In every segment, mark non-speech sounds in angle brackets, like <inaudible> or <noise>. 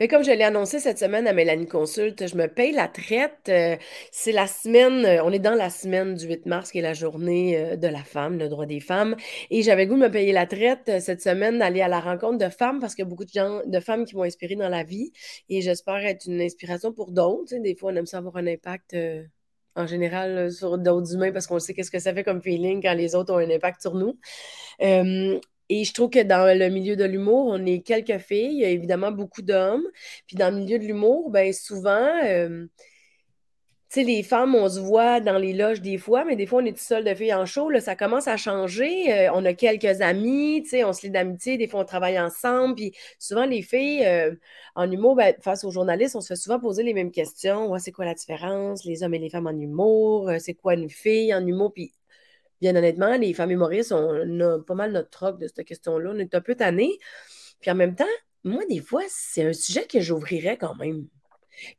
Mais comme je l'ai annoncé cette semaine à Mélanie Consulte, je me paye la traite. Euh, c'est la semaine, euh, on est dans la semaine du 8 mars, qui est la journée euh, de la femme, le droit des femmes. Et j'avais goût de me payer la traite cette semaine, d'aller à la rencontre de femmes, parce qu'il y a beaucoup de gens, de femmes qui m'ont inspiré dans la vie. Et j'espère être une inspiration pour d'autres. Des fois, on aime ça avoir un impact en général sur d'autres humains parce qu'on sait qu'est-ce que ça fait comme feeling quand les autres ont un impact sur nous. Et je trouve que dans le milieu de l'humour, on est quelques filles, il y a évidemment beaucoup d'hommes. Puis dans le milieu de l'humour, ben souvent, euh, tu sais, les femmes, on se voit dans les loges des fois, mais des fois, on est tout seul de filles en show. Là, ça commence à changer. Euh, on a quelques amis, tu sais, on se lie d'amitié. Des fois, on travaille ensemble. Puis souvent, les filles, euh, en humour, ben, face aux journalistes, on se fait souvent poser les mêmes questions. Ouais, c'est quoi la différence, les hommes et les femmes en humour? C'est quoi une fille en humour? Puis bien honnêtement, les femmes humoristes, on a pas mal notre troc de cette question-là. On est un peu tannés. Puis en même temps, moi, des fois, c'est un sujet que j'ouvrirais quand même.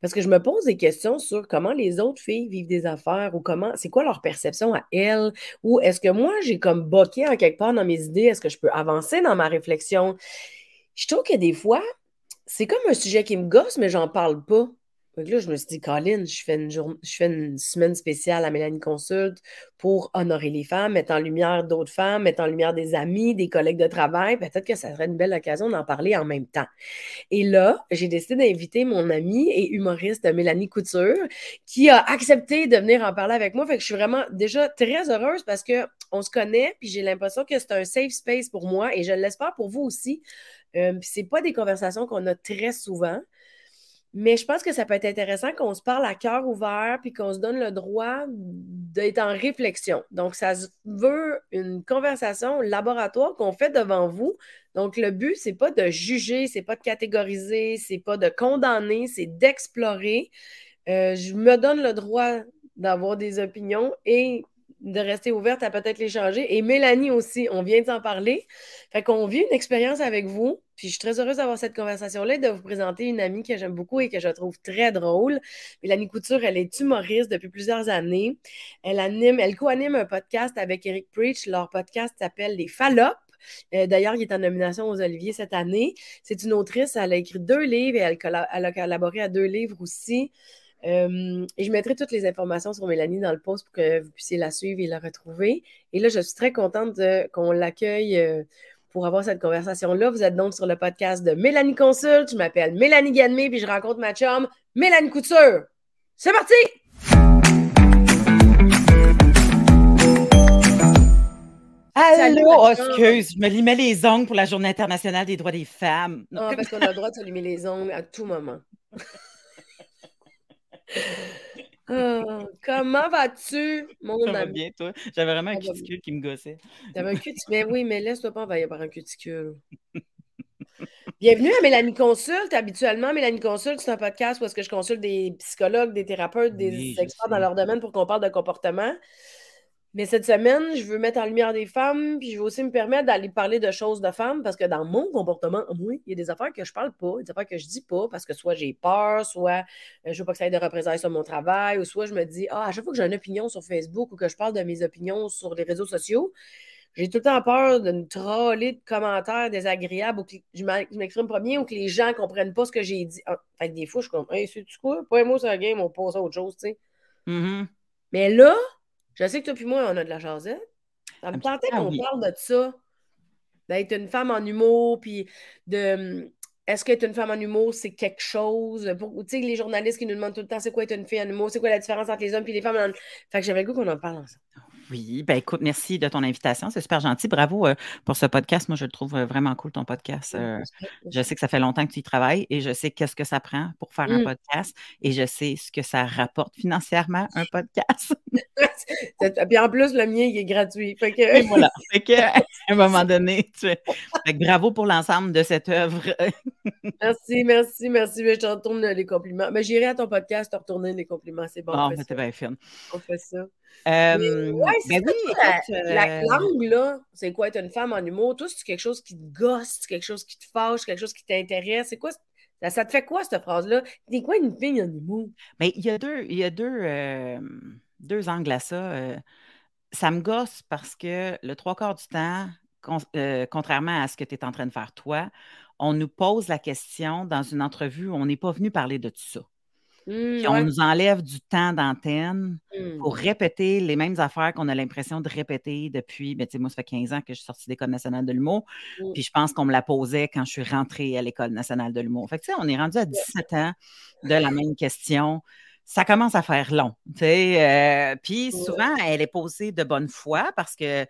Parce que je me pose des questions sur comment les autres filles vivent des affaires ou comment, c'est quoi leur perception à elles, ou est-ce que moi, j'ai comme boqué en quelque part dans mes idées, est-ce que je peux avancer dans ma réflexion? Je trouve que des fois, c'est comme un sujet qui me gosse, mais j'en parle pas là, je me suis dit, Colin, je fais, une semaine spéciale à Mélanie Consulte pour honorer les femmes, mettre en lumière d'autres femmes, mettre en lumière des amis, des collègues de travail. Peut-être que ça serait une belle occasion d'en parler en même temps. Et là, j'ai décidé d'inviter mon amie et humoriste Mélanie Couture, qui a accepté de venir en parler avec moi. Fait que je suis vraiment déjà très heureuse parce qu'on se connaît, puis j'ai l'impression que c'est un safe space pour moi et je l'espère pour vous aussi. Euh, puis c'est pas des conversations qu'on a très souvent. Mais je pense que ça peut être intéressant qu'on se parle à cœur ouvert puis qu'on se donne le droit d'être en réflexion. Donc, ça veut une conversation laboratoire qu'on fait devant vous. Donc, le but, c'est pas de juger, c'est pas de catégoriser, c'est pas de condamner, c'est d'explorer. Euh, je me donne le droit d'avoir des opinions et de rester ouverte à peut-être les changer. Et Mélanie aussi, on vient de s'en parler. Fait qu'on vit une expérience avec vous. Puis je suis très heureuse d'avoir cette conversation-là et de vous présenter une amie que j'aime beaucoup et que je trouve très drôle. Mélanie Couture, elle est humoriste depuis plusieurs années. Elle anime, elle co-anime un podcast avec Eric Preach. Leur podcast s'appelle Les Fallopes. Euh, d'ailleurs, il est en nomination aux Oliviers cette année. C'est une autrice, elle a écrit deux livres et elle a collaboré à deux livres aussi. Euh, et je mettrai toutes les informations sur Mélanie dans le post pour que vous puissiez la suivre et la retrouver. Et là, je suis très contente qu'on l'accueille euh, pour avoir cette conversation-là. Vous êtes donc sur le podcast de Mélanie Consulte. Je m'appelle Mélanie Ganmé, puis je rencontre ma chum, Mélanie Couture. C'est parti! Allô, oh, excuse, je me limais les ongles pour la Journée internationale des droits des femmes. Non, parce qu'on a le droit de se limer les ongles à tout moment. <laughs> Ah, comment vas-tu, mon Ça va bien, toi? J'avais vraiment un cuticule qui me gossait. T'avais un cuticule? Mais oui, mais laisse-toi pas envahir par un cuticule. Bienvenue à Mélanie Consulte. Habituellement, Mélanie Consulte, c'est un podcast où est-ce que je consulte des psychologues, des thérapeutes, des experts dans leur domaine pour qu'on parle de comportement. Mais cette semaine, je veux mettre en lumière des femmes, puis je veux aussi me permettre d'aller parler de choses de femmes, parce que dans mon comportement, moi, il y a des affaires que je parle pas, des affaires que je dis pas, parce que soit j'ai peur, soit euh, je veux pas que ça ait de représailles sur mon travail, ou soit je me dis, ah, à chaque fois que j'ai une opinion sur Facebook ou que je parle de mes opinions sur les réseaux sociaux, j'ai tout le temps peur d'une trollée de commentaires désagréables ou que je m'exprime premier ou que les gens comprennent pas ce que j'ai dit. Ah, fait que des fois, je suis comme, hey, c'est-tu quoi? Pas un mot sur la game, on passe à autre chose, tu sais. Mm-hmm. Mais là, je sais que toi puis moi, on a de la jasette. Ça me tentait qu'on parle de ça. D'être une femme en humour, puis de. Hum, est-ce qu'être une femme en humour, c'est quelque chose? Pour, tu sais, les journalistes qui nous demandent tout le temps c'est quoi être une fille en humour, c'est quoi la différence entre les hommes et les femmes. Fait que j'avais le goût qu'on en parle ensemble. Oui, ben écoute, merci de ton invitation. C'est super gentil. Bravo euh, pour ce podcast. Moi, je le trouve euh, vraiment cool, ton podcast. Euh, je sais que ça fait longtemps que tu y travailles et je sais qu'est-ce que ça prend pour faire un mmh. podcast et je sais ce que ça rapporte financièrement, un podcast. <laughs> Puis en plus, le mien, il est gratuit. Fait que... voilà. <laughs> Fait que, à un moment donné, tu... fait bravo pour l'ensemble de cette œuvre. <laughs> merci, merci, merci. Mais je te retourne les compliments. Mais j'irai à ton podcast te retourner les compliments. C'est bon. Oh, c'était bien fine. On fait ça. Euh, ouais, ben oui, la, euh, langue, là, c'est quoi être une femme en humour? Toi, c'est quelque chose qui te gosse, quelque chose qui te fâche, quelque chose qui t'intéresse. C'est quoi? Ça, te fait quoi, cette phrase-là? T'es quoi une fille en humour? Mais il y a deux, il y a deux, euh, deux angles à ça. ça me gosse parce que le trois quarts du temps, contrairement à ce que tu es en train de faire toi, on nous pose la question dans une entrevue, on n'est pas venu parler de tout ça. Puis on nous enlève du temps d'antenne pour mmh. répéter les mêmes affaires qu'on a l'impression de répéter depuis. Ben, moi, ça fait 15 ans que je suis sortie de l'École nationale de l'humour. Mmh. Puis je pense qu'on me la posait quand je suis rentrée à l'École nationale de l'humour. Fait que, on est rendu à 17 ans de la même question. Ça commence à faire long. Euh, puis souvent, elle est posée de bonne foi parce que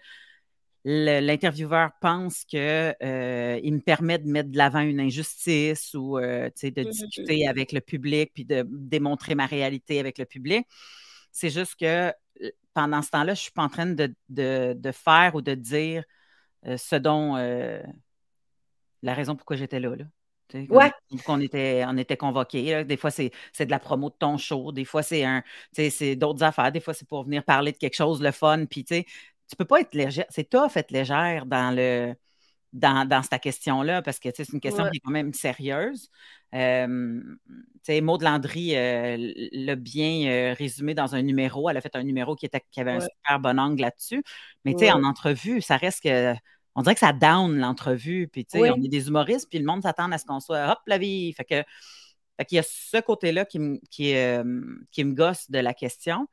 l'intervieweur pense qu'il euh, me permet de mettre de l'avant une injustice ou euh, de mmh discuter avec le public puis de démontrer ma réalité avec le public. C'est juste que pendant ce temps-là, je ne suis pas en train de, faire ou de dire euh, ce dont la raison pourquoi j'étais là. là. Ouais. On était, on était convoqués. Des fois, c'est de la promo de ton show. Des fois, c'est un, c'est d'autres affaires. Des fois, c'est pour venir parler de quelque chose, le fun. Puis, tu peux pas être légère. C'est tough être légère dans le dans, dans cette question-là, parce que c'est une question qui est quand même sérieuse. Euh, Maud Landry euh, l'a bien euh, résumé dans un numéro. Elle a fait un numéro qui, était, qui avait un super bon angle là-dessus. Mais sais, en entrevue, ça reste que. On dirait que ça down l'entrevue. Puis, tu sais, on est des humoristes, puis le monde s'attend à ce qu'on soit hop la vie. Fait que. Fait qu'il y a ce côté-là qui, qui, qui, me gosse de la question.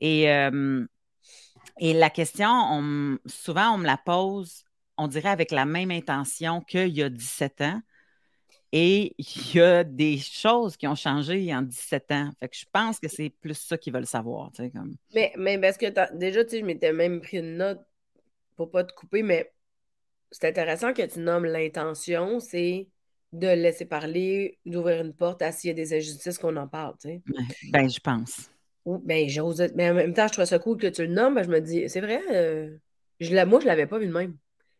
Et et la question, souvent, on me la pose, on dirait avec la même intention qu'il y a 17 ans. Et il y a des choses qui ont changé en 17 ans. Fait que je pense que c'est plus ça qu'ils veulent savoir. comme... mais, mais parce que déjà, tu sais, je m'étais même pris une note pour pas te couper, mais c'est intéressant que tu nommes l'intention, c'est de laisser parler, d'ouvrir une porte à s'il y a des injustices qu'on en parle. Tu sais. Ben, je pense. Ben, j'ose. Mais en même temps, je trouve ça cool que tu le nommes. Ben, je me dis, c'est vrai, euh, je la... moi, je l'avais pas vu de même.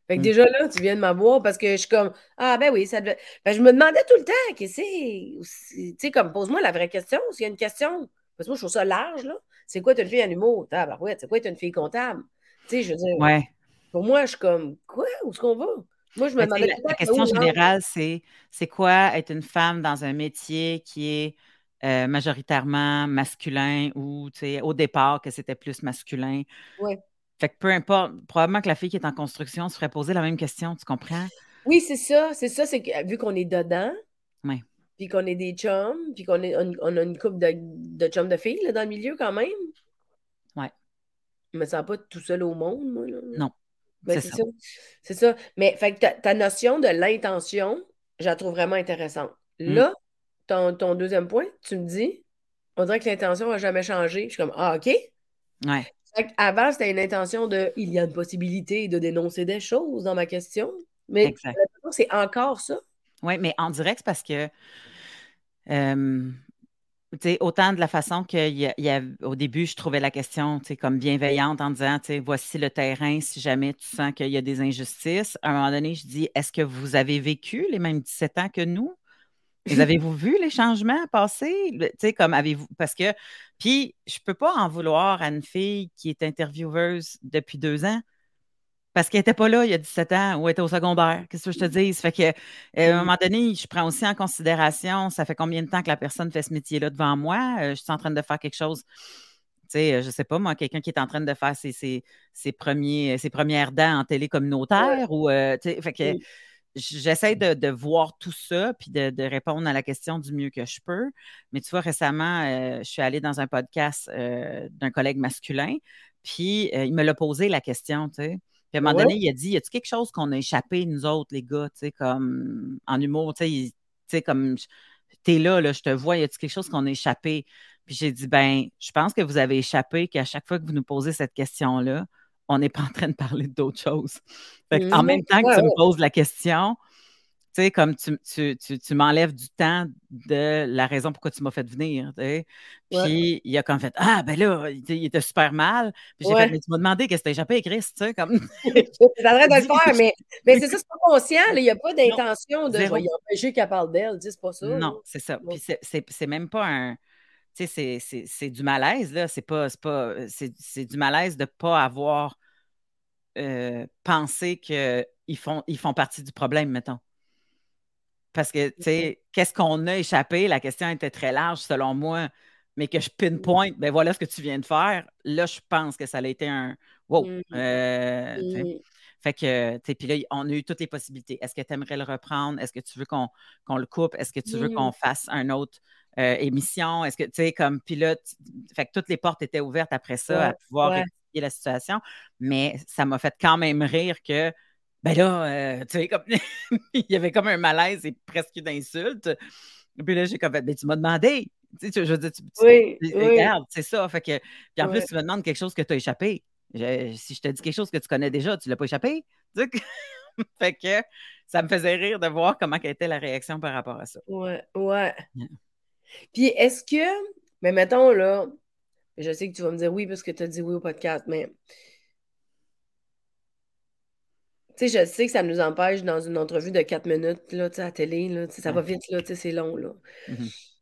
Fait que mm. déjà là, tu viens de m'avoir parce que je suis comme Ah ben oui, ça devait. Ben, je me demandais tout le temps, qu'est-ce que c'est? Tu sais, comme pose-moi la vraie question, s'il y a une question. Parce que moi, je trouve ça large, là. C'est quoi, tu une fille en humour? Ah, ben ouais, c'est quoi, tu une fille comptable? Tu sais, je veux dire. Ouais. Pour moi, je suis comme Quoi? Où est-ce qu'on va? Moi, je me ben, demandais. La, la question générale, c'est c'est quoi être une femme dans un métier qui est euh, majoritairement masculin ou au départ que c'était plus masculin. Oui. Fait que peu importe, probablement que la fille qui est en construction se ferait poser la même question, tu comprends? Oui, c'est ça. C'est ça, c'est que vu qu'on est dedans, puis qu'on est des chums, puis qu'on on, a une couple de, de chums de filles dans le milieu quand même. Ouais. Je me sens pas tout seul au monde, moi. Non. Ben, c'est ça. C'est ça. Mais fait que ta, notion de l'intention, je la trouve vraiment intéressante. Mmh. Là, ton, deuxième point, tu me dis, on dirait que l'intention n'a jamais changé. Je suis comme, ah, OK. Ouais. Avant, c'était une intention de, il y a une possibilité de dénoncer des choses dans ma question. Mais c'est encore ça. Oui, mais en direct, c'est parce que, euh, autant de la façon qu'au début, je trouvais la question comme bienveillante en disant, voici le terrain si jamais tu sens qu'il y a des injustices. À un moment donné, je dis, est-ce que vous avez vécu les mêmes 17 ans que nous? Vous avez-vous vu les changements passer? Comme avez-vous. Parce que. Puis, je ne peux pas en vouloir à une fille qui est intervieweuse depuis deux ans parce qu'elle n'était pas là il y a 17 ans ou elle était au secondaire. Qu'est-ce que je te dis? Fait que, à un moment donné, je prends aussi en considération ça fait combien de temps que la personne fait ce métier-là devant moi? Euh, je suis en train de faire quelque chose. Tu sais, euh, je sais pas, moi, quelqu'un qui est en train de faire ses, ses, premiers, ses premières dents en télé communautaire ou, euh, fait que, j'essaie de, voir tout ça puis de, répondre à la question du mieux que je peux. Mais tu vois, récemment, euh, je suis allée dans un podcast euh, d'un collègue masculin, puis euh, il me l'a posé la question, tu sais. Puis à un moment donné, il a dit Y a-tu quelque chose qu'on a échappé, nous autres, les gars, tu sais, comme en humour, tu sais, comme t'es là, là, je te vois, y a-tu quelque chose qu'on a échappé? Puis j'ai dit Ben, je pense que vous avez échappé qu'à chaque fois que vous nous posez cette question-là, on n'est pas en train de parler d'autre chose. en même temps que tu me poses la question, tu sais, comme tu, m'enlèves du temps de la raison pourquoi tu m'as fait venir. Puis il a comme fait Ah, ben là, il, était super mal. Puis j'ai fait Mais tu m'as demandé qu'est-ce que t'as échappé, Chris, tu sais, comme. <laughs> C'est en train de le faire, mais, mais c'est ça, c'est pas conscient. Il n'y a pas d'intention de. Je vais empêcher qu'elle parle d'elle, c'est pas ça. Non, c'est ça. Puis c'est même pas un c'est du malaise, là. C'est pas, pas c'est du malaise de ne pas avoir euh, pensé qu'ils font, ils font partie du problème, mettons. Parce que, tu sais, qu'est-ce qu'on a échappé? La question était très large, selon moi, mais que je pinpoint, ben voilà ce que tu viens de faire. Là, je pense que ça a été un wow. Mmh. Euh. Fait que, tu puis là, on a eu toutes les possibilités. Est-ce que tu aimerais le reprendre? Est-ce que tu veux qu'on le coupe? Est-ce que tu veux qu'on fasse un autre euh, émission? Est-ce que, tu sais, comme, puis là, fait que toutes les portes étaient ouvertes après ça à pouvoir ouais. la situation. Mais ça m'a fait quand même rire que, ben là, euh, tu sais, comme, <laughs> il y avait comme un malaise et presque d'insultes. Puis là, j'ai comme fait, ben, tu m'as demandé. Tu sais, je veux dire, tu, oui, regarde, c'est ça. Fait que, puis en plus, tu me demandes quelque chose que tu as échappé. si je te dis quelque chose que tu connais déjà, tu ne l'as pas échappé? <laughs> fait que ça me faisait rire de voir comment était la réaction par rapport à ça. Ouais, ouais. Puis est-ce que, mais mettons là, je sais que tu vas me dire oui parce que tu as dit oui au podcast, mais tu sais, je sais que ça nous empêche dans une entrevue de quatre minutes là, à la télé, là, ça va vite, là, c'est long. Là. Mm-hmm.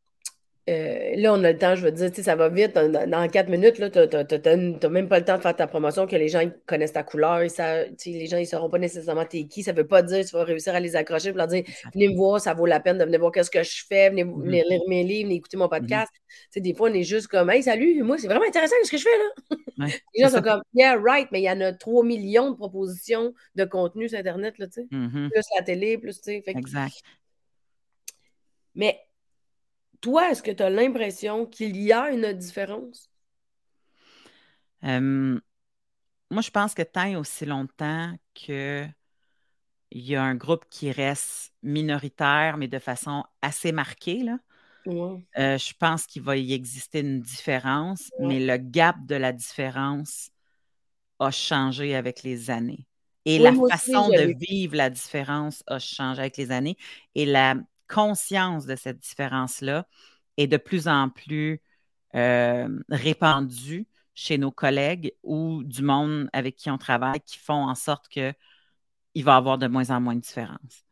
Euh, là, on a le temps, je veux dire, ça va vite. Dans, quatre minutes, tu n'as même pas le temps de faire ta promotion, que les gens connaissent ta couleur. Et ça, les gens ne sauront pas nécessairement t'es qui. Ça ne veut pas dire que tu vas réussir à les accrocher pour leur dire Venez me voir, ça vaut la peine de venir voir qu'est-ce que je fais, venez, mm-hmm. lire mes livres, venez écouter mon mm-hmm. podcast. Des fois, on est juste comme Hey, salut, moi, c'est vraiment intéressant ce que je fais là. <laughs> les gens sont comme Yeah, right, mais il y en a 3 millions de propositions de contenu sur Internet, là, mm-hmm. plus la télé, plus. Fait... Exact. Mais toi, est-ce que tu as l'impression qu'il y a une différence? moi, je pense que tant et aussi longtemps qu'il y a un groupe qui reste minoritaire, mais de façon assez marquée, là, euh, je pense qu'il va y exister une différence, mais le gap de la différence a changé avec les années. Et la façon de vivre la différence a changé avec les années. Et la conscience de cette différence-là est de plus en plus euh, répandue chez nos collègues ou du monde avec qui on travaille qui font en sorte qu'il va y avoir de moins en moins de différences.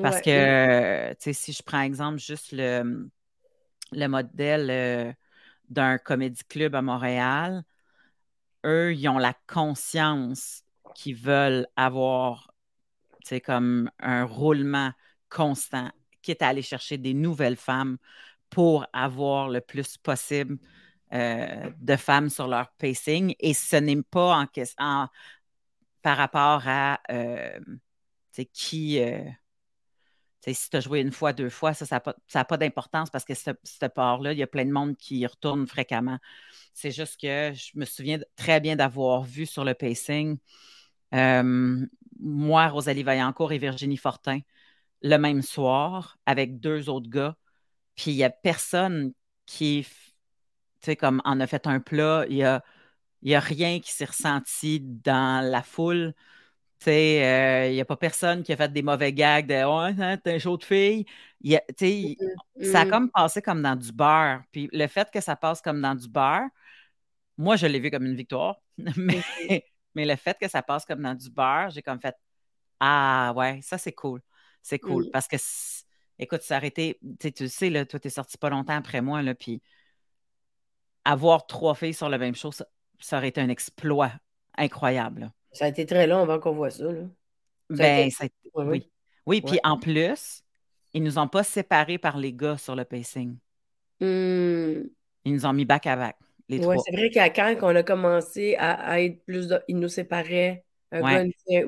Parce que, tu sais, si je prends exemple juste le, le modèle euh, d'un comédie club à Montréal, eux, ils ont la conscience qu'ils veulent avoir, tu sais, comme un roulement constant, quitte à aller chercher des nouvelles femmes pour avoir le plus possible euh, de femmes sur leur pacing. Et ce n'est pas en, question par rapport à euh, qui. Euh, si tu as joué une fois, deux fois, ça, ça n'a pas, d'importance parce que ce, ce part-là, il y a plein de monde qui y retourne fréquemment. C'est juste que je me souviens très bien d'avoir vu sur le pacing moi, Rosalie Vaillancourt et Virginie Fortin le même soir avec deux autres gars. Puis il n'y a personne qui, tu sais, comme en a fait un plat. Il n'y a, y a rien qui s'est ressenti dans la foule. Tu sais, euh, il n'y a pas personne qui a fait des mauvais gags de Ouais, hein, t'es un show de fille. Y a, mm-hmm. Ça a mm-hmm. comme passé comme dans du beurre. Puis le fait que ça passe comme dans du beurre, moi, je l'ai vu comme une victoire. <laughs> mais, mais le fait que ça passe comme dans du beurre, j'ai comme fait Ah ouais, ça c'est cool. C'est cool. Parce que écoute, ça aurait été, tu sais, là, toi, tu es sorti pas longtemps après moi, là, puis avoir trois filles sur le même show, ça, aurait été un exploit incroyable. Ça a été très long avant qu'on voit ça. Là. ben, oui. Oui, puis en plus, ils nous ont pas séparés par les gars sur le pacing. Mmh. Ils nous ont mis back à back. Oui, c'est vrai qu'à quand on a commencé à, être plus. Ils nous séparaient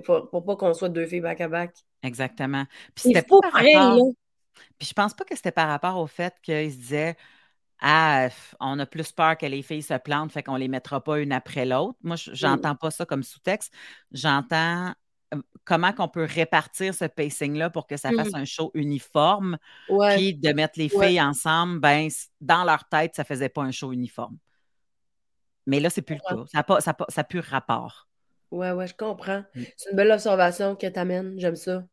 pour, pour, pas qu'on soit deux filles back à back. Exactement. Puis c'était pas pareil, puis je pense pas que c'était par rapport au fait qu'ils se disaient Ah, on a plus peur que les filles se plantent, fait qu'on les mettra pas une après l'autre. Moi, mmh. j'entends pas ça comme sous-texte. J'entends comment qu'on peut répartir ce pacing-là pour que ça fasse mmh. un show uniforme. Puis de mettre les filles ensemble, ben, dans leur tête, ça faisait pas un show uniforme. Mais là, c'est plus le cas. Ça n'a pas, ça, plus rapport. Ouais, ouais, je comprends. Mmh. C'est une belle observation que tu amènes. J'aime ça.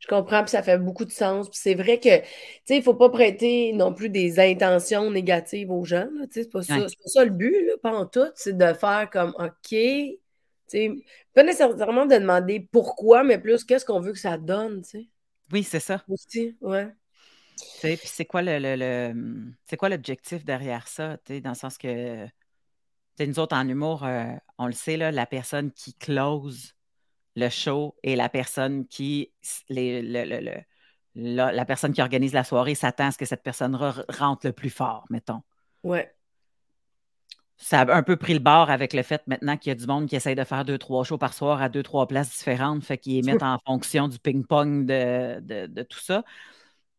Je comprends, puis ça fait beaucoup de sens. Puis c'est vrai que, tu sais, il ne faut pas prêter non plus des intentions négatives aux gens. C'est pas, ça, pas ça le but, là, pas en tout. C'est de faire comme, OK, sais, pas nécessairement de demander pourquoi, mais plus qu'est-ce qu'on veut que ça donne, tu sais. Oui, c'est ça. Aussi, ouais. Puis c'est quoi le, le, c'est quoi l'objectif derrière ça, tu sais, dans le sens que nous autres en humour, euh, on le sait, là, la personne qui close le show et la personne qui la, personne qui organise la soirée s'attend à ce que cette personne rentre le plus fort, mettons. Ouais. ça a un peu pris le bord avec le fait maintenant qu'il y a du monde qui essaye de faire deux, trois shows par soir à deux, trois places différentes. Fait qu'ils mettent en fonction du ping-pong de, tout ça.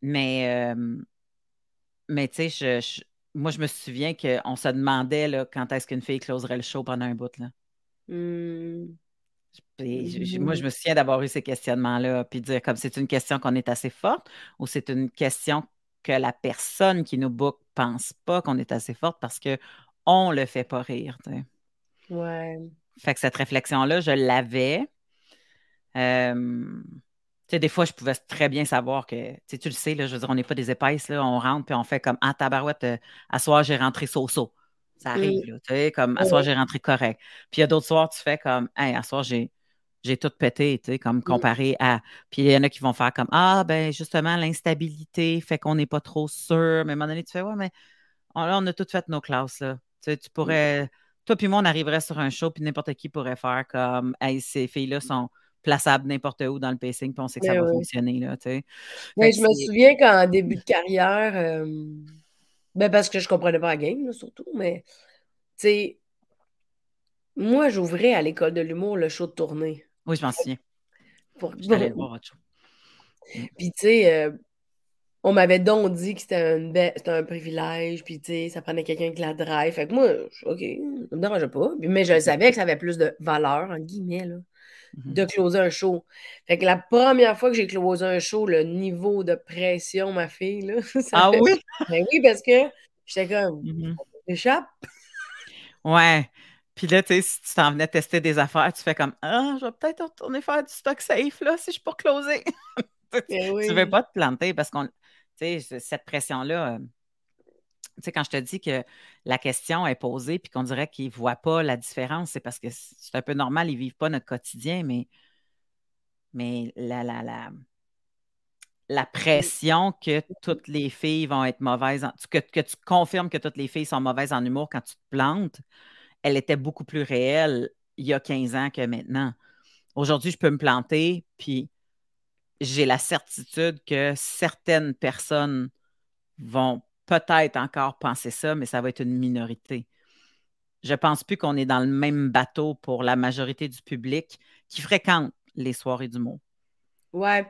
Mais, euh, mais tu sais, moi, je me souviens qu'on se demandait là, quand est-ce qu'une fille closerait le show pendant un bout. Là. Moi, je me souviens d'avoir eu ces questionnements-là, puis dire comme c'est une question qu'on est assez forte ou c'est une question que la personne qui nous book pense pas qu'on est assez forte parce que on le fait pas rire. Ouais. Fait que cette réflexion-là, je l'avais. Euh, tu sais, des fois, je pouvais très bien savoir que, tu le sais, là, je veux dire, on n'est pas des épaisses, là, on rentre puis on fait comme, ah, tabarouette, euh, à soir, j'ai rentré so-so. Ça arrive, tu sais, comme, à soir, j'ai rentré correct. Puis il y a d'autres soirs, tu fais comme, hey, à soir, j'ai, j'ai tout pété, tu sais, comme comparé à. Puis il y en a qui vont faire comme, ah, ben, justement, l'instabilité fait qu'on n'est pas trop sûr. Mais à un moment donné, tu fais, ouais, mais on, là, on a toutes fait nos classes, là. Tu, sais, tu pourrais. Toi puis moi, on arriverait sur un show, puis n'importe qui pourrait faire comme, hey, ces filles-là sont plaçables n'importe où dans le pacing, puis on sait que ça va fonctionner, là, tu sais. Mais je me souviens qu'en début de carrière, euh, ben parce que je comprenais pas la game, surtout, mais, tu sais, moi, j'ouvrais à l'école de l'humour le show de tournée. Oui, je m'en souviens. Pour... J'allais voir, show. Puis, tu sais, euh, on m'avait donc dit que c'était un, un privilège, puis tu sais, ça prenait quelqu'un qui la drive. Fait que moi, OK, ça me dérangeait pas. Mais je savais que ça avait plus de valeur, en guillemets, là. De closer un show. Fait que la première fois que j'ai closé un show, le niveau de pression, ma fille, là. <laughs> ah oui? Ben oui, parce que j'étais comme, mm échappe. Ouais. Puis là, tu sais, si tu t'en venais tester des affaires, tu fais comme, ah, je vais peut-être retourner faire du stock safe, là, si je pas closer. <laughs> tu ne veux pas te planter parce qu'on cette pression-là, euh, tu sais, quand je te dis que la question est posée puis qu'on dirait qu'ils ne voient pas la différence, c'est parce que c'est un peu normal, ils ne vivent pas notre quotidien, mais, mais la, la, la, la pression que toutes les filles vont être mauvaises, que, que tu confirmes que toutes les filles sont mauvaises en humour quand tu te plantes, elle était beaucoup plus réelle il y a 15 ans que maintenant. Aujourd'hui, je peux me planter, puis j'ai la certitude que certaines personnes vont peut-être encore penser ça, mais ça va être une minorité. Je ne pense plus qu'on est dans le même bateau pour la majorité du public qui fréquente les soirées du mot. Ouais,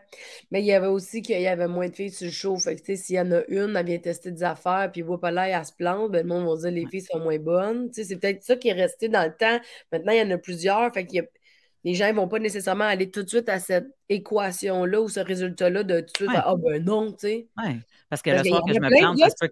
mais il y avait aussi qu'il y avait moins de filles sur le show. Fait que, s'il y en a une, elle vient tester des affaires, puis voit pas là, elle se plante, ben, le monde va dire les filles sont moins bonnes. c'est peut-être ça qui est resté dans le temps. Maintenant, il y en a plusieurs. Fait qu'il y a les gens ne vont pas nécessairement aller tout de suite à cette équation-là ou ce résultat-là de tout de suite ah ben non, tu sais. Oui, parce que le soir que je me plante, ça se peut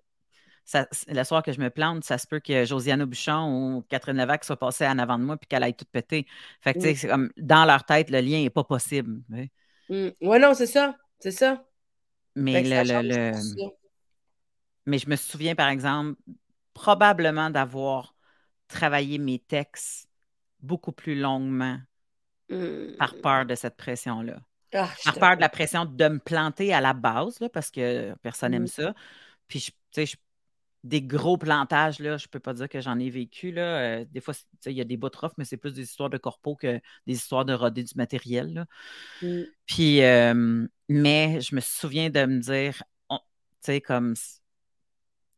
le soir que je me plante, ça se peut que Josiane Bouchon ou Catherine Levac soient passées en avant de moi puis qu'elle aille tout péter. Fait que, tu sais, c'est comme dans leur tête, le lien n'est pas possible. Oui, mmh. ouais, non, c'est ça. C'est ça. Mais le, Mais je me souviens, par exemple, probablement d'avoir travaillé mes textes beaucoup plus longuement par mmh. peur de cette pression-là. Ah, par peur de la pression de me planter à la base, là, parce que personne n'aime mmh. ça. Puis, tu sais, des gros plantages, là, je peux pas dire que j'en ai vécu. Là. Euh, des fois, il y a des bouts mais c'est plus des histoires de corpo que des histoires de roder du matériel. Là. Mmh. Puis, mais je me souviens de me dire, tu sais, comme,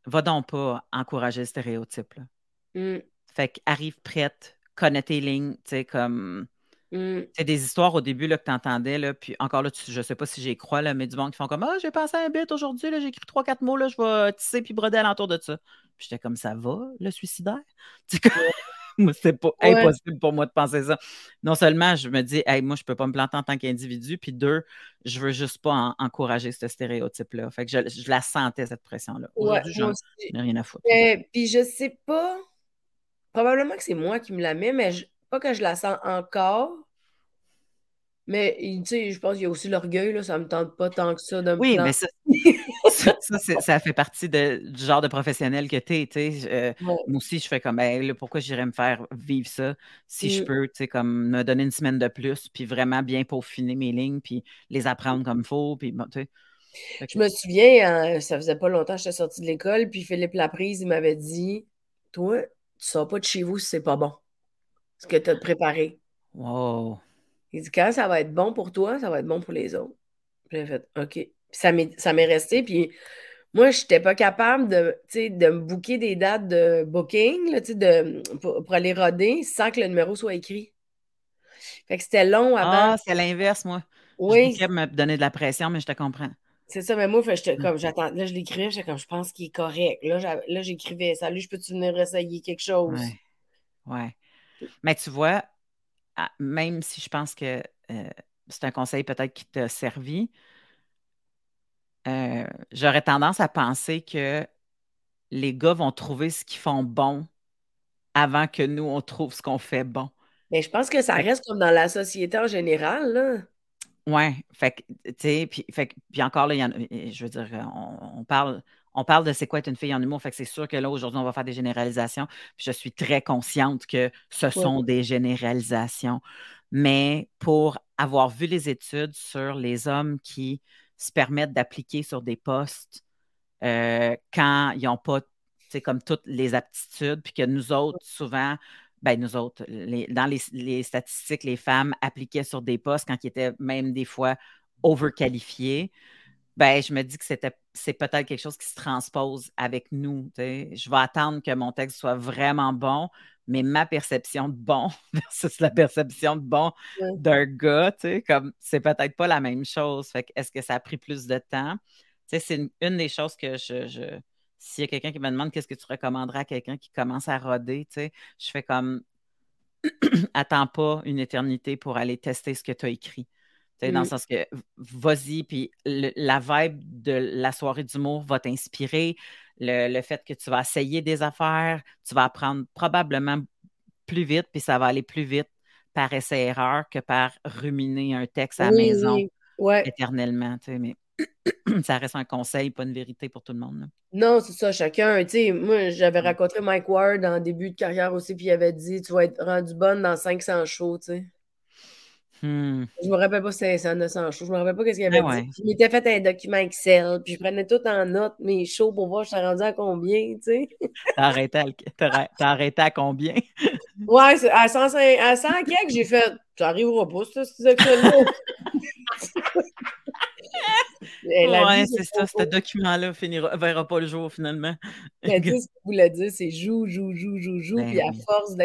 va donc pas encourager le stéréotype. Là. Fait qu'arrive prête, connais tes lignes, tu sais, comme Mmh. C'est des histoires au début là, que tu entendais, là, puis encore là, je ne sais pas si j'y crois, là, mais du monde qui font comme Ah, j'ai pensé à un bit aujourd'hui, j'ai écrit trois, quatre mots, là, je vais tisser puis broder alentour de ça. Puis j'étais comme ça va, le suicidaire? <laughs> c'est pas impossible pour moi de penser ça. Non seulement je me dis, hey, moi, je peux pas me planter en tant qu'individu, puis deux, je veux juste pas encourager ce stéréotype-là. Fait que je, la sentais, cette pression-là. Aujourd'hui, j'en ai rien à foutre. puis je sais pas, probablement que c'est moi qui me la mets, mais pas que je la sens encore. Mais tu sais, je pense qu'il y a aussi l'orgueil, là, ça me tente pas tant que ça de me Oui, mais ça, <laughs> ça, fait partie de, du genre de professionnel que tu es. Euh, moi aussi, je fais comme ben, pourquoi j'irais me faire vivre ça si je mm. peux, tu sais, comme me donner une semaine de plus, puis vraiment bien peaufiner mes lignes, puis les apprendre comme il faut. Puis, bon, je me souviens, hein, ça faisait pas longtemps que j'étais sortie de l'école, puis Philippe Laprise, il m'avait dit Toi, tu sors pas de chez vous si c'est pas bon ce que tu as préparé. Wow. Il dit quand ça va être bon pour toi, ça va être bon pour les autres. J'ai fait OK. ça m'est resté. Puis moi, je n'étais pas capable de, de me booker des dates de booking là, de, pour, pour, aller roder sans que le numéro soit écrit. Fait que c'était long avant. Ah, c'est l'inverse, moi. Oui. Je me donner de la pression, mais je te comprends. C'est ça, mais moi, j'étais mm. comme, j'attends, là, je l'écrivais, j'étais comme, je pense qu'il est correct. Là, là j'écrivais, salut, je peux-tu venir essayer quelque chose? Ouais. ouais. Mais tu vois, même si je pense que euh, c'est un conseil peut-être qui t'a servi, euh, j'aurais tendance à penser que les gars vont trouver ce qu'ils font bon avant que nous, on trouve ce qu'on fait bon. Mais je pense que ça reste comme dans la société en général, là. Ouais, fait que, tu sais, puis, puis encore, là, je veux dire, on, parle, on parle de c'est quoi être une fille en humour, fait que c'est sûr que là, aujourd'hui, on va faire des généralisations, puis je suis très consciente que ce sont des généralisations. Mais pour avoir vu les études sur les hommes qui se permettent d'appliquer sur des postes euh, quand ils n'ont pas, comme toutes les aptitudes, puis que nous autres, souvent, ben nous autres, dans les, statistiques, les femmes appliquaient sur des postes quand ils étaient même des fois overqualifiés. Ben, je me dis que c'était, c'est peut-être quelque chose qui se transpose avec nous. Je vais attendre que mon texte soit vraiment bon, mais ma perception de bon <laughs> versus la perception de bon d'un gars, comme c'est peut-être pas la même chose. Fait est-ce que ça a pris plus de temps? c'est une, des choses que je s'il y a quelqu'un qui me demande qu'est-ce que tu recommanderais à quelqu'un qui commence à roder, je fais comme <clears throat> attends pas une éternité pour aller tester ce que tu as écrit. Dans le sens que vas-y, puis la vibe de la soirée d'humour va t'inspirer. Le, fait que tu vas essayer des affaires, tu vas apprendre probablement plus vite, puis ça va aller plus vite par essai-erreur que par ruminer un texte à la maison éternellement. Mais <clears throat> ça reste un conseil, pas une vérité pour tout le monde. Non, c'est ça, chacun. Tu sais, moi, j'avais rencontré Mike Ward en début de carrière aussi, puis il avait dit Tu vas être rendu bonne dans 500 shows, tu sais. Hmm. Je me rappelle pas si c'était 900 shows, je me rappelle pas ce qu'il avait ben dit. Il m'était fait un document Excel, puis je prenais tout en note, mes shows pour voir je suis rendu à combien, tu sais. <laughs> T'as arrêté, à... arrêté à combien? <laughs> ouais, à 100, à 100 quelques, j'ai fait Ça arrivera pas, ça, ce Excel-là. <laughs> ouais, c'est ça, ce document-là ne verra pas le jour finalement. Mais ce que vous voulez dire, c'est joue, joue, joue, joue, joue, ben puis à force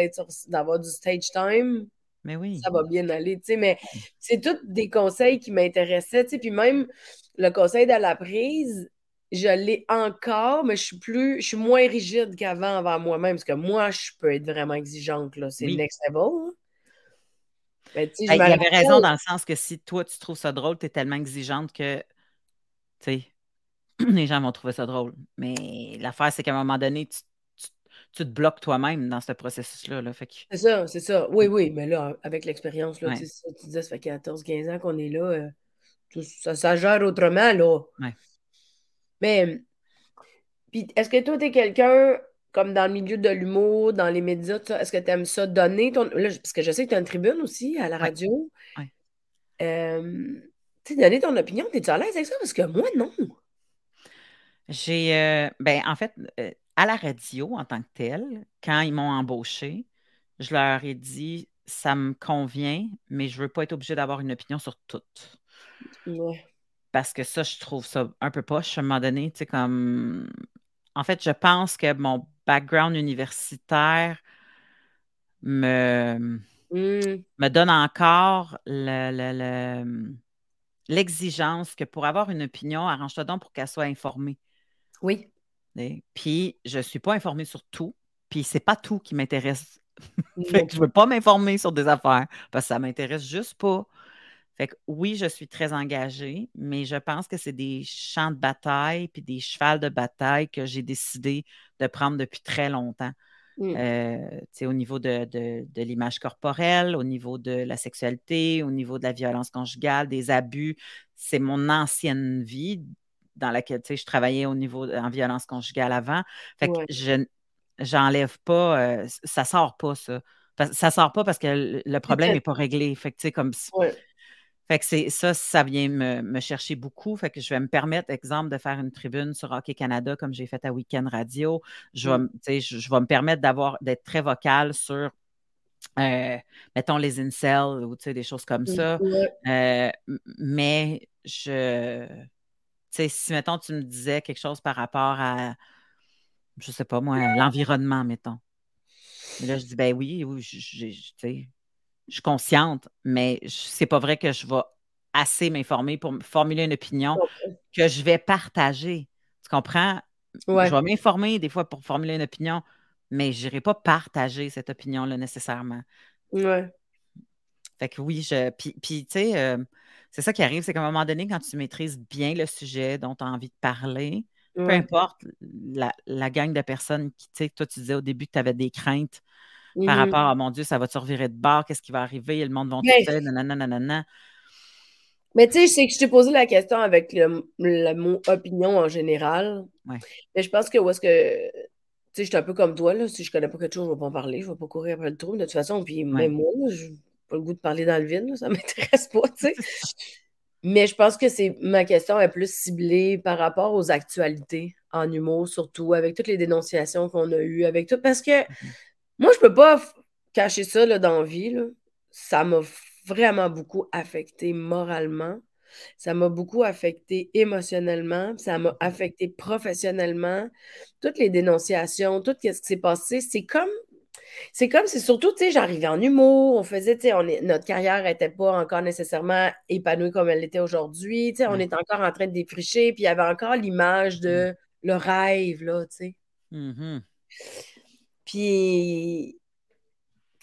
d'avoir du stage time, mais oui. ça va bien aller. Mais c'est tous des conseils qui m'intéressaient. Puis même le conseil de la prise, je l'ai encore, mais je suis plus, je suis moins rigide qu'avant envers moi-même, parce que moi, je peux être vraiment exigeante. C'est next level. Ben, il avait raison dans le sens que si toi, tu trouves ça drôle, tu es tellement exigeante que <clears throat> les gens vont trouver ça drôle. Mais l'affaire, c'est qu'à un moment donné, tu, te bloques toi-même dans ce processus-là. -là, c'est ça, c'est ça. Oui, oui, mais là, avec l'expérience, là, tu disais, ça fait 14-15 ans qu'on est là. Euh, ça, ça, gère autrement, là. Mais, puis, est-ce que toi, tu es quelqu'un, comme dans le milieu de l'humour, dans les médias, est-ce que tu aimes ça donner ton. parce que je sais que tu as une tribune aussi à la radio. Oui. Euh, tu sais, donner ton opinion, t'es-tu à l'aise avec ça? Parce que moi, non. J'ai, euh, ben, en fait, euh, à la radio en tant que telle, quand ils m'ont embauché, je leur ai dit, ça me convient, mais je veux pas être obligée d'avoir une opinion sur tout. Parce que ça, je trouve ça un peu poche à un moment donné, tu sais, comme... En fait, je pense que mon background universitaire me, mmh. me donne encore le l'exigence que pour avoir une opinion, arrange-toi donc pour qu'elle soit informée. Oui. Puis, je ne suis pas informée sur tout, puis c'est pas tout qui m'intéresse. <laughs> fait que je ne veux pas m'informer sur des affaires parce que ça m'intéresse juste pas. Fait que oui, je suis très engagée, mais je pense que c'est des champs de bataille puis des chevals de bataille que j'ai décidé de prendre depuis très longtemps. Mm. Euh, au niveau de, l'image corporelle, au niveau de la sexualité, au niveau de la violence conjugale, des abus. C'est mon ancienne vie dans laquelle je travaillais au niveau en violence conjugale avant. Fait que je j'enlève pas, euh, ça sort pas ça. Ça sort pas parce que le problème n'est pas réglé. Fait que, comme fait que c'est ça, ça vient me, chercher beaucoup. Fait que je vais me permettre, exemple, de faire une tribune sur Hockey Canada comme j'ai fait à Weekend Radio. Je vais, mm. je, vais me permettre d'avoir d'être très vocale sur euh, mettons les incels ou des choses comme mm, ça. Euh, mais je sais, si, mettons, tu me disais quelque chose par rapport à, je sais pas moi, l'environnement, mettons. Mais là, je dis, ben oui, oui, je, suis consciente, mais c'est pas vrai que je vais assez m'informer pour formuler une opinion que je vais partager. Tu comprends? Je vais m'informer des fois pour formuler une opinion, mais je n'irai pas partager cette opinion-là nécessairement. Ouais. Fait que oui, je. Puis, tu sais, euh, c'est ça qui arrive, c'est qu'à un moment donné, quand tu maîtrises bien le sujet dont tu as envie de parler, peu importe la, la, gang de personnes qui, tu sais, toi, tu disais au début que tu avais des craintes par mm-hmm. rapport à mon Dieu, ça va te revirer de bord, qu'est-ce qui va arriver, le monde va te faire, nanana, nanana? Mais tu sais, je sais que je t'ai posé la question avec le, mot opinion en général. Ouais. Mais je pense que où est-ce que. Tu sais, je suis un peu comme toi, là. Si je connais pas quelque chose, je ne vais pas en parler. Je ne vais pas courir après le trou, de toute façon. Puis même moi, je pas le goût de parler dans le vide, ça <laughs> m'intéresse pas, tu sais. Mais je pense que c'est ma question est plus ciblée par rapport aux actualités en humour, surtout avec toutes les dénonciations qu'on a eues, avec tout. Parce que mm-hmm. moi, je peux pas cacher ça là, dans la vie. Là. Ça m'a vraiment beaucoup affecté moralement. Ça m'a beaucoup affecté émotionnellement, ça m'a affecté professionnellement. Toutes les dénonciations, tout ce qui s'est passé, c'est comme c'est comme, c'est surtout, tu sais, j'arrivais en humour, on faisait, tu sais, on notre carrière n'était pas encore nécessairement épanouie comme elle l'était aujourd'hui, tu sais, on était encore en train de défricher, puis il y avait encore l'image de le rêve, là, tu sais. Mm-hmm. Puis,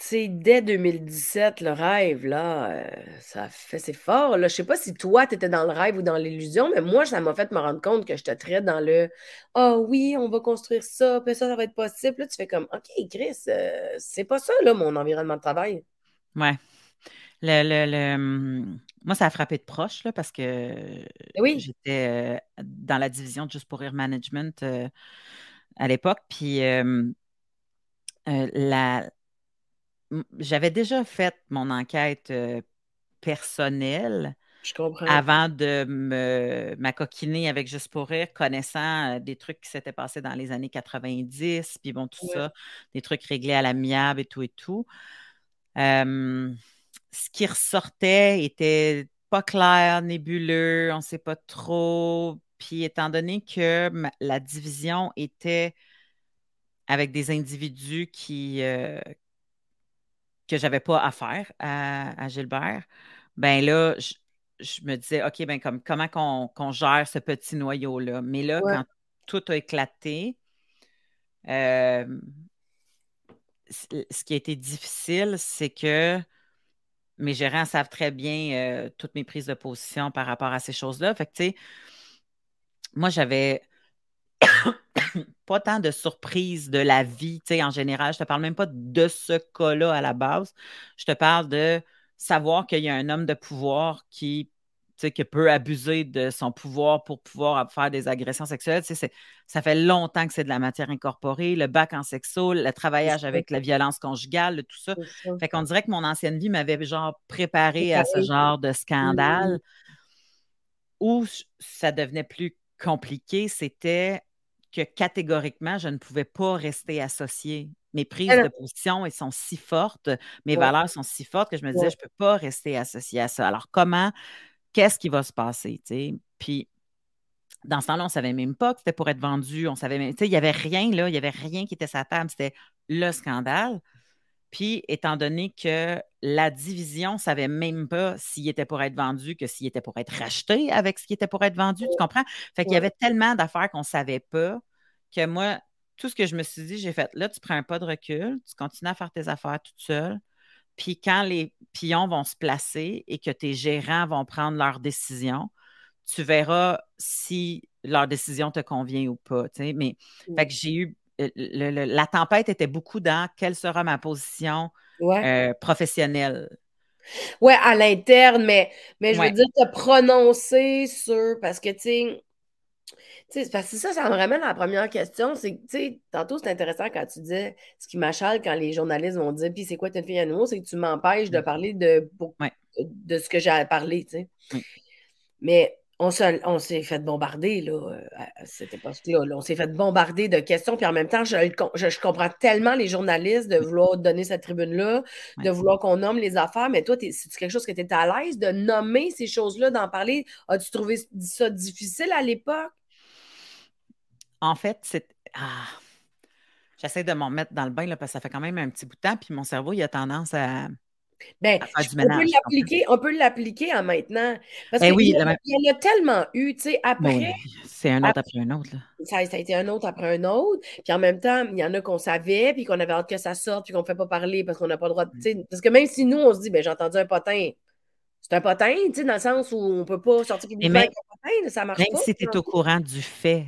sais, dès 2017, le rêve, là, euh, ça fait, c'est fort. Là. Je sais pas si toi, tu étais dans le rêve ou dans l'illusion, mais moi, ça m'a fait me rendre compte que je te traite dans le Ah oh, oui, on va construire ça, puis ça, ça va être possible. Là, tu fais comme OK, Chris, euh, c'est pas ça, là, mon environnement de travail. Ouais. Le, le, hum, Moi, ça a frappé de proche, là, parce que oui. j'étais euh, dans la division de Juste pour Rire Management à l'époque, puis la j'avais déjà fait mon enquête euh, personnelle. Avant de me m'acoquiner avec Juste pour rire, connaissant euh, des trucs qui s'étaient passés dans les années 90, puis bon, tout ça, des trucs réglés à l'amiable et tout et tout. ce qui ressortait était pas clair, nébuleux, on ne sait pas trop. Puis étant donné que la division était avec des individus qui, euh, que j'avais pas à faire à, Gilbert, ben là, je, me disais, OK, ben comme, comment qu'on gère ce petit noyau-là? Mais là, quand tout a éclaté, euh, ce qui a été difficile, c'est que mes gérants savent très bien euh, toutes mes prises de position par rapport à ces choses-là. Fait que, tu sais, moi, j'avais <coughs> pas tant de surprises de la vie, tu sais, en général. Je te parle même pas de ce cas-là à la base. Je te parle de savoir qu'il y a un homme de pouvoir qui, qui peut abuser de son pouvoir pour pouvoir faire des agressions sexuelles. Ça fait longtemps que c'est de la matière incorporée, le bac en sexo, le travaillage avec la violence conjugale, tout ça. Fait qu'on dirait que mon ancienne vie m'avait genre préparé à ce genre de scandale où ça devenait plus compliqué, c'était que catégoriquement, je ne pouvais pas rester associée. Mes prises de position, elles sont si fortes, mes valeurs sont si fortes que je me disais, je ne peux pas rester associée à ça. Alors, comment, qu'est-ce qui va se passer? Puis, dans ce temps-là, on ne savait même pas que c'était pour être vendu. On savait il n'y avait rien, là, il n'y avait rien qui était sa table. C'était le scandale. Puis, étant donné que la division ne savait même pas s'il était pour être vendu que s'il était pour être racheté avec ce qui était pour être vendu, tu comprends? Fait qu'il y avait tellement d'affaires qu'on ne savait pas que moi, tout ce que je me suis dit, j'ai fait, là, tu prends un pas de recul, tu continues à faire tes affaires toute seule. Puis quand les pions vont se placer et que tes gérants vont prendre leurs décisions, tu verras si leur décision te convient ou pas. Mais fait que j'ai eu euh, la tempête était beaucoup dans quelle sera ma position euh, professionnelle. Oui, à l'interne, mais, mais je veux dire, te prononcer sur. Parce que, tu sais, parce que ça, ça me ramène à la première question. C'est tu sais, tantôt, c'est intéressant quand tu disais ce qui m'achale quand les journalistes vont dire Puis c'est quoi une fille à? C'est que tu m'empêches de parler de, de ce que j'ai à parler, tu sais. Mais on s'est fait bombarder là, à cette époque-là. On s'est fait bombarder de questions. Puis en même temps, je, je, comprends tellement les journalistes de vouloir donner cette tribune-là, de vouloir qu'on nomme les affaires. Mais toi, c'est quelque chose que tu étais à l'aise de nommer ces choses-là, d'en parler? As-tu trouvé ça difficile à l'époque? En fait, c'est. Ah, j'essaie de m'en mettre dans le bain là, parce que ça fait quand même un petit bout de temps. Puis mon cerveau, il a tendance à ben, on, peut l'appliquer en maintenant. Parce ben qu'il y, en a tellement eu, tu sais, après. c'est un autre après, un autre. Ça, a été un autre après un autre. Puis en même temps, il y en a qu'on savait, puis qu'on avait hâte que ça sorte, puis qu'on ne fait pas parler parce qu'on n'a pas le droit de. Mm. Parce que même si nous, on se dit, ben, j'ai entendu un potin, c'est un potin, tu sais, dans le sens où on ne peut pas sortir publiquement avec un potin, ça marche même pas. Même si tu es au courant du fait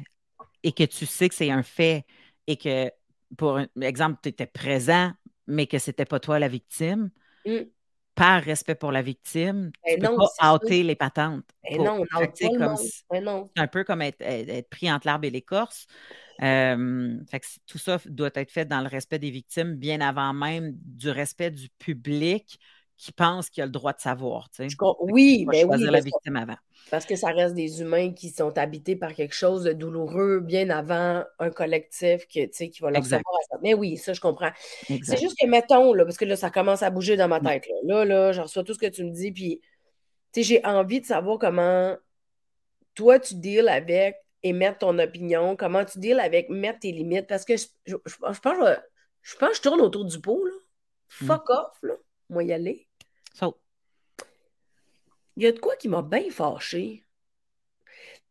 et que tu sais que c'est un fait et que, pour exemple, tu étais présent, mais que ce n'était pas toi la victime Mmh. par respect pour la victime, tu ne peux pas ôter les patentes. Non, ben C'est un peu comme être, pris entre l'arbre et l'écorce. tout ça doit être fait dans le respect des victimes, bien avant même du respect du public qui pense qu'il a le droit de savoir. oui, mais oui. la victime avant. Parce que ça reste des humains qui sont habités par quelque chose de douloureux bien avant un collectif qui, qui va leur savoir. Mais oui, ça, je comprends. C'est juste que, mettons, là, parce que là, ça commence à bouger dans ma tête. Là, là, là je reçois tout ce que tu me dis, puis j'ai envie de savoir comment toi, tu deals avec émettre ton opinion, comment tu deals avec mettre tes limites, parce que je, je, pense, je, pense que je tourne autour du pot, là. Mmh. Fuck off, là. Moi, y aller. Il y a de quoi qui m'a bien fâché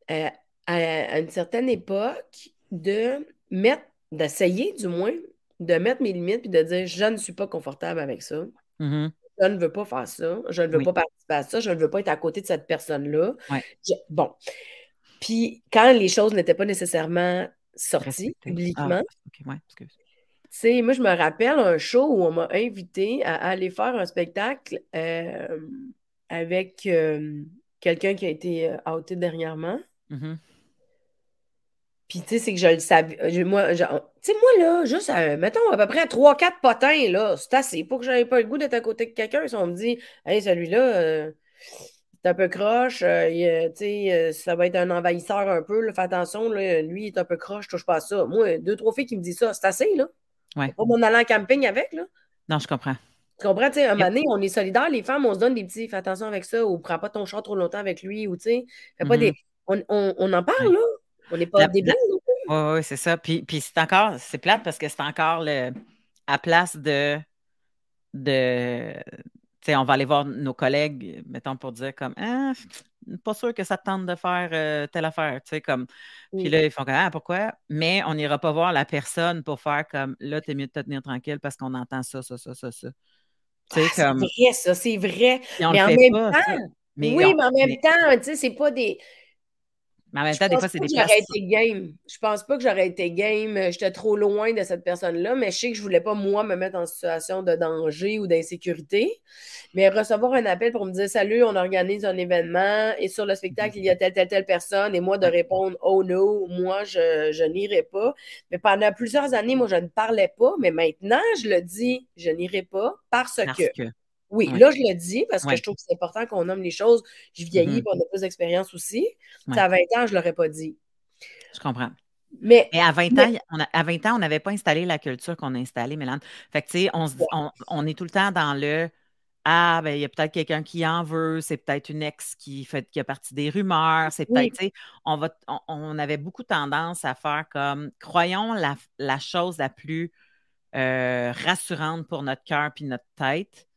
euh, à, une certaine époque de mettre, d'essayer du moins, de mettre mes limites puis de dire je ne suis pas confortable avec ça. Mm-hmm. Je ne veux pas faire ça. Je ne veux pas participer à ça. Je ne veux pas être à côté de cette personne-là. bon. Puis quand les choses n'étaient pas nécessairement sorties publiquement, ah, moi, je me rappelle un show où on m'a invité à aller faire un spectacle euh, avec euh, quelqu'un qui a été euh, outé dernièrement. Mm-hmm. Puis, tu sais, c'est que je le savais. Moi, tu sais, moi, là, juste, mettons, à peu près 3-4 potins, là, c'est assez pour que j'avais pas le goût d'être à côté de quelqu'un. Si on me dit, hey, celui-là, c'est un peu croche, tu sais, ça va être un envahisseur un peu, fais attention, là, lui, il est un peu croche, touche pas à ça. Moi, deux, trois filles qui me disent ça, c'est assez, là. Ouais. Pas mon allant en camping avec, là. Non, je comprends. Tu comprends? Tu sais, un moment donné, on est solidaires, les femmes, on se donne des petits, fais attention avec ça, ou prends pas ton chat trop longtemps avec lui, ou tu sais, fais pas des. Mm-hmm. On, on, en parle, là. On n'est pas débiles. Oui, oui, c'est ça. Puis, puis c'est encore, c'est plate parce que c'est encore le, à place de, de on va aller voir nos collègues, mettons, pour dire comme ah, pas sûr que ça te tente de faire euh, telle affaire. Comme... Puis là, ils font comme Ah, pourquoi? Mais on n'ira pas voir la personne pour faire comme là, t'es mieux de te tenir tranquille parce qu'on entend ça, ça, ça, ça, ça. Ah, c'est vrai, ça, c'est vrai. Mais en même temps, oui, mais en même temps, tu sais, c'est pas des. Mais en même temps, des fois, c'est des j'aurais été game. Je pense pas que j'aurais été game. J'étais trop loin de cette personne-là, mais je sais que je voulais pas, moi, me mettre en situation de danger ou d'insécurité. Mais recevoir un appel pour me dire Salut, on organise un événement et sur le spectacle, il y a telle, telle, telle personne, et moi de répondre Oh no, moi, je, je n'irai pas. Mais pendant plusieurs années, moi, je ne parlais pas, mais maintenant, je le dis, je n'irai pas parce, que oui, là, je le dis parce que je trouve que c'est important qu'on nomme les choses. Je vieillis, mm on a plus d'expérience aussi. À 20 ans, je ne l'aurais pas dit. Je comprends. Mais, à 20 ans, on à 20 ans, on n'avait pas installé la culture qu'on a installée, Mélane. Fait que, tu sais, on, on, est tout le temps dans le Ah, ben, il y a peut-être quelqu'un qui en veut, c'est peut-être une ex qui fait qui a partie des rumeurs, c'est peut-être, tu sais, on, va, on, avait beaucoup tendance à faire comme croyons la, la chose la plus euh, rassurante pour notre cœur puis notre tête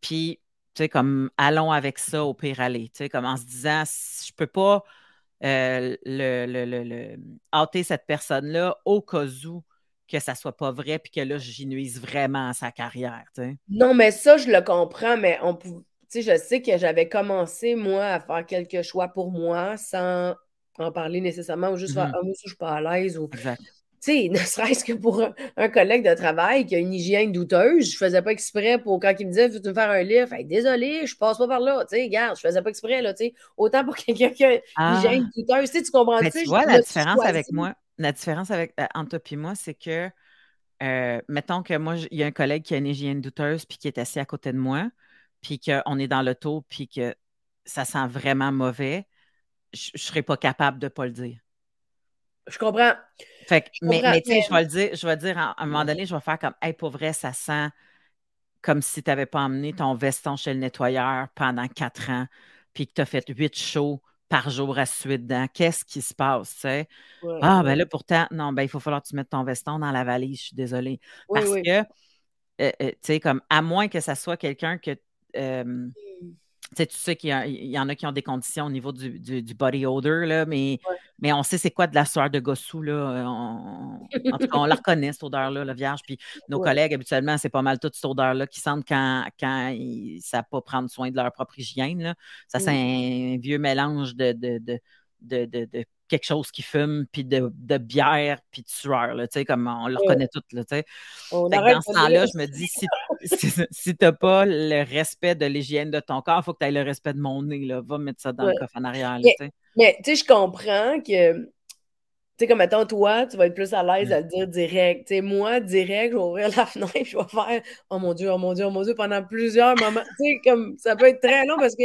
puis, tu sais, comme allons avec ça au pire aller. Tu sais, comme en se disant, je peux pas euh, le, le, le, hâter cette personne-là au cas où que ça soit pas vrai puis que là, j'y nuise vraiment à sa carrière. Tu sais. Non, mais ça, je le comprends, mais on tu sais, je sais que j'avais commencé, moi, à faire quelques choix pour moi sans en parler nécessairement ou juste faire mm-hmm. Ah, moi, je suis pas à l'aise ou exact sais, <laughs> ne serait-ce que pour un, collègue de travail qui a une hygiène douteuse, je faisais pas exprès pour quand il me disait Veux-tu me faire un livre? Désolé, je passe pas par là. Tu sais, regarde, je faisais pas exprès, là, tu sais. Autant pour <laughs> quelqu'un qui a une ah. hygiène douteuse. Tu, comprends tu vois, la différence avec moi, la différence avec, euh, entre toi et moi, c'est que, euh, mettons que moi, il y a un collègue qui a une hygiène douteuse puis qui est assis à côté de moi, puis qu'on est dans l'auto, puis que ça sent vraiment mauvais je ne serais pas capable de ne pas le dire. Je comprends. Fait mais, tu sais, je vais le dire, je vais dire à, un moment donné, je vais faire comme Hey, pour vrai, ça sent comme si tu n'avais pas emmené ton veston chez le nettoyeur pendant quatre ans, puis que tu as fait huit shows par jour à suite dedans. Qu'est-ce qui se passe, tu sais? ah, ben là, pourtant, non, ben il faut falloir que tu mettes ton veston dans la valise, je suis désolée. Parce que, euh, euh, tu sais, comme, à moins que ça soit quelqu'un que. Euh, mmh tu sais qu'il y, en a qui ont des conditions au niveau du, body odor, là, mais, mais on sait c'est quoi de la sueur de gossou. Là. en tout cas, on la <laughs> reconnaît, cette odeur-là, la vierge. Puis nos collègues, habituellement, c'est pas mal toute cette odeur-là qui sentent quand, quand ils ne savent pas prendre soin de leur propre hygiène. Là. Ça, c'est un vieux mélange de, de, de quelque chose qui fume, puis de, bière, puis de sueur, tu sais, comme on le reconnaît tout, là, tu sais. Dans ce temps-là, je me dis, si, si, tu n'as pas le respect de l'hygiène de ton corps, il faut que tu aies le respect de mon nez, là. Va mettre ça dans le coffre en arrière, Mais, tu sais, je comprends que, tu sais, comme attends, toi, tu vas être plus à l'aise à le dire direct. Tu sais, moi, direct, je vais ouvrir la <laughs> fenêtre, je vais faire, oh mon Dieu, oh mon Dieu, oh mon Dieu, pendant plusieurs moments. tu sais, comme, ça peut être très long parce que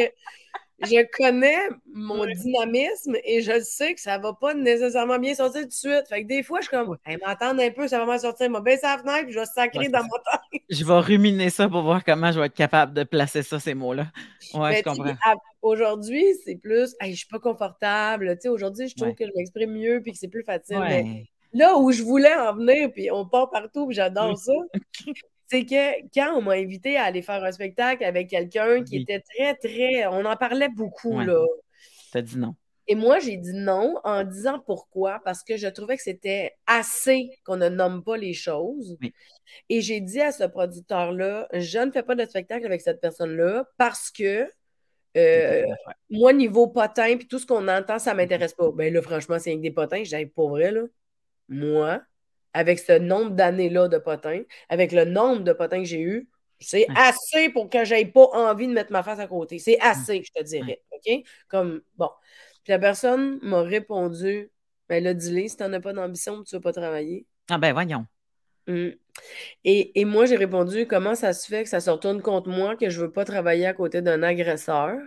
je connais mon dynamisme et je sais que ça va pas nécessairement bien sortir tout de suite. Fait que des fois, je suis comme, hey, m'attendre un peu, ça va mal sortir. Je vais baisser la fenêtre puis je vais sacrer dans mon temps. Je vais ruminer ça pour voir comment je vais être capable de placer ça, ces mots-là. Ouais, je comprends. Aujourd'hui, c'est plus, hey, je suis pas confortable. Aujourd'hui, je trouve que je m'exprime mieux puis que c'est plus facile. Mais là où je voulais en venir, puis on part partout, puis j'adore ça, <laughs> c'est que quand on m'a invité à aller faire un spectacle avec quelqu'un qui était très, très. On en parlait beaucoup, là. T'as dit non. Et moi, j'ai dit non en disant pourquoi, parce que je trouvais que c'était assez qu'on ne nomme pas les choses. Et j'ai dit à ce producteur-là, je ne fais pas de spectacle avec cette personne-là parce que euh, moi, niveau potin, puis tout ce qu'on entend, ça ne m'intéresse pas. Ben là, franchement, c'est avec des potins. J'ai pas vrai, là. Moi, avec ce nombre d'années-là de potins, avec le nombre de potins que j'ai eu, c'est assez pour que j'aie pas envie de mettre ma face à côté. C'est assez, je te dirais. OK? Comme, bon. Puis la personne m'a répondu, ben là, dis-le, si tu n'en as pas d'ambition, tu ne vas pas travailler. Ah ben voyons. Mmh. Et, et, moi, j'ai répondu, comment ça se fait que ça se retourne contre moi, que je ne veux pas travailler à côté d'un agresseur?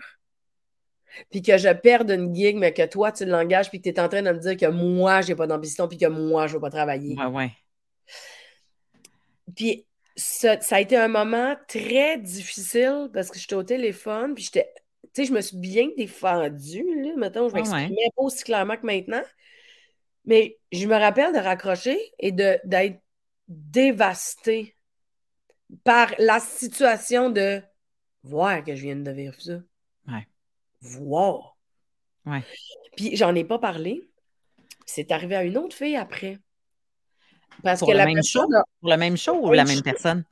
Puis que je perde une gig, mais que toi, tu l'engages, puis que tu es en train de me dire que moi, j'ai pas d'ambition, puis que moi, je veux pas travailler. Ouais, ouais. Puis ça, a été un moment très difficile parce que j'étais au téléphone, puis j'étais. Tu sais, je me suis bien défendue, là. Maintenant, je m'exprimais pas aussi clairement que maintenant. Mais je me rappelle de raccrocher et d'être dévastée par la situation de voir que je viens de vivre ça. Voir. Ouais. Puis j'en ai pas parlé. C'est arrivé à une autre fille après. Parce pour que le la même show? Pour le même show ou la même personne?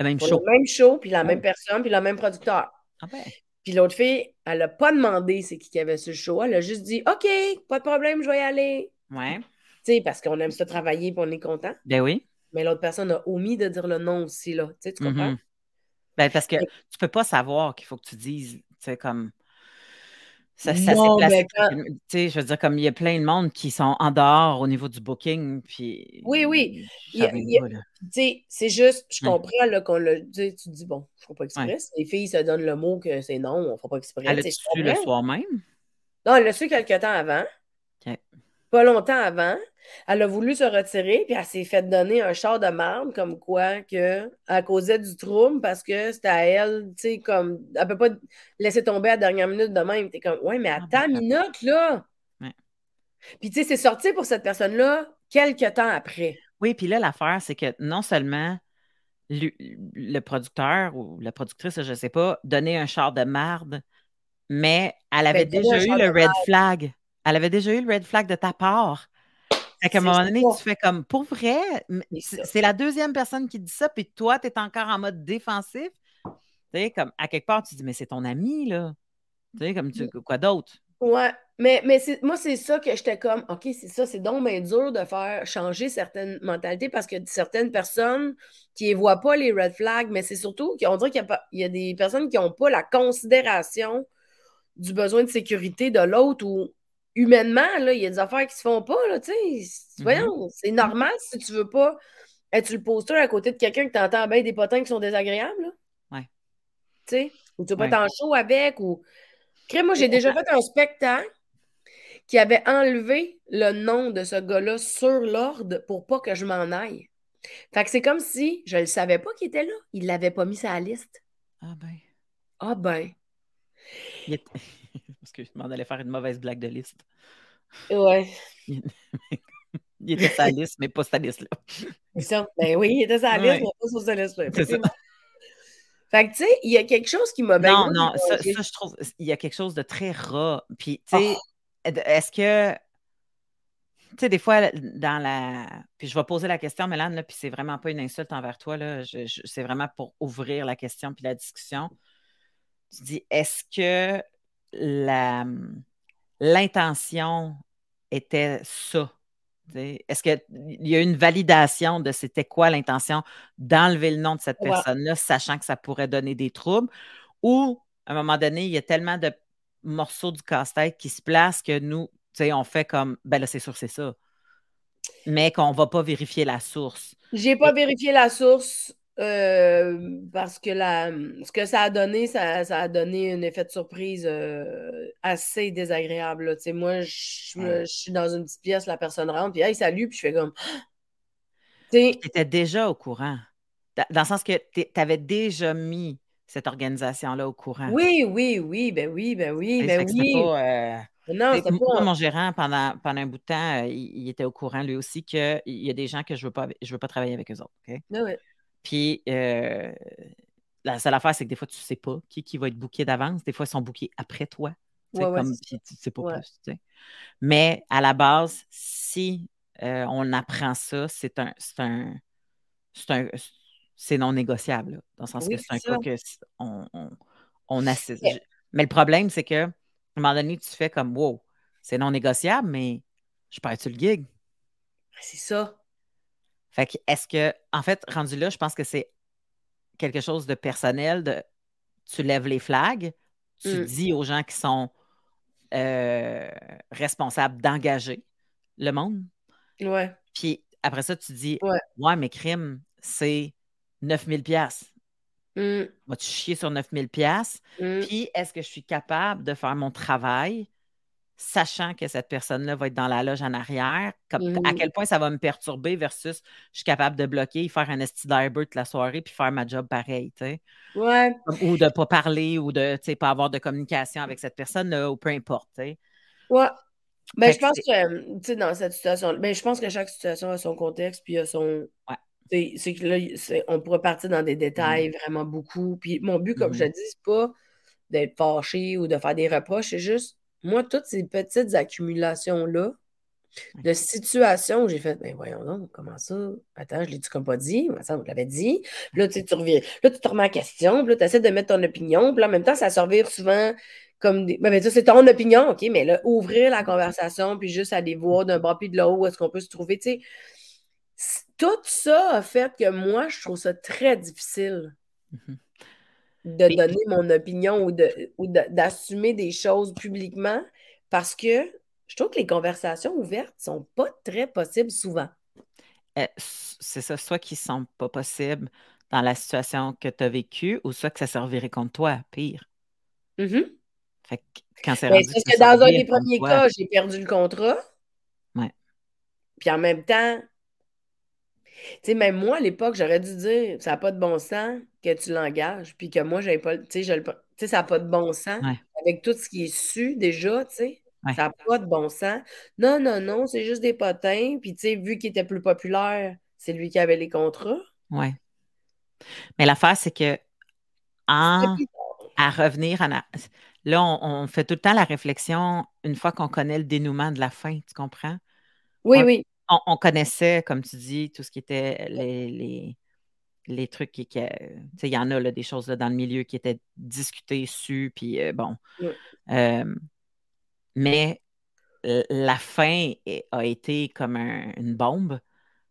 Le même show. Le même show, puis la même personne, puis le même producteur. Ah ben. Puis l'autre fille, elle n'a pas demandé c'est qui qui avait ce show. Elle a juste dit OK, pas de problème, je vais y aller. Ouais. Tu sais, parce qu'on aime ça travailler et on est content. Ben oui. Mais l'autre personne a omis de dire le nom aussi, là. Tu tu comprends? Mm-hmm. Ben parce que tu peux pas savoir qu'il faut que tu dises, tu sais, comme ça, ça s'est placé. Je veux dire, comme il y a plein de monde qui sont en dehors au niveau du booking. Puis, oui, oui. C'est juste, je comprends là, qu'on le. Tu te dis, bon, je ne ferai pas exprès. Les filles se donnent le mot que c'est non, on ne fera pas exprès. Elle l'a su le soir même? Non, elle l'a su quelques temps avant. Pas longtemps avant. Elle a voulu se retirer, puis elle s'est fait donner un char de marde, comme quoi que elle causait du trouble parce que c'était à elle, tu sais, comme elle peut pas laisser tomber à la dernière minute de même. T'es comme Ouais, mais à ta minute, là. Puis tu sais, c'est sorti pour cette personne-là quelques temps après. Oui, puis là, l'affaire, c'est que non seulement le, producteur ou la productrice, je ne sais pas, donnait un char de marde, mais elle avait ben, déjà eu le red flag. Elle avait déjà eu le red flag de ta part. À un moment donné, tu fais comme pour vrai, c'est la deuxième personne qui dit ça, puis toi, tu es encore en mode défensif. Tu sais, comme à quelque part, tu dis, mais c'est ton ami, là. Tu sais, comme tu, quoi d'autre? Ouais, mais, mais moi, c'est ça que j'étais comme, OK, c'est ça, c'est donc bien dur de faire changer certaines mentalités parce que certaines personnes qui ne voient pas les red flags, mais c'est surtout qu'on dirait qu'il y, y, a des personnes qui n'ont pas la considération du besoin de sécurité de l'autre ou humainement, là, il y a des affaires qui se font pas, là, tu sais. Mm-hmm. Voyons, c'est normal si tu veux pas être le poster à côté de quelqu'un que tu entends bien des potins qui sont désagréables, là. Ouais. Tu sais, ou tu veux pas être en show avec, ou... Crée, moi, j'ai déjà fait un spectacle qui avait enlevé le nom de ce gars-là sur l'ordre pour pas que je m'en aille. Fait que c'est comme si je ne savais pas qu'il était là. Il l'avait pas mis sur la liste. Ah ben. Ah ben. Parce que je m'en allais faire une mauvaise blague de liste. Ouais. <laughs> il était la liste, mais pas cette liste-là. Ça. Ben oui, il était la liste, mais pas sur cette liste-là. Fait que, tu sais, il y a quelque chose qui m'a. Non, non, ça, ça, je trouve, il y a quelque chose de très rat. Puis, tu sais, oh. est-ce que. Tu sais, des fois, dans la. Puis je vais poser la question, Mélane, là, puis c'est vraiment pas une insulte envers toi, là. c'est vraiment pour ouvrir la question puis la discussion. Tu dis, est-ce que l'intention était ça? Est-ce qu'il y a une validation de c'était quoi l'intention d'enlever le nom de cette personne-là, sachant que ça pourrait donner des troubles? Ou, à un moment donné, il y a tellement de morceaux du casse-tête qui se placent que nous, on fait comme, ben là, c'est sûr, c'est ça. Mais qu'on ne va pas vérifier la source. J'ai pas vérifié la source. Euh, parce que la, ce que ça a donné, ça, a donné un effet de surprise euh, assez désagréable. Moi, je, suis dans une petite pièce, la personne rentre, puis hey, salut, puis je fais comme. <gasps> Tu étais déjà au courant. Dans le sens que tu avais déjà mis cette organisation-là au courant. Oui, oui, oui, ben oui, ben oui, ben oui. Euh, non, pas... Moi, mon gérant, pendant, pendant un bout de temps, il, était au courant lui aussi qu'il y a des gens que je ne veux, pas, je veux pas travailler avec eux autres. OK? Ben puis euh, la seule affaire, c'est que des fois, tu ne sais pas qui, qui va être booké d'avance. Des fois, ils sont bookés après toi. comme tu ne sais pas plus. Mais à la base, si euh, on apprend ça, c'est un, un, un c'est non négociable. dans le sens que c'est un cas que on, on, assiste. Mais le problème, c'est que à un moment donné, tu fais comme wow, c'est non négociable, mais je perds-tu le gig? C'est ça. Fait que, est-ce que, en fait, rendu là, je pense que c'est quelque chose de personnel, de tu lèves les flags, tu mm. dis aux gens qui sont euh, responsables d'engager le monde. Ouais. Puis après ça, tu dis, ouais, ouais mes crimes, c'est 9000 pièces. Mm. Vas-tu chier sur 9000 pièces? Mm. Puis est-ce que je suis capable de faire mon travail sachant que cette personne-là va être dans la loge en arrière, à mmh quel point ça va me perturber versus je suis capable de bloquer, faire un esti toute la soirée puis faire ma job pareil, tu sais. Ouais. Ou de ne pas parler ou de ne pas avoir de communication avec cette personne-là ou peu importe, tu sais. Ouais. Ben, je pense que, tu sais, dans cette situation, ben, je pense que chaque situation a son contexte puis a son. Ouais. C'est que là, on pourrait partir dans des détails mmh vraiment beaucoup. Puis mon but, comme je mmh je dis, c'est pas d'être fâché ou de faire des reproches, c'est juste moi, toutes ces petites accumulations-là de situations où j'ai fait, ben voyons donc, comment ça? Attends, je l'ai-tu comme pas dit? Ça, on l'avait dit. Puis là, tu sais, tu reviens. Là, tu te remets en question. Puis là, tu essaies de mettre ton opinion. Puis là, en même temps, ça servir souvent comme des. Ben, ben, ça, c'est ton opinion, OK, mais là, ouvrir la conversation, puis juste aller voir d'un bas puis de l'autre où est-ce qu'on peut se trouver. Tu sais, tout ça a fait que moi, je trouve ça très difficile. Mm-hmm de donner mon opinion ou, de, ou d'assumer des choses publiquement parce que je trouve que les conversations ouvertes ne sont pas très possibles souvent. Euh, c'est ça, soit qui ne sont pas possibles dans la situation que tu as vécue ou soit que ça servirait contre toi, pire. Mm-hmm. Fait que quand c'est ben, Parce que dans un des premiers cas, j'ai perdu le contrat. Ouais. Puis en même temps, tu sais, même moi, à l'époque, j'aurais dû dire, ça n'a pas de bon sens que tu l'engages, puis que moi, j'avais pas, tu sais, ça n'a pas de bon sens. Avec tout ce qui est su déjà, tu sais, ça n'a pas de bon sens. Non, non, non, c'est juste des potins, puis tu sais, vu qu'il était plus populaire, c'est lui qui avait les contrats. Oui. Mais l'affaire, c'est que en, à revenir à là, on, fait tout le temps la réflexion une fois qu'on connaît le dénouement de la fin, tu comprends? Oui, oui on, connaissait, comme tu dis, tout ce qui était les, les, trucs qui. il y en a des choses dans le milieu qui étaient discutées, su, puis euh, bon. Euh, mais la fin a été comme une bombe.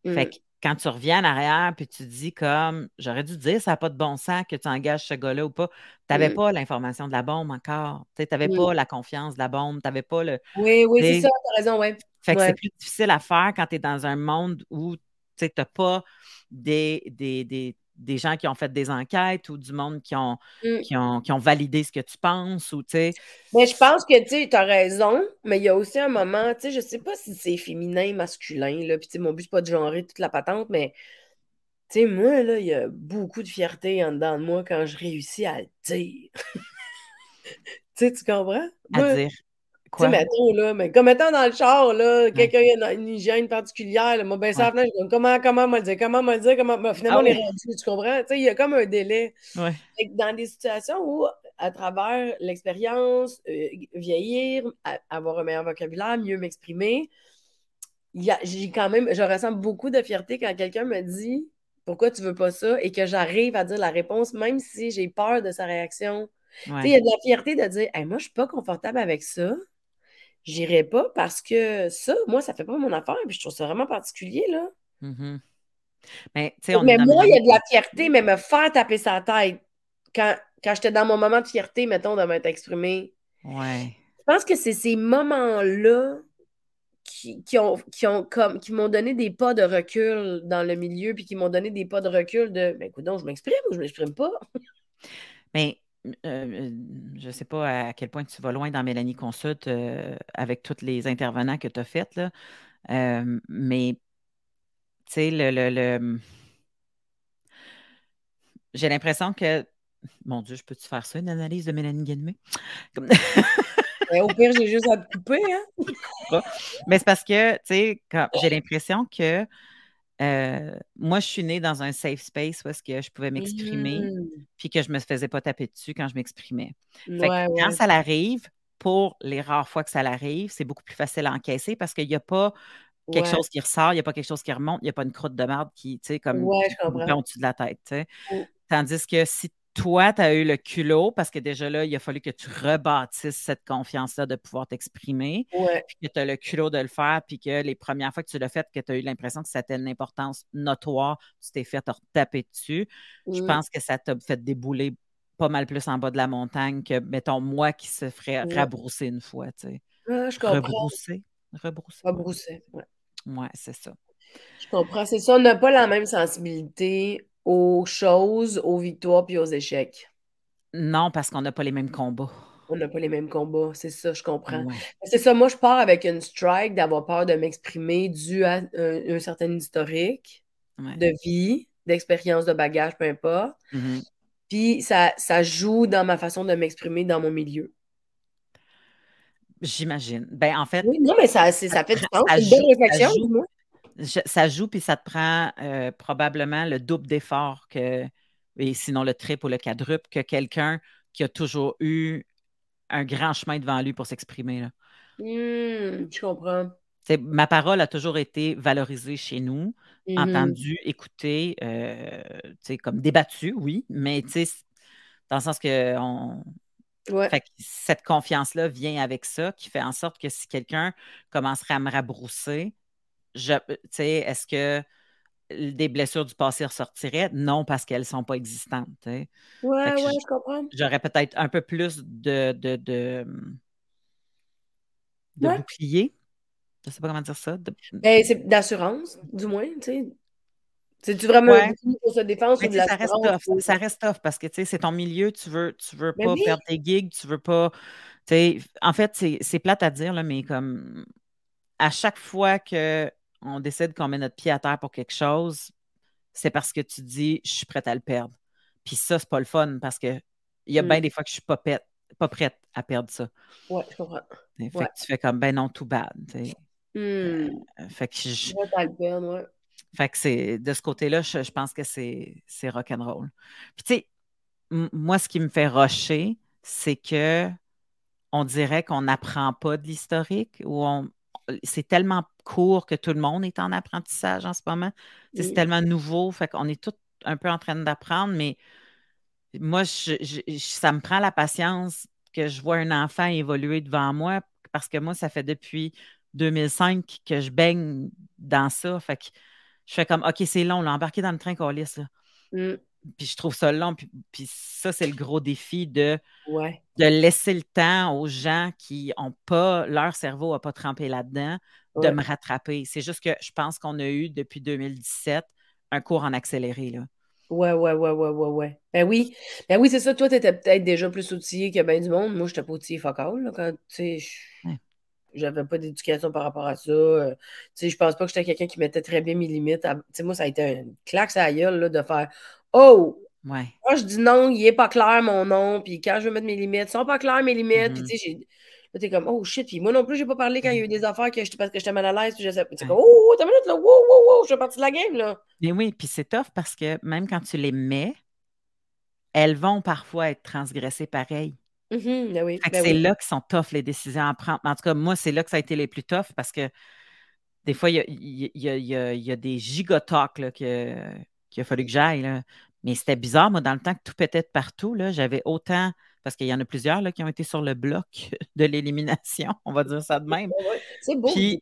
Fait que quand tu reviens en arrière puis tu dis comme j'aurais dû dire ça n'a pas de bon sens que tu engages ce gars-là ou pas, tu n'avais pas l'information de la bombe encore. Tu n'avais pas la confiance de la bombe, tu n'avais pas le. Oui, oui, c'est ça, tu as raison, oui. Fait que c'est plus difficile à faire quand tu es dans un monde où tu n'as pas des, des, des gens qui ont fait des enquêtes ou du monde qui ont, Mm. qui ont, qui ont validé ce que tu penses ou tu sais. Mais je pense que tu as raison, mais il y a aussi un moment, tu sais, je sais pas si c'est féminin, masculin, là, puis tu sais, mon but, c'est pas de genrer toute la patente, mais tu sais, moi, là, il y a beaucoup de fierté en dedans de moi quand je réussis à le dire. <laughs> tu sais, tu comprends? À Moi, dire tu sais, mettons, là, mais comme étant dans le char, là, quelqu'un a une, une hygiène particulière, là, moi, ben, ça, Ouais. je dis, comment, comment me le dire, comment me le dire, comment, ben, finalement, Ah on est oui. rendu, tu comprends? Tu sais, il y a comme un délai. Ouais. Dans des situations où, à travers l'expérience, euh, vieillir, avoir un meilleur vocabulaire, mieux m'exprimer, j'ai quand même, je ressens beaucoup de fierté quand quelqu'un me dit pourquoi tu veux pas ça et que j'arrive à dire la réponse, même si j'ai peur de sa réaction. Il y a de la fierté de dire Hey, moi, je suis pas confortable avec ça. J'irai pas parce que ça, moi, ça fait pas mon affaire. Puis je trouve ça vraiment particulier, là. Mhm. Mais tu sais, on Mais moi, il y a de la fierté, mais me faire taper sa tête quand, quand j'étais dans mon moment de fierté, mettons, de m'être exprimé. Ouais. Je pense que c'est ces moments-là qui, qui ont, qui ont comme qui m'ont donné des pas de recul dans le milieu, puis qui m'ont donné des pas de recul de ben écoute, donc, je m'exprime ou je m'exprime pas? Mais euh, je ne sais pas à quel point tu vas loin dans Mélanie Consulte euh, avec tous les intervenants que tu as faits, là. Euh, mais tu sais, le, le- le- j'ai l'impression que. Mon Dieu, je peux-tu faire ça, une analyse de Mélanie Guillemet? Comme- <laughs> Ben, au pire, j'ai juste à te couper, hein. Mais c'est parce que, tu sais, j'ai l'impression que euh, moi, je suis née dans un safe space où est-ce que je pouvais m'exprimer, Mm. puis que je ne me faisais pas taper dessus quand je m'exprimais. Ouais, quand ça l'arrive, pour les rares fois que ça l'arrive, c'est beaucoup plus facile à encaisser parce qu'il n'y a pas quelque Ouais. chose qui ressort, il n'y a pas quelque chose qui remonte, il n'y a pas une croûte de merde qui, tu sais, comme Ouais, je de la tête. Tandis que si toi, tu as eu le culot, parce que déjà là, il a fallu que tu rebâtisses cette confiance-là de pouvoir t'exprimer, Ouais. puis que tu as le culot de le faire, puis que les premières fois que tu l'as fait, que tu as eu l'impression que ça avait une importance notoire, tu t'es fait te taper dessus. Je pense que ça t'a fait débouler pas mal plus en bas de la montagne que, mettons, moi qui se ferait Ouais. rabrousser une fois, tu sais. Ah, je comprends. Rebrousser. Rebrousser. Rebrousser, ouais. Ouais, c'est ça. Je comprends. C'est ça, on n'a pas la même sensibilité aux choses, aux victoires puis aux échecs. Non, parce qu'on n'a pas les mêmes combats. On n'a pas les mêmes combats, c'est ça, je comprends. Ouais. C'est ça, moi, je pars avec une strike d'avoir peur de m'exprimer dû à un, un certain historique Ouais. de vie, d'expérience, de bagage, peu importe. Mhm. Puis ça, ça joue dans ma façon de m'exprimer dans mon milieu. J'imagine. Ben, en fait, Oui, non, mais ça, ça fait du sens. ça une belle réflexion, ça joue. Je- ça joue, puis ça te prend euh, probablement le double d'effort que, et sinon le triple ou le quadruple, que quelqu'un qui a toujours eu un grand chemin devant lui pour s'exprimer. Hmm, je comprends. Ma parole a toujours été valorisée chez nous, Mhm. entendue, écoutée, euh, tu sais, comme débattue, oui, mais tu sais, dans le sens que on, Ouais. Fait que cette confiance-là vient avec ça, qui fait en sorte que si quelqu'un commencerait à me rabrousser, est-ce que des blessures du passé ressortiraient? Non, parce qu'elles ne sont pas existantes. sais. Ouais, que ouais, je- comprends. J'aurais peut-être un peu plus de, de, de, de Ouais. bouclier. Je ne sais pas comment dire ça. de- Ben, c'est d'assurance, du moins, tu sais. C'est-tu vraiment Ouais. pour se défendre Mais ou de sais, ça reste pour- Ça reste tough parce que c'est ton milieu, tu veux, tu veux Ben pas oui. perdre tes gigs, tu veux pas. en fait, c'est plate à dire, là, mais comme à chaque fois qu'on décide qu'on met notre pied à terre pour quelque chose, c'est parce que tu dis je suis prête à le perdre. Puis ça, c'est pas le fun parce que il y a Mm. bien des fois que je suis pas, pète- pas prête à perdre ça. Ouais, je comprends. Fait que tu fais comme ben non, tout bad. sais. Hmm. Fait que je, Ouais, t'as le perdre, ouais. fait que c'est de ce côté-là, je, je pense que c'est c'est rock'n'roll. Puis tu sais, m- moi, ce qui me fait rusher, c'est que on dirait qu'on n'apprend pas de l'historique ou on c'est tellement court que tout le monde est en apprentissage en ce moment. C'est tellement nouveau, fait qu'on est tous un peu en train d'apprendre, mais moi, je- je- je- ça me prend la patience que je vois un enfant évoluer devant moi parce que moi, ça fait depuis 2005 que je baigne dans ça. Fait que je fais comme, OK, c'est long, là, embarquer dans le train qu'on laisse. Là. Mm. Puis je trouve ça long. Puis, puis ça, c'est le gros défi de, Ouais. de laisser le temps aux gens qui ont pas, leur cerveau n'a pas trempé là-dedans, de me rattraper. C'est juste que je pense qu'on a eu depuis 2017 un cours en accéléré. Là. Ouais, ouais, ouais, ouais, ouais, ouais. Ben oui, ben oui, c'est ça. Toi, t'étais peut-être déjà plus outillé que bien du monde. Moi, j'étais pas outillé là, quand, tu sais, j'avais pas d'éducation par rapport à ça. Euh, tu sais, je pense pas que j'étais quelqu'un qui mettait très bien mes limites. Tu sais, moi, ça a été une claque à la gueule, là, de faire « Oh! Ouais. Quand je dis non, il est pas clair, mon nom. Puis quand je veux mettre mes limites, sont pas claires, mes limites. Puis Mhm. tu sais, là, t'es comme « Oh shit! » Puis moi non plus, j'ai pas parlé quand il y a eu des affaires que parce que j'étais mal à l'aise. Puis je sais, comme « Oh, t'as minute, là! Wow, wow, wow! Je fais partie de la game, là! » Mais oui, puis c'est tough parce que même quand tu les mets, elles vont parfois être transgressées pareil. Mhm, ben oui, ben c'est oui. là que sont tough les décisions à prendre. En tout cas, moi, c'est là que ça a été les plus tough parce que des fois, il y a, il y a- il y a- il y a des gigotalks là, que- qu'il a fallu que j'aille. là. Mais c'était bizarre, moi, dans le temps que tout pétait de partout, là, j'avais autant, parce qu'il y en a plusieurs là, qui ont été sur le bloc <laughs> de l'élimination, on va dire ça de même. C'est beau. Puis,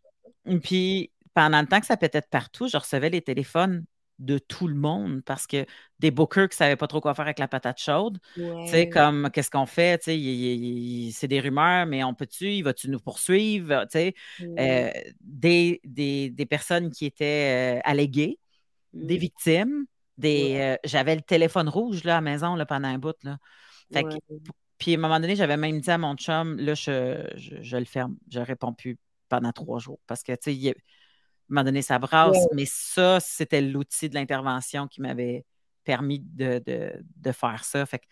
puis pendant le temps que ça pétait de partout, je recevais les téléphones de tout le monde parce que des bookers qui ne savaient pas trop quoi faire avec la patate chaude. Tu sais, comme qu'est-ce qu'on fait? Tu sais, c'est des rumeurs, mais on peut-tu? Il va-tu nous poursuivre? Tu sais, Ouais. euh, des, des, des personnes qui étaient euh, alléguées, des Mm. victimes, des. Ouais. euh, j'avais le téléphone rouge là, à la maison là, pendant un bout. Là. Fait que- puis à un moment donné, j'avais même dit à mon chum, là, je, je, je le ferme, je ne réponds plus pendant trois jours. Parce que, tu sais, à un moment donné, ça brasse, Ouais. mais ça, c'était l'outil de l'intervention qui m'avait permis de, de, de faire ça. Fait que, tu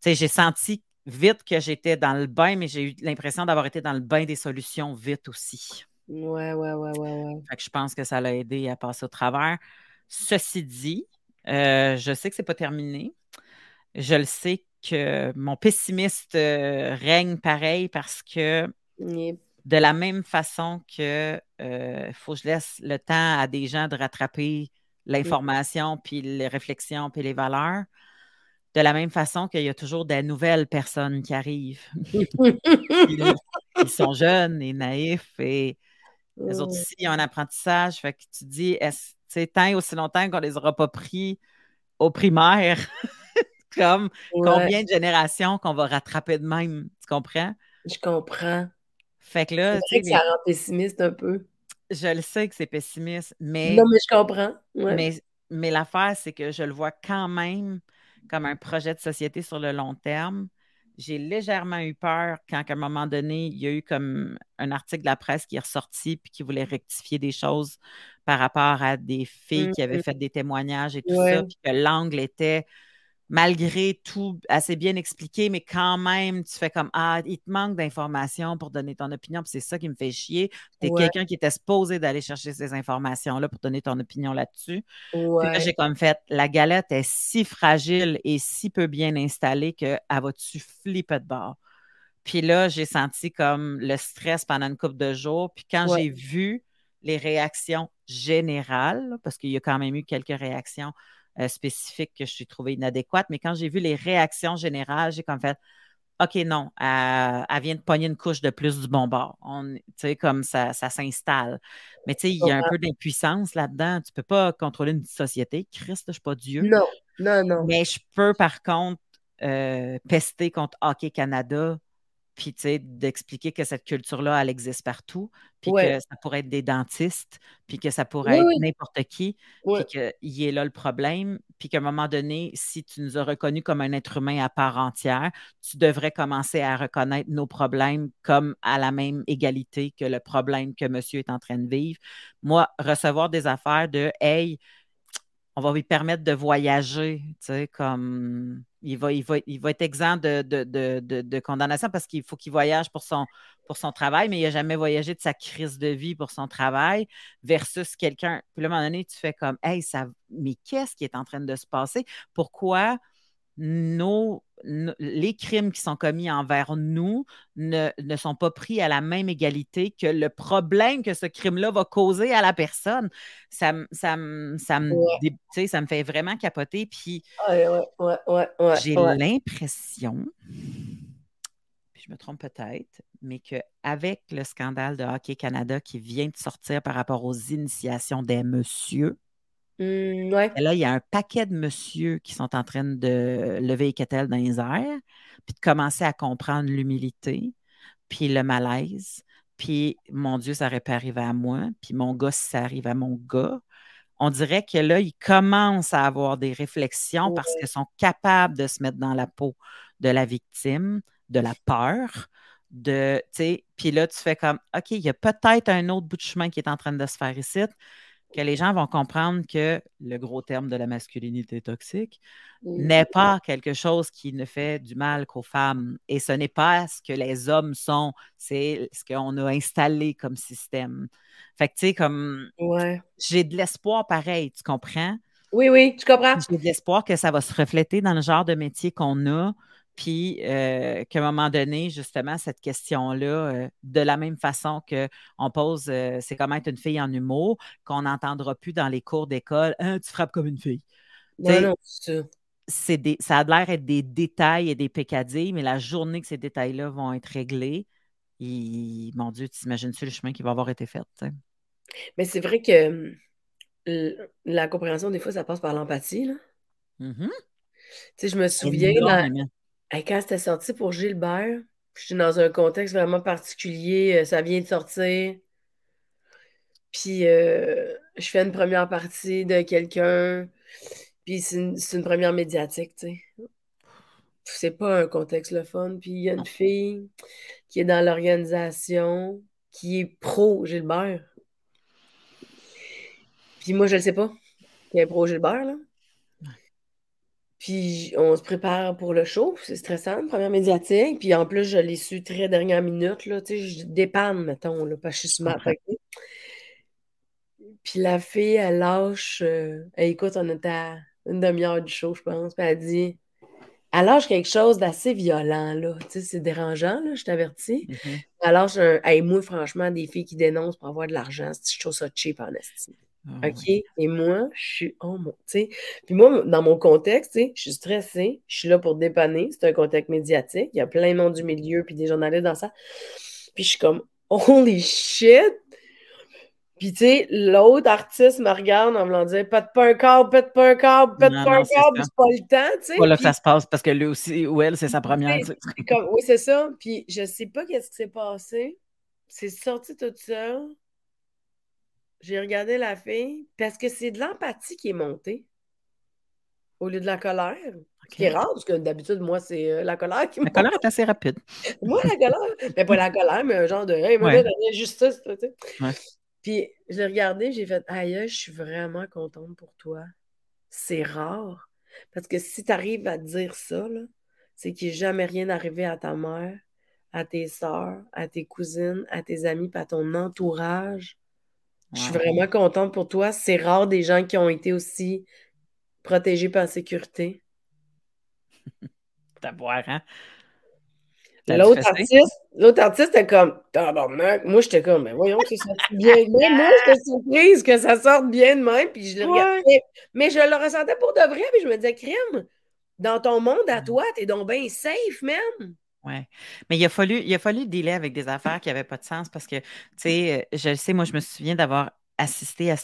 sais, j'ai senti vite que j'étais dans le bain, mais j'ai eu l'impression d'avoir été dans le bain des solutions vite aussi. Ouais, ouais, ouais, ouais, ouais. Fait que je pense que ça l'a aidé à passer au travers. Ceci dit, euh, je sais que c'est pas terminé. Je le sais que mon pessimiste euh, règne pareil parce que Yep. de la même façon que euh, faut que je laisse le temps à des gens de rattraper l'information, puis les réflexions, puis les valeurs, de la même façon qu'il y a toujours des nouvelles personnes qui arrivent. ils, ils sont jeunes et naïfs et les autres ils ont un apprentissage. Fait que tu dis, est-ce, sais, tant et aussi longtemps qu'on les aura pas pris au primaire, <laughs> comme Ouais, combien de générations qu'on va rattraper de même, tu comprends? je comprends. Fait que là, que ça rend pessimiste un peu. je le sais que c'est pessimiste, mais, Non, mais je comprends. Ouais. mais, mais l'affaire, c'est que je le vois quand même comme un projet de société sur le long terme. J'ai légèrement eu peur quand, à un moment donné, il y a eu comme un article de la presse qui est ressorti puis qui voulait rectifier des choses par rapport à des filles qui avaient Mhm. fait des témoignages et tout Ouais. ça, puis que l'angle était, malgré tout, assez bien expliqué, mais quand même, tu fais comme Ah, il te manque d'informations pour donner ton opinion, puis c'est ça qui me fait chier. Tu es Ouais. quelqu'un qui était supposé d'aller chercher ces informations-là pour donner ton opinion là-dessus. Ouais. j'ai comme fait, la galette est si fragile et si peu bien installée qu'elle va-tu flipper de bord. Puis là, j'ai senti comme le stress pendant une couple de jours. Puis quand Ouais. j'ai vu les réactions générales, parce qu'il y a quand même eu quelques réactions euh, spécifiques que je suis trouvée inadéquates, mais quand j'ai vu les réactions générales, j'ai comme fait, OK, non, elle, elle vient de pogner une couche de plus du bon bord. Tu sais, comme ça, ça s'installe. Mais tu sais, il y a un peu d'impuissance là-dedans. Tu peux pas contrôler une société. Christ, je suis pas Dieu. Non, non, non. Mais je peux, par contre, euh, pester contre Hockey Canada, puis tu sais, d'expliquer que cette culture-là, elle existe partout, puis Ouais. que ça pourrait être des dentistes, puis que ça pourrait Oui, être n'importe qui, puis qu'il est là le problème, puis qu'à un moment donné, si tu nous as reconnus comme un être humain à part entière, tu devrais commencer à reconnaître nos problèmes comme à la même égalité que le problème que monsieur est en train de vivre. Moi, recevoir des affaires de Hey, on va lui permettre de voyager, tu sais, comme il va, être exempt de, condamnation parce qu'il faut qu'il voyage pour son, pour son travail, mais il n'a jamais voyagé de sa crise de vie pour son travail, versus quelqu'un. Puis là, à un moment donné, tu fais comme Hey, ça, mais qu'est-ce qui est en train de se passer? Pourquoi nos, nos- les crimes qui sont commis envers nous ne, ne sont pas pris à la même égalité que le problème que ce crime-là va causer à la personne. Ça, me- ça, ça, me, Ouais. ça me fait vraiment capoter. Puis Ouais, ouais, j'ai l'impression, puis je me trompe peut-être, mais qu'avec le scandale de Hockey Canada qui vient de sortir par rapport aux initiations des messieurs, Ouais. et là, il y a un paquet de messieurs qui sont en train de lever les quetelles dans les airs, puis de commencer à comprendre l'humilité, puis le malaise, puis mon Dieu, ça aurait pu arriver à moi, puis mon gars, si ça arrive à mon gars, on dirait que là, ils commencent à avoir des réflexions parce qu'ils sont capables de se mettre dans la peau de la victime, de la peur, de, puis là, tu fais comme, OK, il y a peut-être un autre bout de chemin qui est en train de se faire ici, que les gens vont comprendre que le gros terme de la masculinité toxique n'est pas quelque chose qui ne fait du mal qu'aux femmes. Et ce n'est pas ce que les hommes sont, c'est ce qu'on a installé comme système. Fait que, tu sais, comme. Ouais. J'ai de l'espoir pareil, tu comprends? Oui, oui, tu comprends. J'ai de l'espoir que ça va se refléter dans le genre de métier qu'on a, puis euh, qu'à un moment donné, justement, cette question-là, euh, de la même façon qu'on pose euh, c'est comment être une fille en humour, qu'on n'entendra plus dans les cours d'école hein, tu frappes comme une fille. C'est ça. Des, ça a l'air être des détails et des pécadilles, mais la journée que ces détails-là vont être réglés, mon Dieu, tu imagines-tu le chemin qui va avoir été fait? Mais c'est vrai que la compréhension, des fois, ça passe par l'empathie. Mm-hmm. Je me souviens, quand c'était sorti pour Gilbert, j'étais dans un contexte vraiment particulier, euh, ça vient de sortir. Puis euh, je fais une première partie de quelqu'un, puis c'est une, première médiatique, tu sais. C'est pas un contexte le fun. Puis il y a une fille qui est dans l'organisation, qui est pro Gilbert. Puis moi, je le sais pas. Qui est pro Gilbert, là. Puis on se prépare pour le show, c'est stressant, première médiatique. Puis en plus, je l'ai su très dernière minute, là, tu sais, je dépanne, mettons, là, parce que je suis mal Puis la fille, elle lâche, euh, elle écoute, on était à une demi-heure du show, je pense, puis elle dit, elle lâche quelque chose d'assez violent, là, tu sais, c'est dérangeant, là, je t'avertis. Mm-hmm. Elle lâche un, hey, moi, franchement, des filles qui dénoncent pour avoir de l'argent, je trouve ça cheap en estime. Ah OK? Et moi, je suis, oh mon. Puis moi, dans mon contexte, je suis stressée, je suis là pour dépanner, c'est un contexte médiatique, il y a plein de monde du milieu, puis des journalistes dans ça. Puis je suis comme, <laughs> holy shit! Puis tu sais, l'autre artiste me regarde en me disant pète pas un câble, pète pas un câble, pète pas un câble, c'est pas le temps, tu sais. Pas là que ça se passe parce que lui aussi ou elle, c'est sa première. Comme, oui, c'est ça. Puis je sais pas qu'est-ce qui s'est passé. C'est sorti tout seul. J'ai regardé la fille parce que c'est de l'empathie qui est montée au lieu de la colère. Ce qui est rare, parce que d'habitude, moi, c'est euh, la colère qui me. La colère est assez rapide. <laughs> moi, la colère. Mais pas la colère, mais un genre de Hey, moi, ouais. justice. Tu sais. Puis je l'ai regardé, j'ai fait Aïe, je suis vraiment contente pour toi. C'est rare. Parce que si tu arrives à dire ça, c'est qu'il n'est jamais rien arrivé à ta mère, à tes soeurs, à tes cousines, à tes amis, pas à ton entourage je suis vraiment contente pour toi. C'est rare des gens qui ont été aussi protégés par la sécurité. <laughs> T'as boire, hein? L'autre artiste, l'autre artiste était comme Moi, j'étais comme, mais voyons que ça sorte <laughs> bien. Mais moi, j'étais surprise que ça sorte bien de même. Puis je le regardais. Mais je le ressentais pour de vrai. Puis je me disais, crime, dans ton monde à toi, t'es donc bien safe, même. Oui. Mais il a fallu, il a fallu dealer avec des affaires qui n'avaient pas de sens parce que, tu sais, je sais, moi, je me souviens d'avoir assisté à,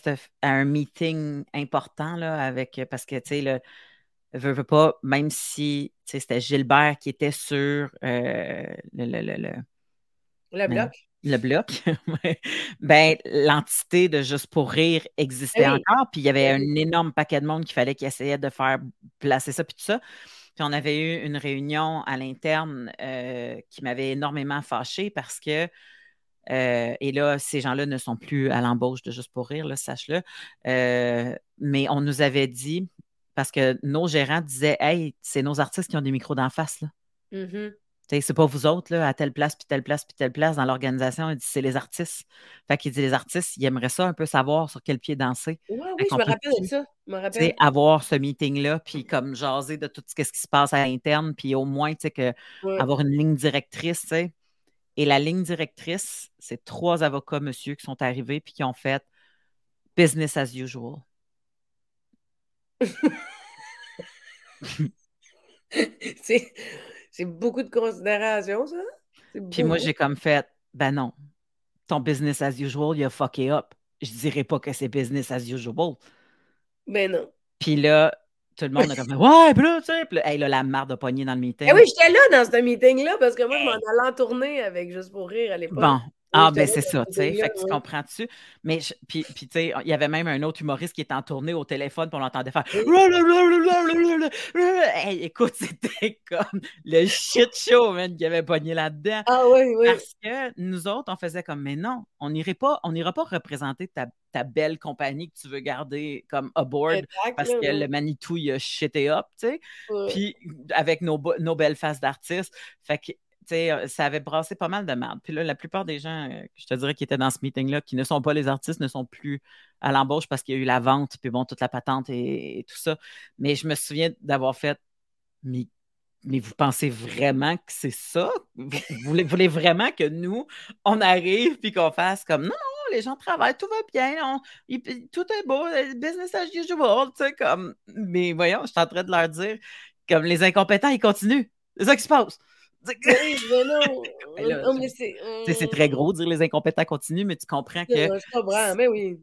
un meeting important là, avec, parce que, tu sais, le, veux, pas, même si c'était Gilbert qui était sur euh, le, le, le, le, bloc? Le bloc, <laughs> ben, l'entité de Juste pour rire existait encore, puis il y avait un énorme paquet de monde qu'il fallait qu'il essayait de faire placer ça, puis tout ça. Puis on avait eu une réunion à l'interne euh, qui m'avait énormément fâchée parce que, euh, et là, ces gens-là ne sont plus à l'embauche de Juste pour rire, sache-le, euh, mais on nous avait dit, parce que nos gérants disaient, hey, c'est nos artistes qui ont des micros d'en face. Là. Mm-hmm. C'est pas vous autres, là, à telle place, puis telle place, puis telle place dans l'organisation. Il dit c'est les artistes. Fait qu'il dit les artistes, ils aimeraient ça un peu savoir sur quel pied danser. oui, je me rappelle de ça. Je me rappelle. Avoir ce meeting-là, puis comme jaser de tout ce qui se passe à l'interne, puis au moins, tu sais, que, avoir une ligne directrice, tu sais. Et la ligne directrice, c'est trois avocats, monsieur, qui sont arrivés, puis qui ont fait business as usual. <laughs> c'est c'est beaucoup de considération, ça? Puis moi, j'ai comme fait, ben non, ton business as usual, il a fucké up. Je dirais pas que c'est business as usual. Ben non. Puis là, tout le monde a comme <laughs> Ouais, puis là, tu sais, hey, là, la marde de poignée dans le meeting. Eh oui, j'étais là dans ce meeting-là parce que moi, je m'en allais en tournée avec Juste pour rire à l'époque. Bon. Ah, ben c'est ça, tu sais. Fait que tu comprends-tu? Mais, puis, puis tu sais, il y avait même un autre humoriste qui était en tournée au téléphone, pour l'entendait faire. Hey, écoute, <laughs> c'était comme le shit show, man, qui avait pogné là-dedans. Ah, oui, oui. Parce que nous autres, on faisait comme, mais non, on n'irait pas, on n'ira pas représenter ta, ta, belle compagnie que tu veux garder comme aboard parce que le Manitou, il a shité up, tu sais. Puis avec nos, nos belles faces d'artistes. Fait que euh, ça avait brassé pas mal de merde. Puis là, la plupart des gens, euh, je te dirais, qui étaient dans ce meeting-là, qui ne sont pas les artistes, ne sont plus à l'embauche parce qu'il y a eu la vente, puis bon, toute la patente et, tout ça. Mais je me souviens d'avoir fait, mais, vous pensez vraiment que c'est ça? Vous, voulez, vraiment que nous, on arrive puis qu'on fasse comme, non, non, les gens travaillent, tout va bien, tout est beau, business as usual, tu sais, comme, mais voyons, je suis en train de leur dire, comme les incompétents, ils continuent. C'est ça qui se passe. <laughs> C'est très gros dire les incompétents continuent, mais tu comprends que.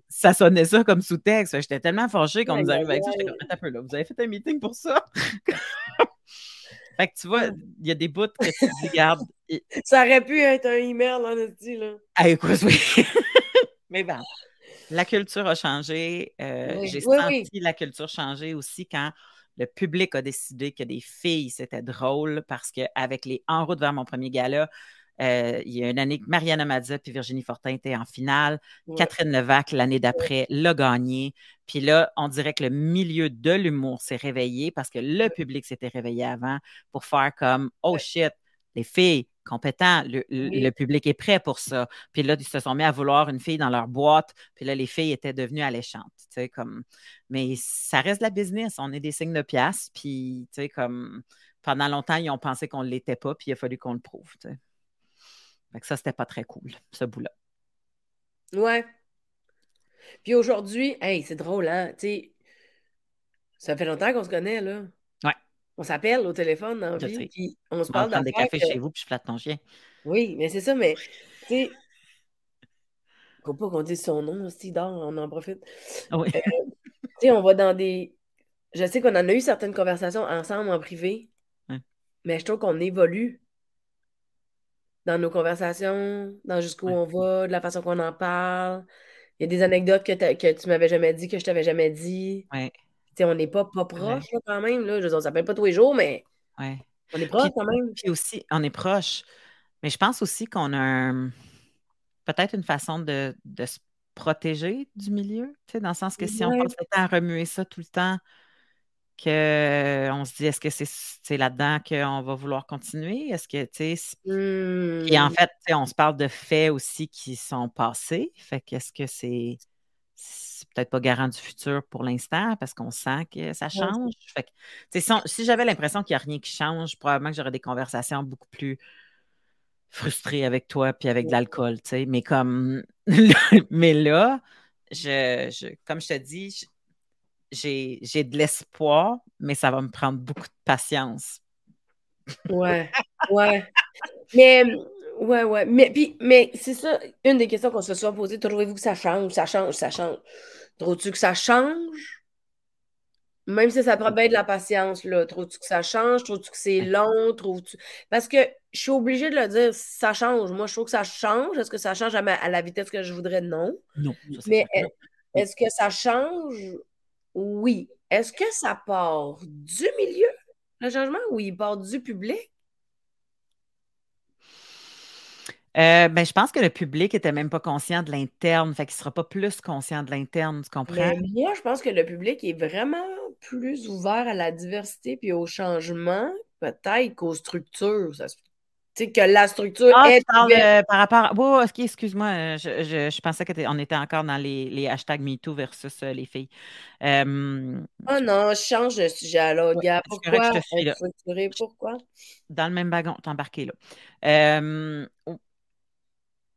Ça sonnait ça comme sous-texte. J'étais tellement fâché qu'on nous arrive avec ça. J'étais un peu là. Vous avez fait un meeting pour ça? <laughs> fait que tu vois, il y a des bouts que tu dis, garde. Ça aurait pu être un email, on a dit, là. Ah, écoute, oui. <laughs> mais bon. La culture a changé. Euh, j'ai senti la culture changer aussi quand le public a décidé que des filles, c'était drôle parce qu'avec les En route vers mon premier gala, euh, il y a une année que Mariana Mazza puis Virginie Fortin étaient en finale. Catherine Levac, l'année d'après, l'a gagné. Puis là, on dirait que le milieu de l'humour s'est réveillé parce que le public s'était réveillé avant pour faire comme Oh shit, les filles, compétents, le, public est prêt pour ça. Puis là, ils se sont mis à vouloir une fille dans leur boîte, puis là, les filles étaient devenues alléchantes, tu sais, comme... Mais ça reste de la business, on est des signes de pièce, puis, tu sais, comme... Pendant longtemps, ils ont pensé qu'on ne l'était pas, puis il a fallu qu'on le prouve, tu sais. Fait que ça, c'était pas très cool, ce bout-là. Ouais. Puis aujourd'hui, hey, c'est drôle, hein, ça fait longtemps qu'on se connaît, là on s'appelle au téléphone dans vie, puis on se parle prendre des cafés chez vous, puis je flatte ton chien. Oui, mais c'est ça, mais tu sais, faut pas qu'on dise son nom aussi, dort, on en profite. Oui. Euh, tu sais, on va dans des. Je sais qu'on en a eu certaines conversations ensemble en privé, mais je trouve qu'on évolue dans nos conversations, dans jusqu'où on va, de la façon qu'on en parle. Il y a des anecdotes que, que tu m'avais jamais dit, que je t'avais jamais dit. Ouais on n'est pas, pas proche quand même. Là. Je on ne s'appelle pas tous les jours, mais on est proche quand même. Puis aussi, on est proche. Mais je pense aussi qu'on a peut-être une façon de, se protéger du milieu, dans le sens que si on passe le temps à remuer ça tout le temps, qu'on se dit est-ce que c'est là-dedans qu'on va vouloir continuer? Est-ce que, tu sais. Et en mmh. fait, on se parle de faits aussi qui sont passés. Fait qu'est-ce que c'est c'est peut-être pas garant du futur pour l'instant parce qu'on sent que ça change. si, j'avais l'impression qu'il n'y a rien qui change, probablement que j'aurais des conversations beaucoup plus frustrées avec toi puis avec de l'alcool, Mais comme <laughs> mais là, je, comme je te dis, j'ai de l'espoir, mais ça va me prendre beaucoup de patience. Ouais, ouais. Mais Ouais, ouais. Mais, puis, mais c'est ça, une des questions qu'on se soit posées. Trouvez-vous que ça change, ça change, ça change? Trouves-tu que ça change? Même si ça prend bien de la patience, là. Trouves-tu que ça change? Trouves-tu que c'est long? Trouves-tu... Parce que je suis obligée de le dire, ça change. Moi, je trouve que ça change. Est-ce que ça change à, à la vitesse que je voudrais? Non. Non. Mais est-ce que ça change? Oui. Est-ce que ça part du milieu, le changement, ou il part du public? Euh, ben, je pense que le public n'était même pas conscient de l'interne, fait qu'il ne sera pas plus conscient de l'interne, tu comprends? Ben, moi, je pense que le public est vraiment plus ouvert à la diversité puis au changement, peut-être qu'aux structures. tu sais, que la structure ah, est. Tu par rapport. Oh, excuse-moi, euh, je, je, pensais qu'on était encore dans les, les hashtags MeToo versus euh, les filles. oh non, je change de sujet là, gars. Pourquoi? Pourquoi? Dans le même wagon, t'es embarqué là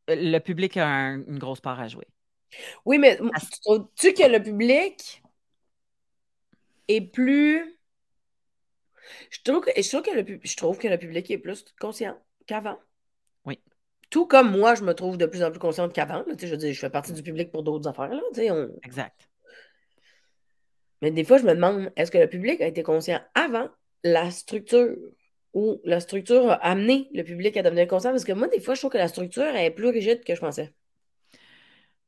le public a une grosse part à jouer. Oui, mais trouves-tu que le public est plus. Je trouve, que, je, trouve que le, je trouve que le public est plus conscient qu'avant. Oui. Tout comme moi, je me trouve de plus en plus consciente qu'avant. Je veux dire, je fais partie du public pour d'autres affaires. Là, Exact. Mais des fois, je me demande, est-ce que le public a été conscient avant la structure? Où la structure a amené le public à devenir conscient? Parce que moi, des fois, je trouve que la structure est plus rigide que je pensais.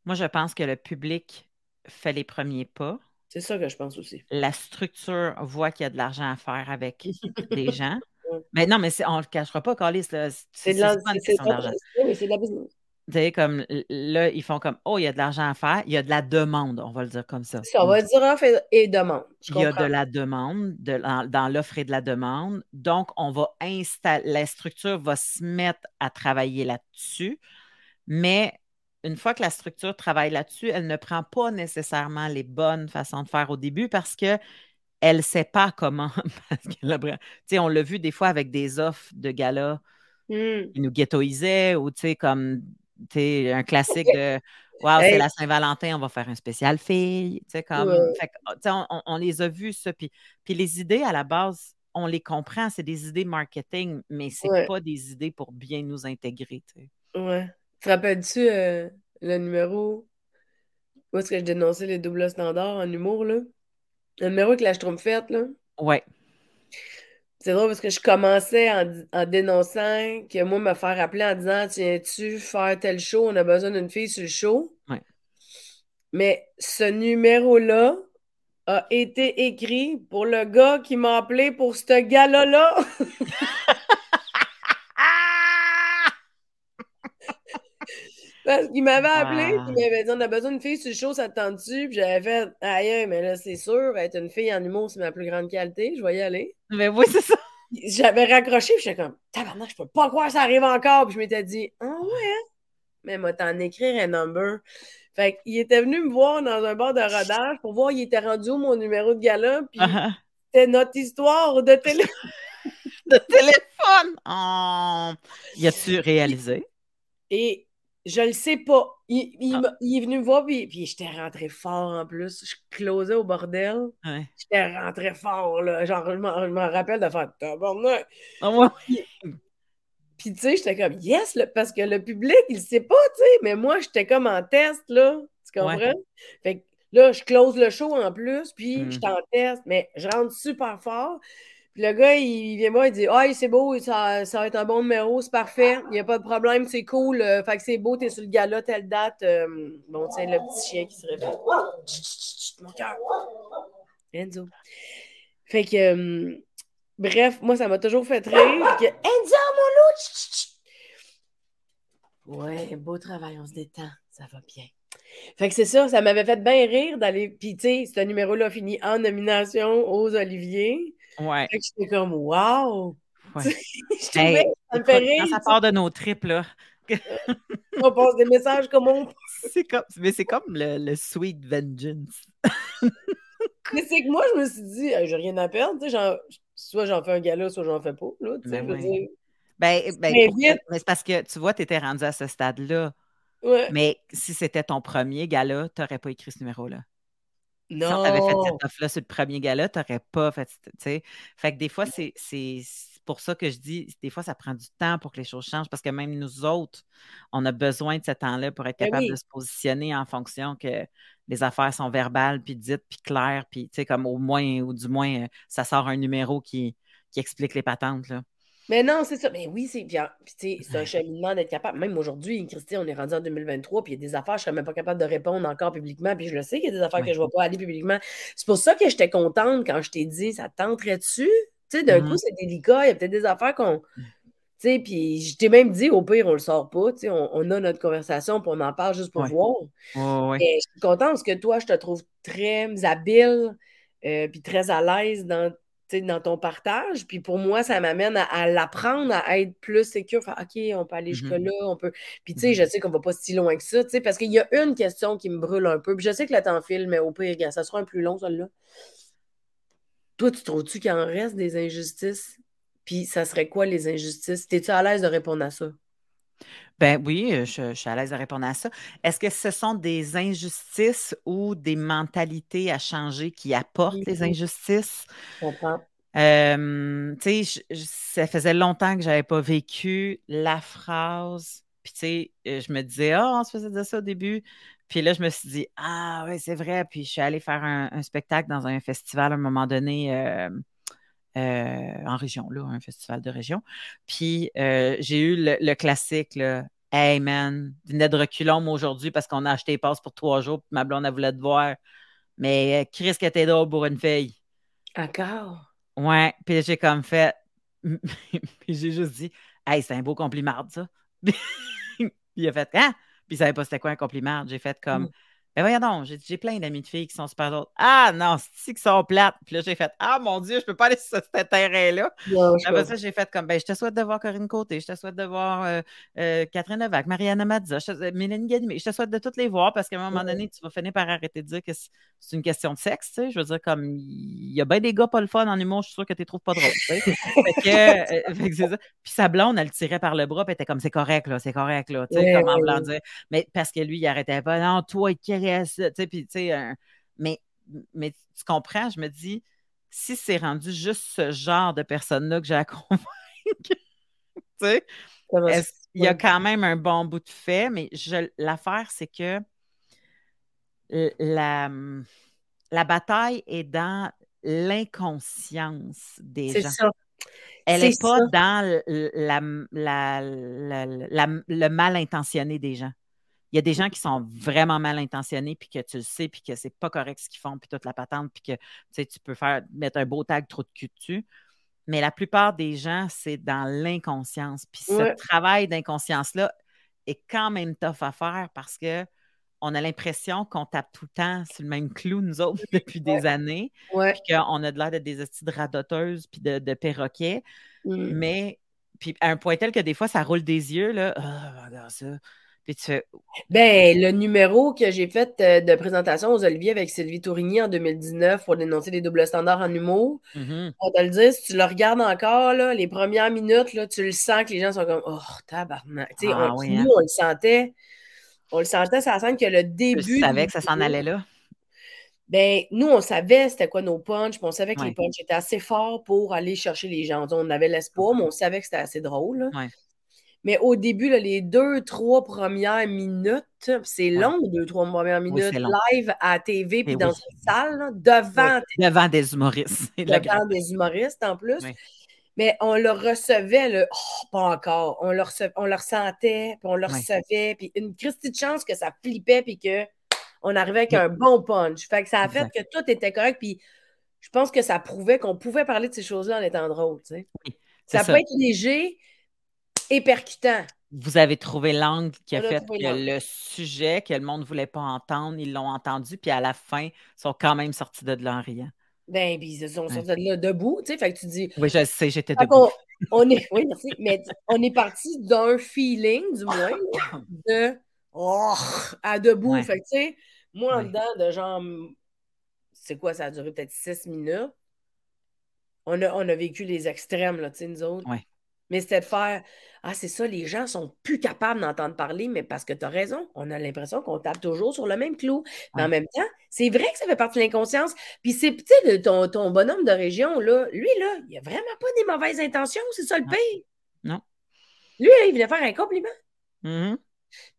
Moi, je pense que le public fait les premiers pas. C'est ça que je pense aussi. La structure voit qu'il y a de l'argent à faire avec <laughs> des gens. Mais non, mais on ne le cachera pas, Carlis. C'est de la business. Tu sais, comme là, ils font comme Oh, il y a de l'argent à faire, il y a de la demande, on va le dire comme ça. on va dire offre et demande. il y a de la demande dans, l'offre et de la demande. Donc, on va installer, la structure va se mettre à travailler là-dessus. Mais une fois que la structure travaille là-dessus, elle ne prend pas nécessairement les bonnes façons de faire au début parce que elle ne sait pas comment. <laughs> on l'a vu des fois avec des offres de gala mmh. qui nous ghettoisaient ou comme un classique de Wow, c'est la Saint-Valentin, on va faire un spécial fille. Comme, on, les a vus, ça. Puis, puis les idées, à la base, on les comprend, c'est des idées marketing, mais c'est n'est pas des idées pour bien nous intégrer. Ouais. Te rappelles-tu euh, le numéro où est-ce que je dénonçais les doubles standards en humour, là? Le numéro avec la Schtroumpfette, là? Ouais. C'est drôle parce que je commençais en, dénonçant que moi, me faire appeler en disant Tiens-tu faire tel show, on a besoin d'une fille sur le show. Ouais. Mais ce numéro-là a été écrit pour le gars qui m'a appelé pour ce gars-là. <laughs> Parce qu'il m'avait appelé, il m'avait dit on a besoin d'une fille sur le show, ça te tente-tu? Puis j'avais fait aïe, mais là, c'est sûr, être une fille en humour, c'est ma plus grande qualité, je vais y aller. Mais oui, c'est ça. J'avais raccroché, puis j'étais comme tabarnak, je peux pas croire que ça arrive encore. Puis je m'étais dit ah ouais, hein? mais moi, t'en écrire un number. Fait qu'il était venu me voir dans un bar de rodage pour voir il était rendu où mon numéro de gala, puis uh-huh. c'était notre histoire de télé. <laughs> de téléphone! Oh. Y a-tu réalisé? Et je le sais pas. Il, ah. il, est venu me voir, puis, puis j'étais rentré fort en plus. Je closais au bordel. J'étais rentré fort, là. Genre, je m'en rappelle de faire tabarnak. Ah, ouais. Puis, tu sais, j'étais comme yes, parce que le public, il sait pas, tu sais. Mais moi, j'étais comme en test, là. Tu comprends? Fait que là, je close le show en plus, puis je mm. en test, mais je rentre super fort. Puis le gars, il vient moi, il dit Ah, c'est beau, ça, ça, va être un bon numéro, c'est parfait, il n'y a pas de problème, c'est cool. Euh, fait que c'est beau, t'es sur le gala, telle date. Euh, bon, tiens, le petit chien qui se réveille. Mon cœur. Enzo. Fait que, euh, bref, moi, ça m'a toujours fait rire. Que, <laughs> Enzo, mon loup! Ouais, beau travail, on se détend, ça va bien. Fait que c'est ça, ça m'avait fait bien rire d'aller. Puis, tu sais, ce numéro-là fini en nomination aux Olivier. Ouais. Fait que j'étais comme, wow! Ouais. <laughs> ça me fait rire. Ça part de nos tripes, là. on passe des messages comme on. <laughs> C'est comme, mais c'est comme le, le, sweet vengeance. <laughs> mais c'est que moi, je me suis dit, j'ai rien à perdre. Soit j'en fais un gala, soit j'en fais pas. Là, tu sais, ben, ouais. ben, ben mais c'est parce que tu vois, tu étais rendu à ce stade-là. Ouais. Mais si c'était ton premier gala, tu n'aurais pas écrit ce numéro-là. Non. Si tu avais fait cette offre-là sur le premier gala, tu n'aurais pas fait. Fait que des fois, c'est pour ça que je dis, des fois, ça prend du temps pour que les choses changent parce que même nous autres, on a besoin de ce temps-là pour être ben capable de se positionner en fonction que les affaires sont verbales, puis dites, puis claires, puis comme au moins, ou du moins, euh, ça sort un numéro qui, qui explique les patentes. Là. Mais non, c'est ça. Mais oui, c'est c'est un cheminement d'être capable. Même aujourd'hui, Christy, on est rendu en 2023, puis il y a des affaires, je ne serais même pas capable de répondre encore publiquement, puis je le sais qu'il y a des affaires que je ne vais pas aller publiquement. C'est pour ça que j'étais contente quand je t'ai dit, ça tenterait-tu? Tu sais, d'un coup, mm-hmm. c'est délicat, il y a peut-être des affaires qu'on. Mm. Tu sais, puis je t'ai même dit, au pire, on le sort pas, tu sais, on, a notre conversation, puis on en parle juste pour voir. Ouais, je suis contente parce que toi, je te trouve très habile, euh, puis très à l'aise dans dans ton partage. Puis pour moi, ça m'amène à, l'apprendre, à être plus sécure. OK, on peut aller mmh jusque-là, on peut. Puis tu sais, mmh je sais qu'on va pas si loin que ça, parce qu'il y a une question qui me brûle un peu. Puis je sais que le temps file, mais au pire, ça sera un plus long, celle-là. Toi, tu trouves-tu qu'il en reste des injustices? Puis ça serait quoi les injustices? T'es-tu à l'aise de répondre à ça? Ben oui, euh, je, suis à l'aise de répondre à ça. Est-ce que ce sont des injustices ou des mentalités à changer qui apportent les injustices? Je comprends. tu sais, ça faisait longtemps que je n'avais pas vécu la phrase. Puis, tu sais, euh, je me disais, ah, oh, on se faisait de ça au début. Puis là, je me suis dit, ah, oui, c'est vrai. Puis, je suis allée faire un, spectacle dans un festival à un moment donné. Euh, en région, là, un festival de région. Puis j'ai eu le, classique, là, Hey man, venais de reculons aujourd'hui parce qu'on a acheté les passes pour trois jours, puis ma blonde, elle voulait te voir. Mais Chris, que t'es drôle pour une fille. Encore? Ouais, puis j'ai comme fait. <laughs> puis j'ai juste dit, Hey, c'est un beau compliment, ça. <laughs> puis il a fait, Hein? Puis il savait pas c'était quoi un compliment. J'ai fait comme, mm. Ben voyons donc, j'ai plein d'amis de filles qui sont super d'autres. Ah non, c'est qui sont plates. Puis là, j'ai fait Ah mon Dieu, je peux pas aller sur cet terrain-là. Après ça, j'ai fait comme ben, je te souhaite de voir Corinne Côté, je te souhaite de voir euh, euh, Catherine Levac, Mariana Mazza, euh, Mélanie Ganimé. Je te souhaite de toutes les voir parce qu'à un moment donné, tu vas finir par arrêter de dire que c'est une question de sexe. Tu sais. Je veux dire, comme il y a bien des gars pas le fun en humour, je suis sûre que tu les trouves pas drôles. Tu sais. fait que, ça. Puis sa blonde, elle le tirait par le bras, puis elle était comme c'est correct, là, c'est correct, là. Tu sais, comme en blanc dire. Mais parce que lui, il arrêtait pas. Non, toi, mais, mais tu comprends, je me dis, si c'est rendu juste ce genre de personne-là que j'ai à <laughs> convaincre, il y a quand même un bon bout de fait, mais l'affaire, c'est que la, la bataille est dans l'inconscience des gens. Ça. Elle n'est pas dans la, le mal intentionné des gens. Il y a des gens qui sont vraiment mal intentionnés, puis que tu le sais, puis que c'est pas correct ce qu'ils font, puis toute la patente, puis que tu peux faire mettre un beau tag trop de cul dessus. Mais la plupart des gens, c'est dans l'inconscience. Puis ce travail d'inconscience-là est quand même tough à faire parce que on a l'impression qu'on tape tout le temps sur le même clou, nous autres, <laughs> depuis des années. Puis qu'on a de l'air d'être des astuces de radoteuses puis de, perroquets. Mm. Mais, puis à un point tel que des fois, ça roule des yeux, là. Ah, regarde ça. Ben, le numéro que j'ai fait euh, de présentation aux Oliviers avec Sylvie Tourigny en 2019 pour dénoncer les doubles standards en humour, mm-hmm. on te le dire, si tu le regardes encore, là, les premières minutes, là, tu le sens que les gens sont comme Oh, tabarnak. Ah, on, nous, hein. on le sentait. On le sentait, ça sent que le début. Tu savais que ça s'en allait là? Ben, nous, on savait c'était quoi nos punchs, puis on savait que les punchs étaient assez forts pour aller chercher les gens. On avait l'espoir, mais on savait que c'était assez drôle. Mais au début, les deux, trois premières minutes, c'est long, deux, trois premières minutes, live à TV, puis dans une salle, devant. devant des humoristes. <laughs> devant des humoristes en plus. Mais on le recevait, le oh, pas encore. On le, on le ressentait, puis on le recevait, puis une Christie de chance que ça flippait, puis qu'on arrivait avec un bon punch. Fait que ça a fait que tout était correct, puis je pense que ça prouvait qu'on pouvait parler de ces choses-là en étant drôle. Tu sais. ça, peut être léger, et percutant. Vous avez trouvé l'angle qui a fait que le sujet que le monde ne voulait pas entendre, ils l'ont entendu, puis à la fin, ils sont quand même sortis de là en riant. Ben, puis ils sont sortis de là debout, tu sais, fait que tu dis... Oui, je sais, j'étais debout. On, est, oui, merci, mais on est parti d'un feeling, du moins, <coughs> de oh, à debout. Fait que, tu sais, moi, en dedans de genre, c'est quoi, ça a duré peut-être six minutes. On a, on a vécu les extrêmes, là, tu sais, nous autres. Ouais. Mais c'était de faire Ah, c'est ça, les gens sont plus capables d'entendre parler, mais parce que tu as raison, on a l'impression qu'on tape toujours sur le même clou. Mais en même temps, c'est vrai que ça fait partie de l'inconscience. Puis c'est, tu sais, ton, ton bonhomme de région, là, lui, là, il a vraiment pas des mauvaises intentions, c'est ça le pire. Non. Lui, là, il voulait faire un compliment. Mm-hmm.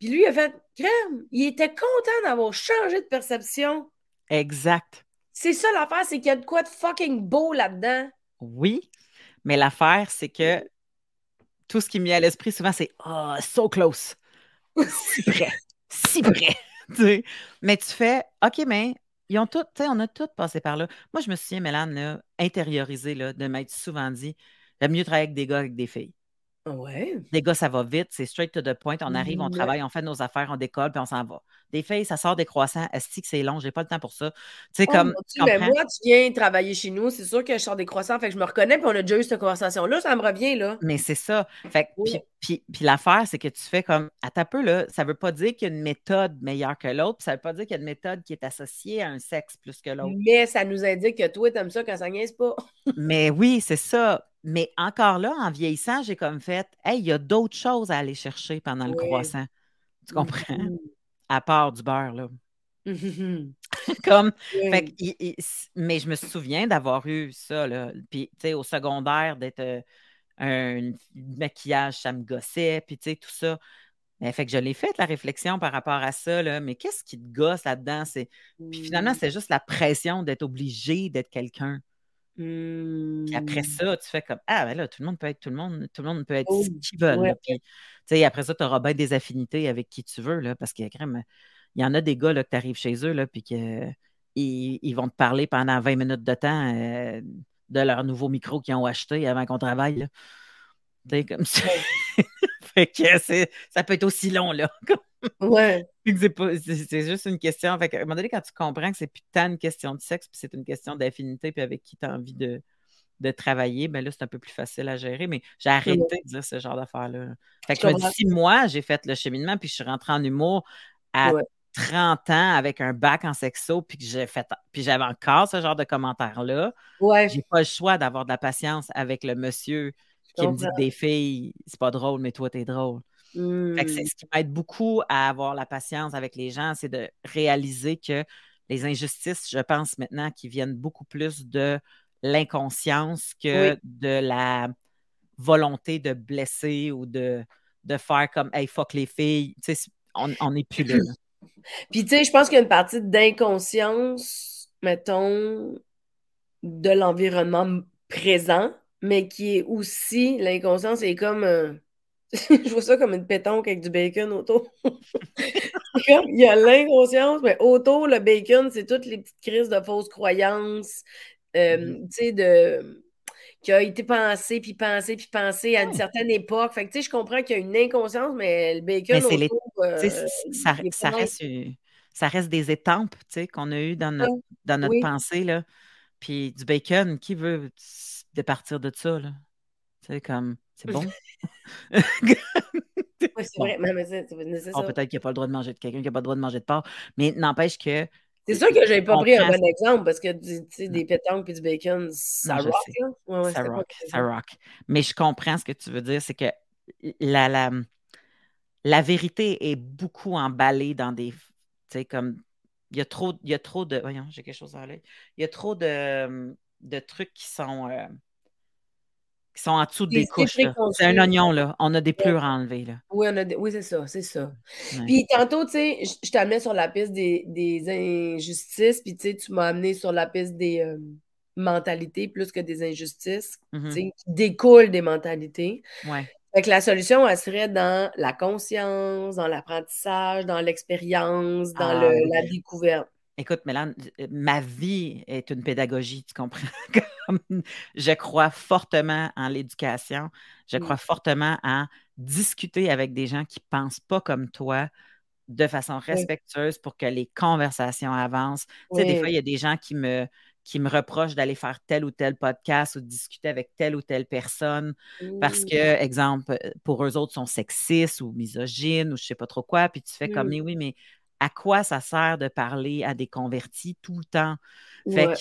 Puis lui, il a fait crème. Il était content d'avoir changé de perception. Exact. C'est ça l'affaire, c'est qu'il y a de quoi de fucking beau là-dedans. Oui, mais l'affaire, c'est que tout ce qui me vient à l'esprit souvent, c'est oh, so close. Si près. si près. <laughs> mais tu fais OK, mais ils ont tout, on a tous passé par là. Moi, je me souviens, Mélane, là, intériorisée, de m'être souvent dit j'aime mieux travailler avec des gars avec des filles. Ouais. Des gars, ça va vite, c'est straight to the point. On arrive, on travaille, on fait nos affaires, on décolle, puis on s'en va. Des filles, ça sort des croissants. Est-ce que c'est long? J'ai pas le temps pour ça. Tu sais, oh, comme. mais moi, tu viens travailler chez nous, c'est sûr que je sors des croissants, fait que je me reconnais, puis on a déjà eu cette conversation-là, ça me revient, là. Mais c'est ça. Fait puis, puis, l'affaire, c'est que tu fais comme. À ta peu, là, ça veut pas dire qu'il y a une méthode meilleure que l'autre, puis ça veut pas dire qu'il y a une méthode qui est associée à un sexe plus que l'autre. Mais ça nous indique que toi, t'aimes ça quand ça niaise pas. <laughs> mais oui, c'est ça. Mais encore là, en vieillissant, j'ai comme fait, hey, il y a d'autres choses à aller chercher pendant le croissant. Tu comprends? Mm-hmm. À part du beurre, là. <laughs> <laughs> Comme, mais je me souviens d'avoir eu ça, là. Puis, tu sais, au secondaire, d'être euh, un, maquillage, ça me gossait, puis, tu sais, tout ça. Mais, fait que je l'ai fait, la réflexion par rapport à ça, là. Mais qu'est-ce qui te gosse là-dedans? Puis finalement, mm. c'est juste la pression d'être obligé d'être quelqu'un Puis après hmm. ça, tu fais comme Ah, ben là, tout le monde peut être tout le monde, tout le monde peut être Oh, ce qu'ils veulent. ouais. Puis, après ça, tu auras bien des affinités avec qui tu veux, là, parce qu'il y en a des gars là, que tu arrives chez eux, là, puis qu'ils ils vont te parler pendant 20 minutes de temps euh, de leur nouveau micro qu'ils ont acheté avant qu'on travaille. Là. comme ça. <laughs> fait que ça peut être aussi long, là. ouais. c'est juste une question. Fait à un moment donné, quand tu comprends que c'est plus tant une question de sexe, puis c'est une question d'affinité, puis avec qui tu as envie de, de travailler, ben là, c'est un peu plus facile à gérer. Mais j'ai arrêté de dire ce genre d'affaires-là. Fait que je me dis, si moi, j'ai fait le cheminement, puis je suis rentrée en humour à 30 ans avec un bac en sexo, puis que j'ai fait, puis j'avais encore ce genre de commentaires-là, ouais. j'ai pas le choix d'avoir de la patience avec le monsieur qui me dit des filles, c'est pas drôle, mais toi, t'es drôle. Hmm. ce qui m'aide beaucoup à avoir la patience avec les gens, c'est de réaliser que les injustices, je pense maintenant, qui viennent beaucoup plus de l'inconscience que de la volonté de blesser ou de, de faire comme Hey, fuck les filles. on n'est plus <clears throat> là. Puis, tu sais, je pense qu'il y a une partie d'inconscience, mettons, de l'environnement présent, mais qui est aussi, l'inconscience est comme, <laughs> je vois ça comme une pétanque avec du bacon autour. <laughs> il y a l'inconscience, mais autour, le bacon, c'est toutes les petites crises de fausses croyances, euh, mm-hmm. tu sais, de qui a été pensé, puis pensé, puis pensé à une certaine époque. Fait que, tu sais, je comprends qu'il y a une inconscience, mais le bacon, autour, euh, ça, ça, reste, ça reste des étampes, tu sais, qu'on a eues dans notre, dans notre pensée, là. Puis du bacon, qui veut départir de ça, là? Tu sais, comme, c'est bon? <laughs> <laughs> oui, c'est vrai, mais c'est oh, Peut-être qu'il n'y a pas le droit de manger de quelqu'un qui n'a pas le droit de manger de porc, mais n'empêche que c'est sûr que j'ai pas pris un bon exemple parce que des pétanques et du bacon, ça rock. ça rock, ça rock. Mais je comprends ce que tu veux dire, c'est que la, la, la vérité est beaucoup emballée dans des. Tu sais, comme. Il y, a trop, il y a trop de. Voyons, j'ai quelque chose à l'œil. Il y a trop de, de trucs qui sont. Euh, qui sont en dessous des couches. C'est un oignon, là. On a des pleurs à enlever, là. Oui, oui c'est ça, c'est ça. Puis tantôt, tu sais, je t'amenais sur la piste des, des injustices, puis tu sais, tu m'as amené sur la piste des euh, mentalités plus que des injustices, mm-hmm. qui découlent des mentalités. Ouais. Fait que la solution, elle serait dans la conscience, dans l'apprentissage, dans l'expérience, dans ah la découverte. Écoute, Mélane, euh, ma vie est une pédagogie, tu comprends? <laughs> je crois fortement en l'éducation. Je crois fortement en discuter avec des gens qui ne pensent pas comme toi de façon respectueuse pour que les conversations avancent. Tu sais, des fois, il y a des gens qui me, qui me reprochent d'aller faire tel ou tel podcast ou de discuter avec telle ou telle personne parce que, exemple, pour eux autres, sont sexistes ou misogynes ou je ne sais pas trop quoi. Puis tu fais comme, mais oui, mais à quoi ça sert de parler à des convertis tout le temps? Fait que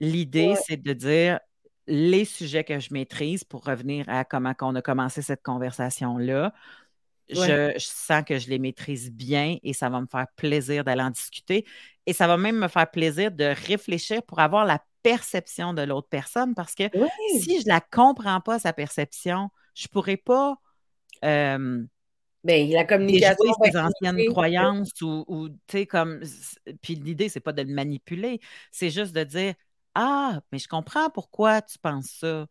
l'idée, c'est de dire les sujets que je maîtrise pour revenir à comment on a commencé cette conversation-là. Je, sens que je les maîtrise bien et ça va me faire plaisir d'aller en discuter. Et ça va même me faire plaisir de réfléchir pour avoir la perception de l'autre personne parce que si je ne la comprends pas, sa perception, je ne pourrais pas euh, ben, la communication. des anciennes croyances ou, tu sais, comme. Puis l'idée, c'est pas de le manipuler, c'est juste de dire Ah, mais je comprends pourquoi tu penses ça.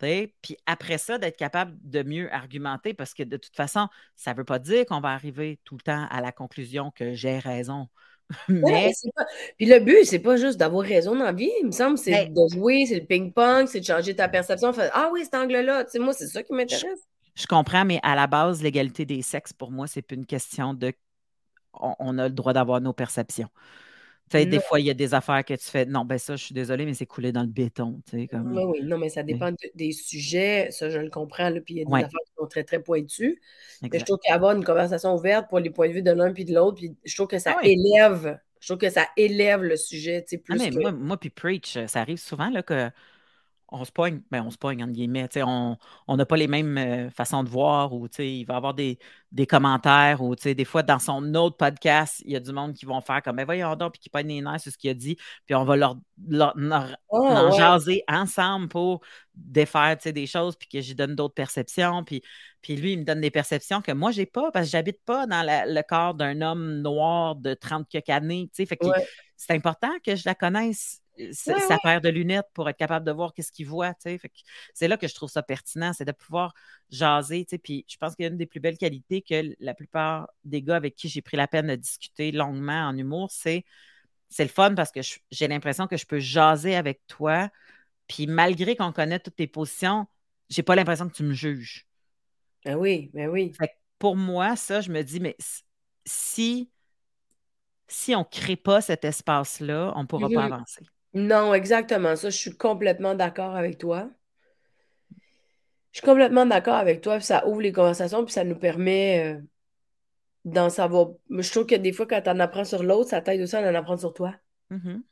Puis après ça, d'être capable de mieux argumenter parce que de toute façon, ça ne veut pas dire qu'on va arriver tout le temps à la conclusion que j'ai raison. <laughs> mais... Puis le but, c'est pas juste d'avoir raison dans la vie, il me semble, c'est ben de jouer, c'est le ping-pong, c'est de changer ta perception. ah oui, cet angle-là, moi, c'est ça qui m'intéresse. Je comprends, mais à la base, l'égalité des sexes, pour moi, c'est plus une question de. On, a le droit d'avoir nos perceptions. Tu sais, des fois, il y a des affaires que tu fais. Non, ben ça, je suis désolée, mais c'est coulé dans le béton. Comme... Oui, oui, non, mais ça dépend des sujets. Ça, je le comprends. Là, puis il y a des affaires qui sont très, très pointues. Mais je trouve qu'avoir une conversation ouverte pour les points de vue de l'un puis de l'autre, puis je trouve que ça ah élève. Je trouve que ça élève le sujet, ah, plus que... moi, moi, puis Preach, ça arrive souvent là, que on se pogne, ben on se pogne, entre guillemets. On n'a pas les mêmes euh, façons de voir ou il va y avoir des, des commentaires ou des fois dans son autre podcast, il y a du monde qui vont faire comme ben voyons donc, puis qui pas les nerfs sur ce qu'il a dit, puis on va leur, en jaser ensemble pour défaire des choses, puis que j'y donne d'autres perceptions. Puis, puis lui, il me donne des perceptions que moi, j'ai pas, parce que j'habite pas dans le corps d'un homme noir de 30 quelques années. Fait que c'est important que je la connaisse sa paire de lunettes pour être capable de voir qu'est-ce qu'il voit. C'est là que je trouve ça pertinent, c'est de pouvoir jaser. Puis je pense qu'il y a une des plus belles qualités que la plupart des gars avec qui j'ai pris la peine de discuter longuement en humour, c'est c'est le fun parce que j'ai l'impression que je peux jaser avec toi. Puis malgré qu'on connaît toutes tes positions, j'ai pas l'impression que tu me juges. Ben oui, ben oui. pour moi, ça, je me dis, mais si, si on ne crée pas cet espace-là, on ne pourra pas avancer. Non, exactement. Ça, je suis complètement d'accord avec toi. Je suis complètement d'accord avec toi. Puis ça ouvre les conversations, puis ça nous permet euh, d'en savoir. Je trouve que des fois, quand tu en apprends sur l'autre, ça t'aide aussi à en apprendre sur toi. Mm-hmm.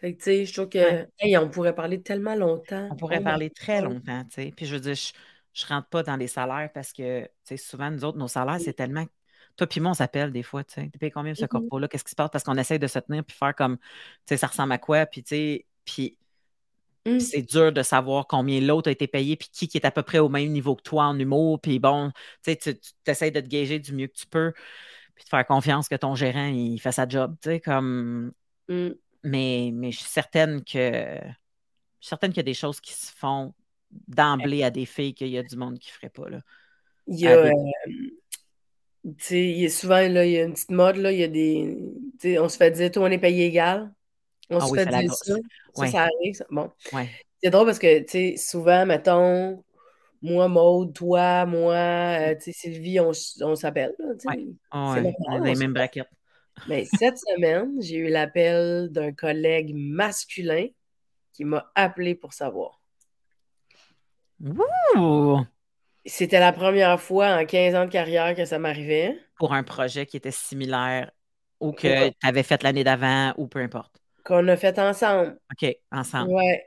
Fait que, tu sais, je trouve que, on pourrait parler tellement longtemps. On pourrait oh parler très longtemps, tu sais. Puis je veux dire, je, ne rentre pas dans les salaires parce que, tu sais, souvent, nous autres, nos salaires, c'est tellement. Toi puis moi, on s'appelle des fois, tu sais. Payes combien ce mm-hmm. corpo-là? Qu'est-ce qui se passe? Parce qu'on essaye de se tenir puis faire comme, tu sais, ça ressemble à quoi? Puis, tu sais, puis mmh. c'est dur de savoir combien l'autre a été payé, puis qui, qui est à peu près au même niveau que toi en humour. Puis bon, tu sais, tu essaies de te gager du mieux que tu peux puis de faire confiance que ton gérant, il fait sa job, tu sais, comme... Mm. Mais, mais je suis certaine que... Je suis certaine qu'il y a des choses qui se font d'emblée à des filles qu'il y a du monde qui ne ferait pas, là. Il y a... Euh, sais, il y a souvent, là, il y a une petite mode, là, il y a des... Tu sais, on se fait dire, toi, on est payé égal. On ah se fait dire ça. Ça, ça arrive, ça. Bon. Ouais. C'est drôle parce que, tu sais, souvent, mettons, moi, Maude, toi, moi, euh, tu sais, Sylvie, on, on s'appelle. Oh, ouais. on a les mêmes braquettes. Mais <laughs> cette semaine, j'ai eu l'appel d'un collègue masculin qui m'a appelé pour savoir. C'était la première fois en 15 ans de carrière que ça m'arrivait. Pour un projet qui était similaire ou que tu avais fait l'année d'avant ou peu importe. Qu'on a fait ensemble. OK, ensemble. Ouais.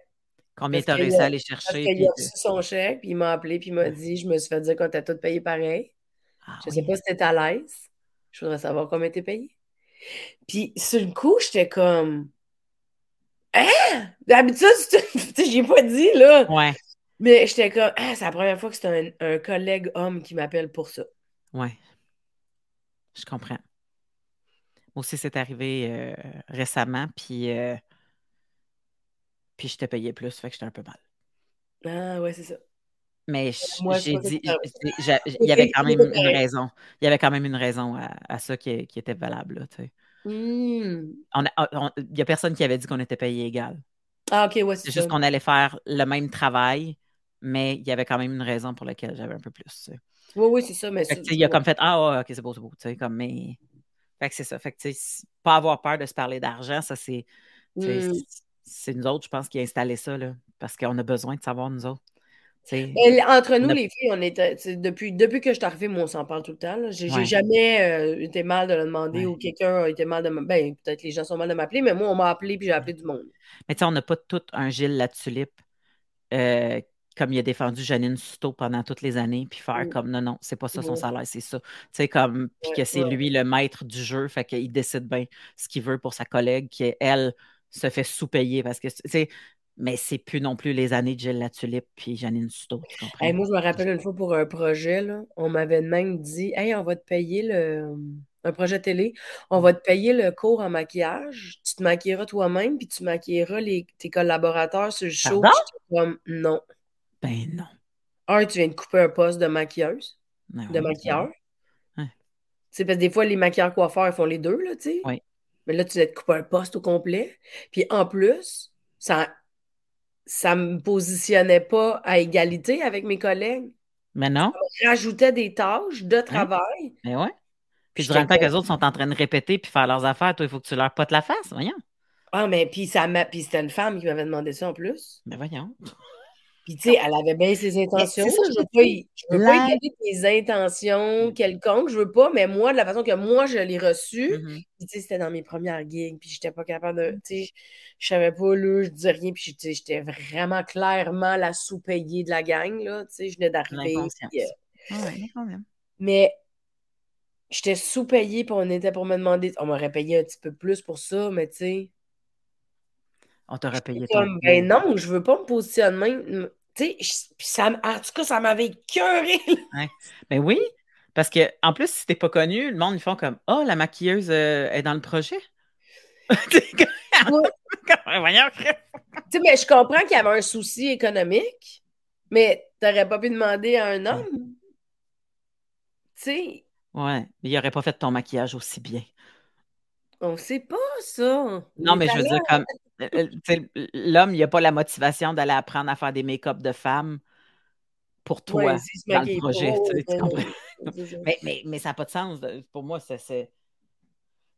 Combien tu as réussi à aller chercher? il a reçu son chèque, puis il m'a appelé, puis il m'a dit Je me suis fait dire qu'on t'a tout payé pareil. Ah je ne sais pas si t'es à l'aise. Je voudrais savoir combien t'es payé. Puis sur le coup, j'étais comme Hein? D'habitude, <laughs> j'y ai pas dit, là. Ouais. Mais j'étais comme Ah, c'est la première fois que c'est un, collègue homme qui m'appelle pour ça. Ouais. Je comprends. Moi aussi, c'est arrivé euh, récemment, puis. Euh, puis je te payais plus, fait que j'étais un peu mal. Ah ouais, c'est ça. Mais j'ai dit, il y avait quand même <laughs> une raison. Il y avait quand même une raison à, ça qui, était valable. tu sais. Mmh. Il n'y a personne qui avait dit qu'on était payé égal. Ah, ok, ouais, c'est juste qu'on allait faire le même travail, mais il y avait quand même une raison pour laquelle j'avais un peu plus. Oui, oui, c'est ça. Mais il a comme fait Ah, ok, c'est beau, c'est beau. Tu sais, comme, mais... Fait que c'est ça. Fait que, pas avoir peur de se parler d'argent, ça, c'est. Mmh c'est nous autres, je pense, qui a installé ça, là, parce qu'on a besoin de savoir, nous autres. entre nous, les filles, on est, depuis, depuis que je suis arrivée, moi, on s'en parle tout le temps. J'ai jamais euh, été mal de le demander ou quelqu'un a été mal de me. Ben, peut-être les gens sont mal de m'appeler, mais moi, on m'a appelé puis j'ai appelé du monde. Mais tu sais, on n'a pas tout un Gilles la tulipe euh, comme il a défendu Janine Souto pendant toutes les années, puis faire mm. comme non, non, c'est pas ça son salaire, c'est ça. Tu sais, comme, puis que c'est lui le maître du jeu, fait qu'il décide bien ce qu'il veut pour sa collègue, qui elle se fait sous-payer parce que, c'est mais c'est plus non plus les années de Gilles Latulippe puis Janine Suto. moi, je me rappelle une fois pour un projet, là, on m'avait même dit Hey, on va te payer le. Un projet télé, on va te payer le cours en maquillage, tu te maquilleras toi-même, puis tu maquilleras les, tes collaborateurs sur le show. comme non. Ben non. Un, tu viens de couper un poste de maquilleuse, ben de maquilleur. Ouais. parce que des fois, les maquilleurs coiffeurs, ils font les deux, là, tu sais. Oui. Mais là, tu vas te couper un poste au complet. Puis en plus, ça ça me positionnait pas à égalité avec mes collègues. Mais non. Ça rajoutait des tâches de travail. Mais ouais. Puis durant le temps que les autres sont en train de répéter puis faire leurs affaires, toi, il faut que tu leur potes la face, voyons. Ah, mais puis ça puis c'était une femme qui m'avait demandé ça en plus. Mais voyons. Puis, tu sais, elle avait bien ses intentions. je ne veux pas, y, veux pas tes intentions mm. quelconques. Je veux pas, mais moi, de la façon que moi, je l'ai reçu, mm-hmm. tu sais, c'était dans mes premières gigs, puis j'étais pas capable de, tu sais, je savais pas, là, je disais rien, puis j'étais vraiment clairement la sous-payée de la gang, là, tu sais, je venais d'arriver. Euh, mais j'étais sous-payée, puis on était pour me demander, on m'aurait payé un petit peu plus pour ça, mais tu sais, on t'aurait payé comme, Ben non, je veux pas me positionner. Tu sais, ça, en tout cas, ça m'avait écœuré. Ouais. Ben oui, parce que en plus, si t'es pas connu, le monde, ils font comme Ah, oh, la maquilleuse euh, est dans le projet. <laughs> <laughs> Voyons, tu sais, mais je comprends qu'il y avait un souci économique, mais t'aurais pas pu demander à un homme. Tu sais. Ouais, mais il aurait pas fait ton maquillage aussi bien. On sait pas ça. Non, mais je veux dire, comme l'homme, il n'a pas la motivation d'aller apprendre à faire des make-up de femme pour toi dans le projet. mais, mais, ça n'a pas de sens. Pour moi, c'est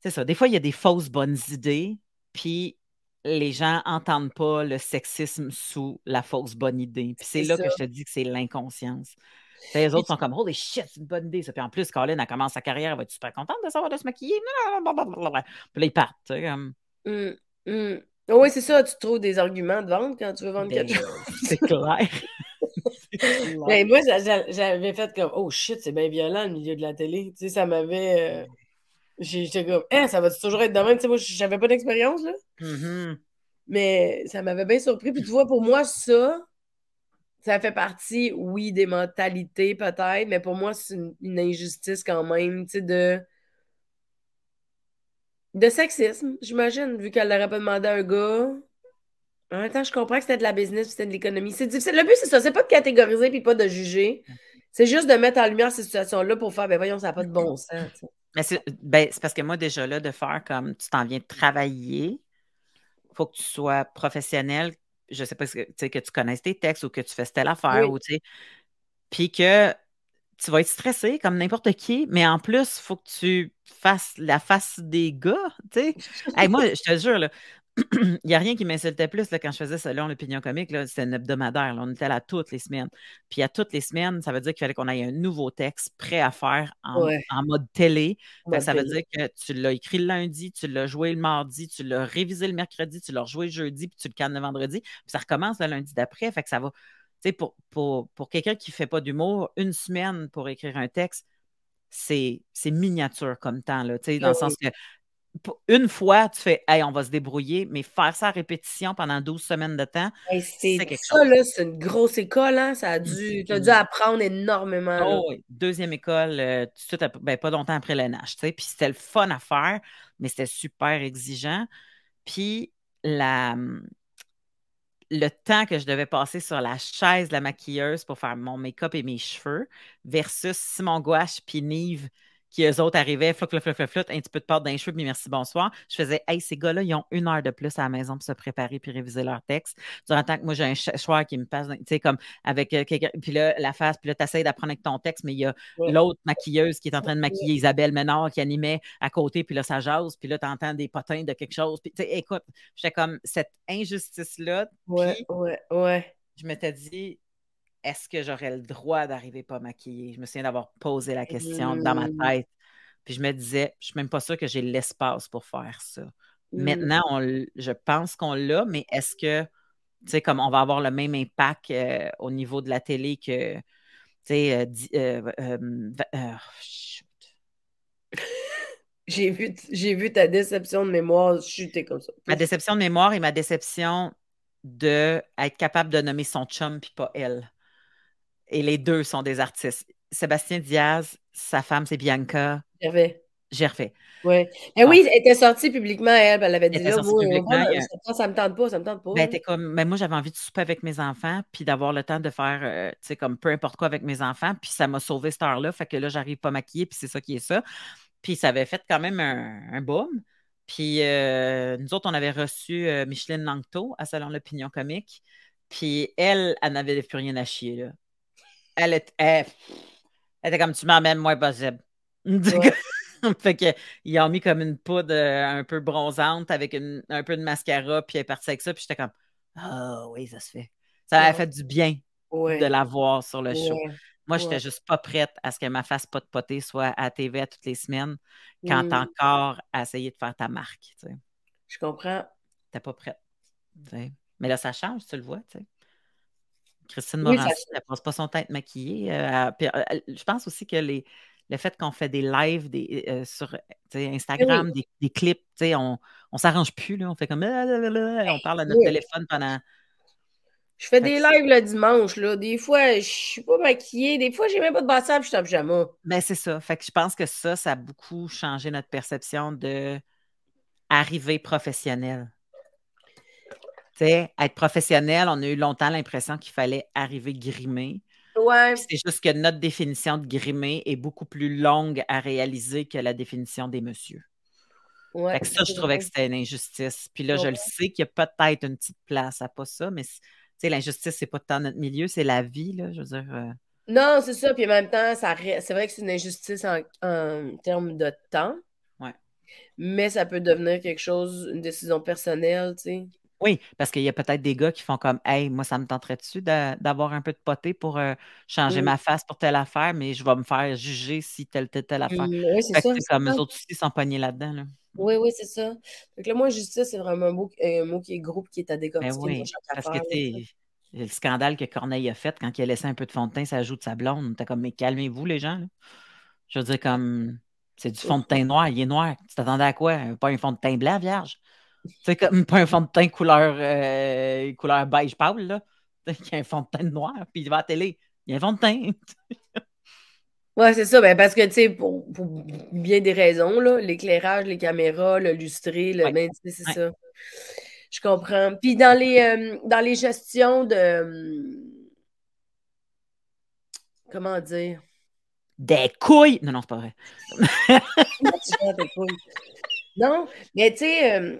ça. Des fois, il y a des fausses bonnes idées, puis les gens n'entendent pas le sexisme sous la fausse bonne idée. Puis c'est là que je te dis que c'est l'inconscience. Les autres sont comme Holy shit, c'est une bonne idée. Ça. Puis en plus, Colin, elle commence sa carrière, elle va être super contente de savoir de se maquiller. Puis là, ils partent. Comme... Mmh, mmh. Oui, c'est ça, tu trouves des arguments de vente quand tu veux vendre quelque ben, chose. <laughs> <laughs> C'est clair. Ben, moi, j'avais fait comme Oh shit, c'est bien violent le milieu de la télé. Tu sais, ça m'avait. Euh, j'étais comme hein, ça va toujours être de même? Tu sais, moi, j'avais pas d'expérience, là. Mm-hmm. Mais ça m'avait bien surpris. Puis tu vois, pour moi, ça, ça fait partie, oui, des mentalités peut-être, mais pour moi, c'est une, injustice quand même, tu sais, de. De sexisme, j'imagine, vu qu'elle n'aurait pas demandé à un gars. En même temps, je comprends que c'était de la business, c'était de l'économie. C'est difficile. Le but, c'est ça. C'est pas de catégoriser puis pas de juger. C'est juste de mettre en lumière ces situations-là pour faire, ben voyons, ça n'a pas de bon sens. Mais ben, c'est parce que moi, déjà là, de faire comme tu t'en viens de travailler, il faut que tu sois professionnel. Je ne sais pas que, que tu connaisses tes textes ou que tu fais telle affaire. Ou, puis que tu vas être stressé comme n'importe qui, mais en plus, il faut que tu fasses la face des gars. <laughs> moi, je te jure, <clears throat> il n'y a rien qui m'insultait plus là, quand je faisais Selon l'opinion comique. C'était un hebdomadaire. On était là toutes les semaines. Puis à toutes les semaines, ça veut dire qu'il fallait qu'on ait un nouveau texte prêt à faire en, mode télé. ça veut dire que tu l'as écrit le lundi, tu l'as joué le mardi, tu l'as révisé le mercredi, tu l'as rejoué le jeudi, puis tu le cannes le vendredi. Puis ça recommence le lundi d'après. Fait que ça va. Tu sais, pour, pour, pour quelqu'un qui ne fait pas d'humour, une semaine pour écrire un texte, c'est miniature comme temps, là, dans le sens que une fois, tu fais Hey, on va se débrouiller, mais faire ça à répétition pendant 12 semaines de temps, c'est quelque ça, là, c'est une grosse école, hein? Ça a dû, tu as dû apprendre énormément. Oh, oui. Deuxième école, euh, tout de suite, ben, pas longtemps après le NH, puis c'était le fun à faire, mais c'était super exigeant. Puis la, hum, le temps que je devais passer sur la chaise de la maquilleuse pour faire mon make-up et mes cheveux versus Simon Gouache puis Nive qui eux autres arrivaient, flou, flou, flou, flou, un petit peu de pâte dans les cheveux, mais merci, bonsoir. Je faisais, hey, ces gars-là, ils ont une heure de plus à la maison pour se préparer puis réviser leur texte. Durant le temps que moi, j'ai un choix qui me passe, tu sais, comme avec euh, quelqu'un, puis là, la face, puis là, tu essaies d'apprendre avec ton texte, mais il y a l'autre maquilleuse qui est en train de maquiller Isabelle Ménard qui animait à côté, puis là, ça jase, puis là, tu entends des potins de quelque chose. Puis, tu sais, écoute, j'étais comme cette injustice-là. Ouais, ouais, ouais. Je m'étais dit, est-ce que j'aurais le droit d'arriver pas maquillée? Je me souviens d'avoir posé la question dans ma mmh. tête. Puis je me disais, je suis même pas sûre que j'ai l'espace pour faire ça. Mmh. Maintenant, je pense qu'on l'a, mais est-ce que, tu sais, comme on va avoir le même impact euh, au niveau de la télé que, tu sais, euh, euh, <laughs> j'ai vu, j'ai vu ta déception de mémoire chuter comme ça. Ma déception de mémoire et ma déception de être capable de nommer son chum puis pas elle. Et les deux sont des artistes. Sébastien Diaz, sa femme, c'est Bianca. Gervais. Gervais. Ouais. Mais ah. oui, elle était sortie publiquement, elle, elle avait dit là, moi, ça, ça me tente pas, ça me tente pas. Ben, comme, mais moi, j'avais envie de souper avec mes enfants, puis d'avoir le temps de faire, euh, tu sais, comme peu importe quoi avec mes enfants, puis ça m'a sauvé cette heure-là, fait que là, j'arrive pas maquillée, puis c'est ça qui est ça. Puis ça avait fait quand même un, un boom. Puis euh, nous autres, on avait reçu euh, Micheline Langto à Salon L'Opinion Comique. Puis elle, elle n'avait plus rien à chier. Là elle, était, comme tu m'emmènes moins possible. <laughs> fait que, ils ont mis comme une poudre euh, un peu bronzante avec un peu de mascara, puis elle est partie avec ça, puis j'étais comme Ah oh, oui, ça se fait. Ça a fait du bien de la voir sur le show. Moi, j'étais juste pas prête à ce que ma face pas de potée soit à TV à toutes les semaines quand tu t'as mm. encore à essayer de faire ta marque. Je comprends. T'es pas prête. Mais là, ça change, tu le vois. sais. Christine Morancy, elle ne passe pas son temps à être maquillée. Euh, euh, je pense aussi que les, le fait qu'on fait des lives des, euh, sur Instagram, des, clips, on ne s'arrange plus. Là, on fait comme on parle à notre téléphone pendant. Je fais des lives le dimanche. Là. Des fois, je ne suis pas maquillée. Des fois, j'ai même pas de bassage, je suis en pyjama. Ben, c'est ça. Fait que je pense que ça, ça a beaucoup changé notre perception de arriver professionnel. Tu sais, être professionnel, on a eu longtemps l'impression qu'il fallait arriver grimé. Ouais. C'est juste que notre définition de grimé est beaucoup plus longue à réaliser que la définition des messieurs. Ouais, Fait que ça, je trouvais que c'était une injustice. Puis là, je le sais qu'il y a peut-être une petite place à pas ça, mais c- tu sais, l'injustice, c'est pas tant notre milieu, c'est la vie, là. Je veux dire. euh, Non, c'est ça. Puis en même temps, c'est vrai que c'est une injustice en, en termes de temps, ouais. mais ça peut devenir quelque chose, une décision personnelle, tu sais. Oui, parce qu'il y a peut-être des gars qui font comme Hey, moi, ça me tenterait-tu d'a- d'avoir un peu de poté pour euh, changer Mm. ma face pour telle affaire, mais je vais me faire juger si telle, telle, telle affaire. Mm, oui, c'est que ça. c'est comme eux autres aussi pognés là-dedans. Là. Oui, oui, c'est ça. Que là, moi, justice, c'est vraiment un mot, un mot qui est groupe, qui est à Ben décortiquer oui, parce que affaire. sais, le scandale que Corneille a fait quand il a laissé un peu de fond de teint, ça ajoute sa blonde. T'es comme, mais calmez-vous, les gens. là. Je veux dire, comme, c'est du fond de teint noir, il est noir. Tu t'attendais à quoi? Pas un fond de teint blanc, vierge? C'est comme pas un fond de teint couleur, euh, couleur beige pâle, là. Il y a un fond de teint noir, puis il va à la télé. Il y a un fond de teint. <laughs> Ouais, c'est ça. Ben, parce que, tu sais, pour, pour bien des raisons, là, l'éclairage, les caméras, le lustré, le, Ouais. ben, c'est Ouais. ça. Je comprends. Puis dans les, euh, dans les gestions de. euh, Comment dire? Des couilles! Non, non, c'est pas vrai. <laughs> Non, mais tu sais, euh.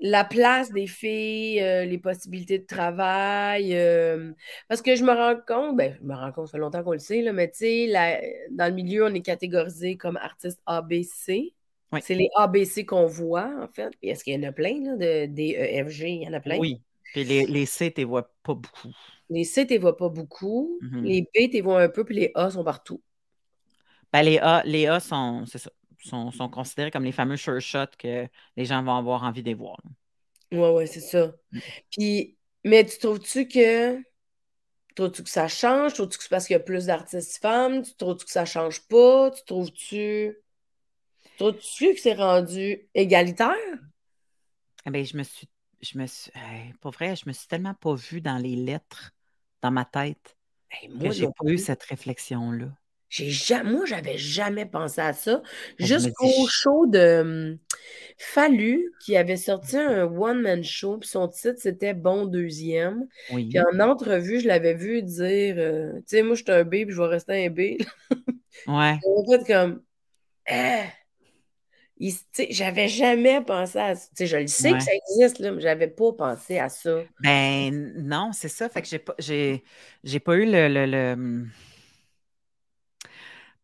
La place des filles, euh, les possibilités de travail, euh, parce que je me rends compte, ben, je me rends compte, ça fait longtemps qu'on le sait, là, mais tu sais, dans le milieu, on est catégorisé comme artiste ABC. Oui. C'est les ABC qu'on voit, en fait. Puis est-ce qu'il y en a plein, là, de, des EFG? Il y en a plein. Oui. Puis les, les C, tu vois pas beaucoup. Les C, tu les vois pas beaucoup. Mhm. Les B, tu les vois un peu, puis les A sont partout. Ben, les A, les A sont, c'est ça, sont, sont considérés comme les fameux sure shots que les gens vont avoir envie de voir. là. Ouais, ouais, c'est ça. Mm. Puis, mais tu trouves-tu que. Trouves-tu que ça change? Trouves-tu que c'est parce qu'il y a plus d'artistes femmes? Tu trouves-tu que ça change pas? Tu trouves-tu. Trouves-tu que c'est rendu égalitaire? Eh ben, je me suis, je me suis, hey, pour vrai, je me suis tellement pas vue dans les lettres, dans ma tête, Ben, que moi j'ai pas eu cette réflexion-là. J'ai jamais, moi, j'avais jamais pensé à ça. Me Jusqu'au show de Fallu, qui avait sorti un one-man show, puis son titre, c'était Bon Deuxième. Puis en entrevue, je l'avais vu dire, euh, tu sais, moi, je suis un B, puis je vais rester un B. ouais, fait comme, ah! Sais, j'avais jamais pensé à ça. Tu sais, je le sais que ça existe, là, mais j'avais pas pensé à ça. Ben, non, c'est ça. Fait que j'ai pas, j'ai, pas eu le, le, le-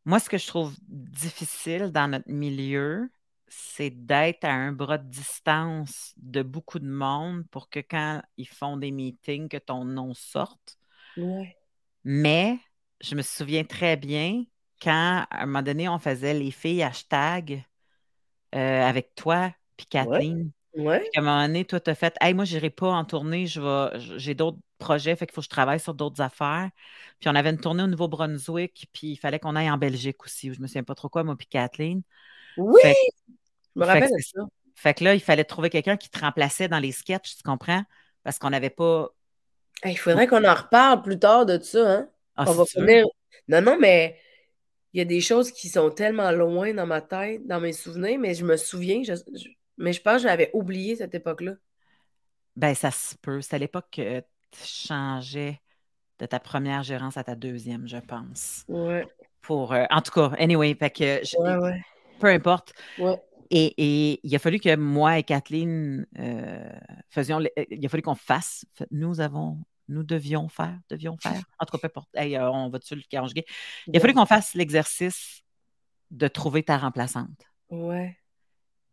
Moi, ce que je trouve difficile dans notre milieu, c'est d'être à un bras de distance de beaucoup de monde pour que quand ils font des meetings, que ton nom sorte. Ouais. Mais je me souviens très bien quand, à un moment donné, on faisait les filles hashtag euh, avec toi puis. Kathleen. Ouais. Puis qu'à un moment donné, toi, t'as fait Hey, moi, je n'irai pas en tournée, je vais, j'ai d'autres projets, fait qu'il faut que je travaille sur d'autres affaires. Puis on avait une tournée au Nouveau-Brunswick, puis il fallait qu'on aille en Belgique aussi. Je me souviens pas trop quoi, moi, puis Kathleen. Oui! Fait, Je me rappelle ça. fait que là, il fallait trouver quelqu'un qui te remplaçait dans les sketchs, tu comprends? Parce qu'on n'avait pas. Hey, Il faudrait qu'on en reparle plus tard de ça, hein? Ah, On va finir. Non, non, mais il y a des choses qui sont tellement loin dans ma tête, dans mes souvenirs, mais je me souviens, je- je- mais je pense que j'avais oublié cette époque-là. Ben, ça se peut. C'est à l'époque que tu changeais de ta première gérance à ta deuxième, je pense. Ouais, Pour, euh, en tout cas, anyway, fait que je- ouais, ouais. peu importe. Ouais. Et, et il a fallu que moi et Kathleen euh, faisions. le- il a fallu qu'on fasse. Nous avons. Nous devions faire. Devions faire. En tout cas, peu importe. Hey, euh, on va-tu le conjuguer? Il a fallu qu'on fasse l'exercice de trouver ta remplaçante. Ouais.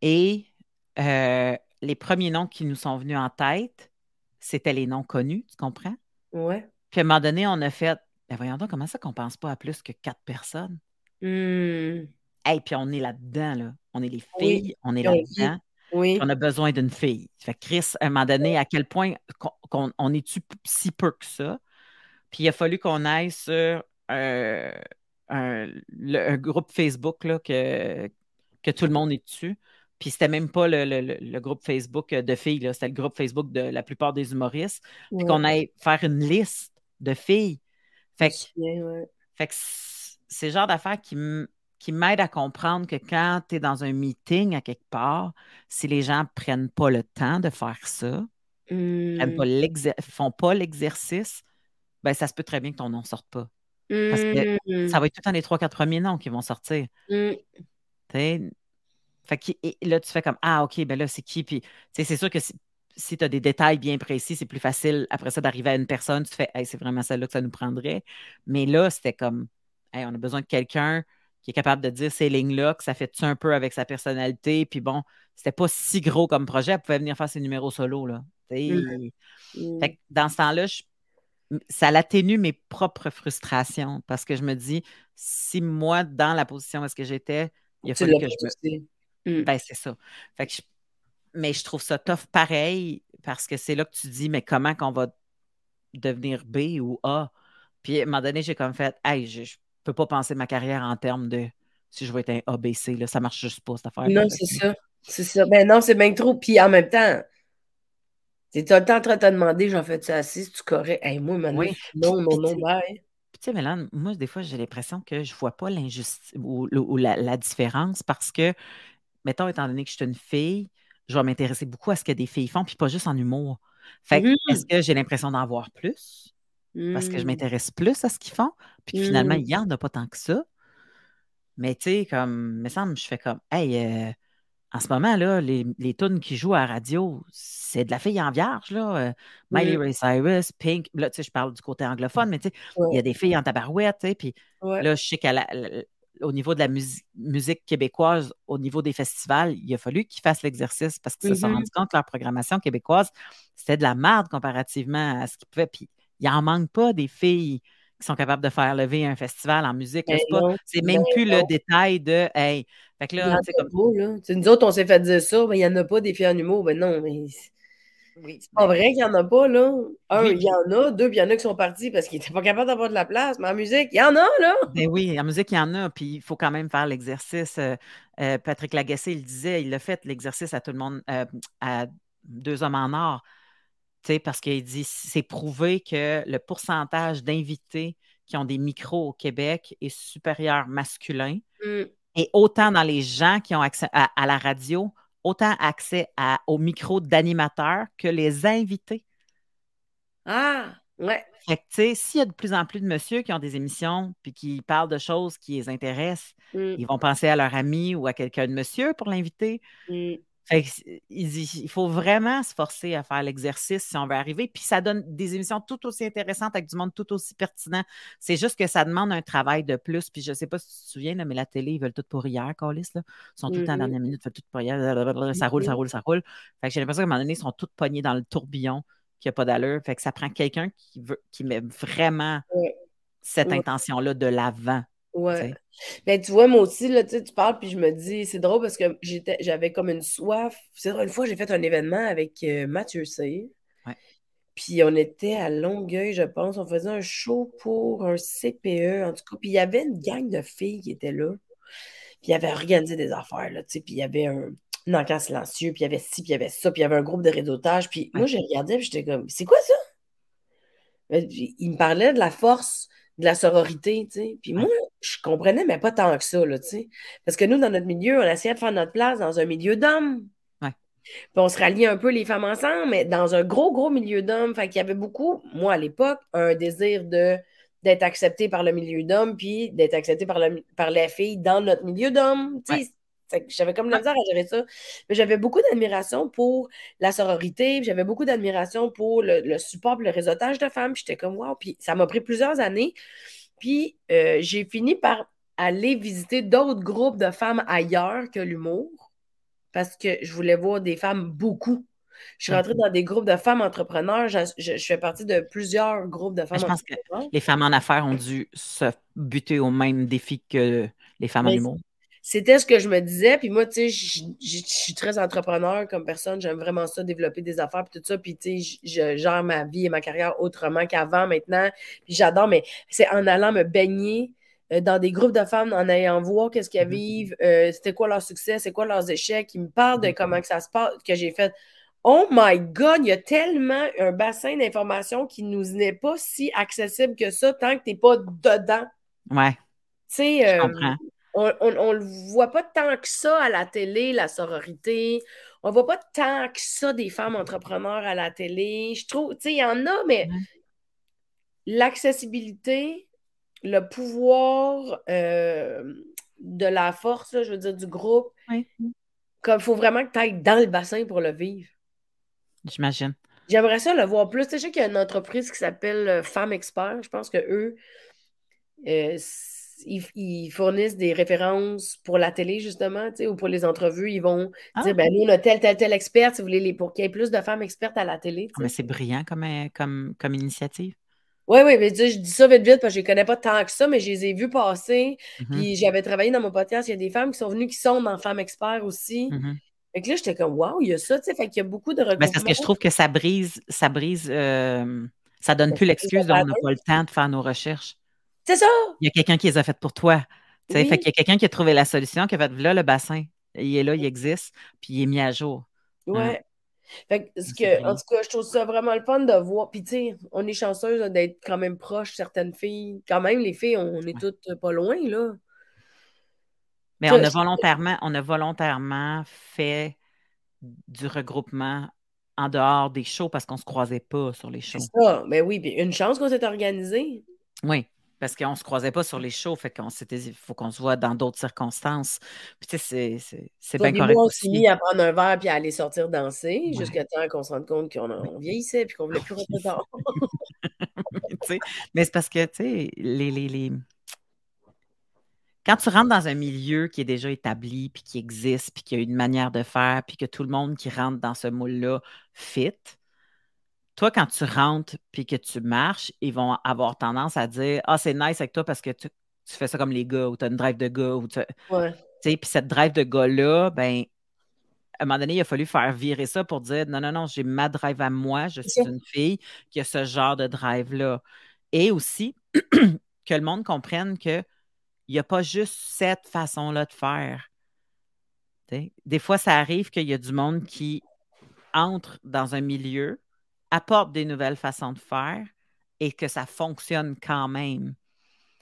Et euh, les premiers noms qui nous sont venus en tête, c'était les noms connus, tu comprends? Ouais. Puis à un moment donné, on a fait. Ben voyons donc, comment ça qu'on pense pas à plus que quatre personnes? Hmm. Hey, puis on est là-dedans, là. On est les Oui. filles, on est là-dedans. Oui. On a besoin d'une fille. Fait que Chris, à un moment donné, à quel point qu'on, on est-tu si peu que ça? Puis il a fallu qu'on aille sur euh, un, le- un groupe Facebook là, que, que tout le monde est dessus. Puis c'était même pas le, le- le- groupe Facebook de filles, là, c'était le groupe Facebook de la plupart des humoristes. Puis Ouais. qu'on aille faire une liste de filles. Fait que, ouais. fait que c'est le genre d'affaires qui, qui m'aide à comprendre que quand tu es dans un meeting à quelque part, si les gens ne prennent pas le temps de faire ça, ne mmh. font pas l'exercice, ben, ça se peut très bien que ton nom ne sorte pas. Parce que ça va être tout le temps les trois, quatre premiers noms qui vont sortir. Mmh. Fait que, là, tu fais comme Ah, OK, ben là, c'est qui? Puis, c'est sûr que si, tu as des détails bien précis, c'est plus facile après ça d'arriver à une personne. Tu fais hey, c'est vraiment celle-là que ça nous prendrait. Mais là, c'était comme hey, on a besoin de quelqu'un qui est capable de dire ces lignes-là, que ça fait un peu avec sa personnalité? Puis bon, c'était pas si gros comme projet. Elle pouvait venir faire ses numéros solo. Là. Mmh. Fait dans ce temps-là, ça l'atténue mes propres frustrations parce que je me dis, si moi, dans la position où est-ce que j'étais, il a fallu que je me... Mmh. Ben, c'est ça. Mais je trouve ça tough pareil parce que c'est là que tu dis, mais comment qu'on va devenir B ou A? Puis à un moment donné, j'ai comme fait, hey, je, ne peux pas penser ma carrière en termes de si je vais être un ABC, là, ça marche juste pas, cette affaire. Non, c'est ça. C'est ça. Ben non, c'est bien trop. Puis en même temps, tu es tout le temps en train de te demander, j'en fais ça assis, tu correct? Hey, moi, maintenant, non, non, non, bye. Tu sais, Mélane, moi, des fois, j'ai l'impression que je ne vois pas l'injustice ou, la, différence parce que, mettons, étant donné que je suis une fille, je vais m'intéresser beaucoup à ce que des filles font, puis pas juste en humour. Fait que, est-ce mmh. que j'ai l'impression d'en voir plus? Parce que je mmh. m'intéresse plus à ce qu'ils font, puis finalement, mmh. il n'y en a pas tant que ça. Mais tu sais, comme, me semble, je fais comme, hey, euh, en ce moment, là, les, les tunes qui jouent à la radio, c'est de la fille en vierge, là. Euh, Miley Ray Cyrus, Pink. Là, tu sais, je parle du côté anglophone, mais tu sais, il y a des filles en tabarouette, tu sais. Puis là, je sais qu'au niveau de la musique québécoise, au niveau des festivals, il a fallu qu'ils fassent l'exercice parce qu'ils se sont mm-hmm. rendus compte que leur programmation québécoise, c'était de la merde comparativement à ce qu'ils pouvaient. Puis il n'en manque pas des filles qui sont capables de faire lever un festival en musique. Ben c'est même ben plus le détail de Hey. Fait que là, c'est comme. Nous autres, on s'est fait dire ça, mais il n'y en a pas des filles en humour. Ben non, mais. Oui, c'est pas vrai qu'il n'y en a pas, là. Un, il y en a. Deux, il y en a qui sont partis parce qu'ils n'étaient pas capables d'avoir de la place. Mais en musique, il y en a, là. Ben oui, en musique, il y en a. Puis il faut quand même faire l'exercice. Euh, euh, Patrick Lagacé, il disait, il a fait l'exercice à tout le monde, euh, à deux hommes en or parce qu'il dit c'est prouvé que le pourcentage d'invités qui ont des micros au Québec est supérieur masculin. Mmh. Et autant dans les gens qui ont accès à, la radio, autant accès à, aux micros d'animateurs que les invités. Ah, ouais. Fait que, tu sais, s'il y a de plus en plus de messieurs qui ont des émissions puis qui parlent de choses qui les intéressent, mmh. ils vont penser à leur ami ou à quelqu'un de monsieur pour l'inviter. Mmh il, faut vraiment se forcer à faire l'exercice si on veut arriver. Puis ça donne des émissions tout aussi intéressantes avec du monde tout aussi pertinent. C'est juste que ça demande un travail de plus. Puis je ne sais pas si tu te souviens, mais la télé, ils veulent tout pour hier, Carlis. Ils sont tout le temps à la mm-hmm. dernière minute, tout pour hier. Ça roule, ça mm-hmm. roule, ça roule. Fait que j'ai l'impression qu'à un moment donné, ils sont tous pognés dans le tourbillon qui n'a pas d'allure. Fait que ça prend quelqu'un qui veut qui met vraiment cette intention-là de l'avant. Ouais. Ben, tu vois, moi aussi, là, tu parles, puis je me dis, c'est drôle parce que j'étais, j'avais comme une soif. C'est drôle, une fois, j'ai fait un événement avec euh, Mathieu C. Puis on était à Longueuil, je pense. On faisait un show pour un CPE, en tout cas. Puis il y avait une gang de filles qui étaient là. Puis ils avaient organisé des affaires, là, tu sais. Puis il y avait un, un silencieux, puis il y avait ci, puis il y avait ça, puis il y avait un groupe de réseautage. Puis moi, j'ai regardé, puis j'étais comme, c'est quoi ça? Il me parlait de la force de la sororité, tu sais. Puis moi, je comprenais, mais pas tant que ça, là, tu sais. Parce que nous, dans notre milieu, on essayait de faire notre place dans un milieu d'hommes. Puis on se ralliait un peu les femmes ensemble, mais dans un gros, gros milieu d'hommes. Fait qu'il y avait beaucoup, moi, à l'époque, un désir de d'être accepté par le milieu d'hommes, puis d'être accepté par, le, par les filles dans notre milieu d'hommes. Tu sais, j'avais comme la misère à gérer ça. Mais j'avais beaucoup d'admiration pour la sororité, j'avais beaucoup d'admiration pour le, support, le réseautage de femmes. J'étais comme, wow. Puis ça m'a pris plusieurs années. Puis euh, j'ai fini par aller visiter d'autres groupes de femmes ailleurs que l'humour parce que je voulais voir des femmes beaucoup. Je suis rentrée dans des groupes de femmes entrepreneurs. Je, fais partie de plusieurs groupes de femmes je pense Que les femmes en affaires ont dû se buter au même défi que les femmes en humour c'était ce que je me disais. Puis moi, tu sais, je suis très entrepreneur comme personne. J'aime vraiment ça, développer des affaires, puis tout ça. Puis, tu sais, je gère ma vie et ma carrière autrement qu'avant, maintenant. Puis j'adore, mais c'est en allant me baigner euh, dans des groupes de femmes, en ayant voir qu'est-ce qu'elles mm-hmm. vivent, euh, c'était quoi leur succès, c'est quoi leurs échecs, ils me parlent de mm-hmm. comment que ça se passe, que j'ai fait. Oh my God, il y a tellement un bassin d'informations qui nous n'est pas si accessible que ça tant que tu n'es pas dedans. Ouais. Tu sais, euh, On ne le voit pas tant que ça à la télé, la sororité. On ne voit pas tant que ça des femmes entrepreneurs à la télé. Je trouve, tu sais, il y en a, mais l'accessibilité, le pouvoir euh, de la force, je veux dire, du groupe, comme il faut vraiment que tu ailles dans le bassin pour le vivre. J'imagine. J'aimerais ça le voir plus. Tu sais qu'il y a une entreprise qui s'appelle euh, Femmes Experts. Je pense que eux, euh, ils, fournissent des références pour la télé, justement, ou pour les entrevues. Ils vont ah. dire ben, nous, on a tel, tel, tel expert, si vous voulez, les, pour qu'il y ait plus de femmes expertes à la télé. Ah, mais c'est brillant comme, euh, comme, comme initiative. Oui, oui, mais je dis ça vite, vite, parce que je ne connais pas tant que ça, mais je les ai vues passer. Mm-hmm. Puis j'avais travaillé dans mon podcast, il y a des femmes qui sont venues qui sont dans Femmes Experts aussi. Mm-hmm. Fait que là, j'étais comme, waouh, il y a ça, tu sais. Fait qu'il y a beaucoup de regroupements. parce que je trouve que ça brise, ça brise, euh, ça donne plus l'excuse on n'a pas le temps de faire nos recherches. C'est ça! Il y a quelqu'un qui les a faites pour toi. Fait qu'il y a quelqu'un qui a trouvé la solution, qui a fait là le bassin. Il est là, il existe, puis il est mis à jour. Hein? Ouais. Fait que, que, en tout cas, je trouve ça vraiment le fun de voir. Puis, tu sais, on est chanceuse d'être quand même proches, certaines filles. Quand même, les filles, on, est toutes pas loin, là. Mais on a, volontairement, on a volontairement fait du regroupement en dehors des shows parce qu'on ne se croisait pas sur les shows. C'est ça. Mais oui, puis une chance qu'on s'est organisé. Oui, parce qu'on ne se croisait pas sur les shows, fait qu'on s'était il faut qu'on se voit dans d'autres circonstances. Puis tu sais, c'est bien correct. on s'est mis à prendre un verre puis à aller sortir danser jusqu'à temps qu'on se rende compte qu'on vieillissait puis qu'on ne voulait plus <laughs> rentrer dehors. mais c'est parce que, tu sais, les, les, les, quand tu rentres dans un milieu qui est déjà établi, puis qui existe, puis qui a une manière de faire, puis que tout le monde qui rentre dans ce moule-là fit, toi, quand tu rentres puis que tu marches, ils vont avoir tendance à dire Ah, c'est nice avec toi parce que tu, fais ça comme les gars, ou tu as une drive de gars, ou tu. Puis cette drive de gars-là, ben, à un moment donné, il a fallu faire virer ça pour dire non, non, non, j'ai ma drive à moi, je suis une fille qui a ce genre de drive-là. Et aussi <clears throat> que le monde comprenne que il n'y a pas juste cette façon-là de faire. Des fois, ça arrive qu'il y a du monde qui entre dans un milieu, apporte des nouvelles façons de faire et que ça fonctionne quand même.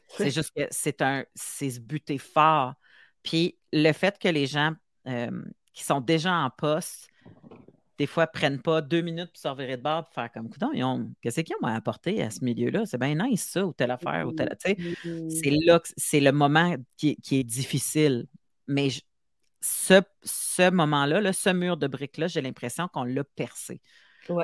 C'est juste que c'est un, c'est se buter fort. Puis le fait que les gens euh, qui sont déjà en poste des fois, prennent pas deux minutes pour revirer de bord pour faire comme coudon. Qu'est-ce qu'ils ont à apporter à ce milieu-là? C'est bien nice, ça, ou telle affaire, ou telle. C'est là c'est le moment qui, est difficile. Mais ce, ce moment-là, là, ce mur de briques-là, j'ai l'impression qu'on l'a percé.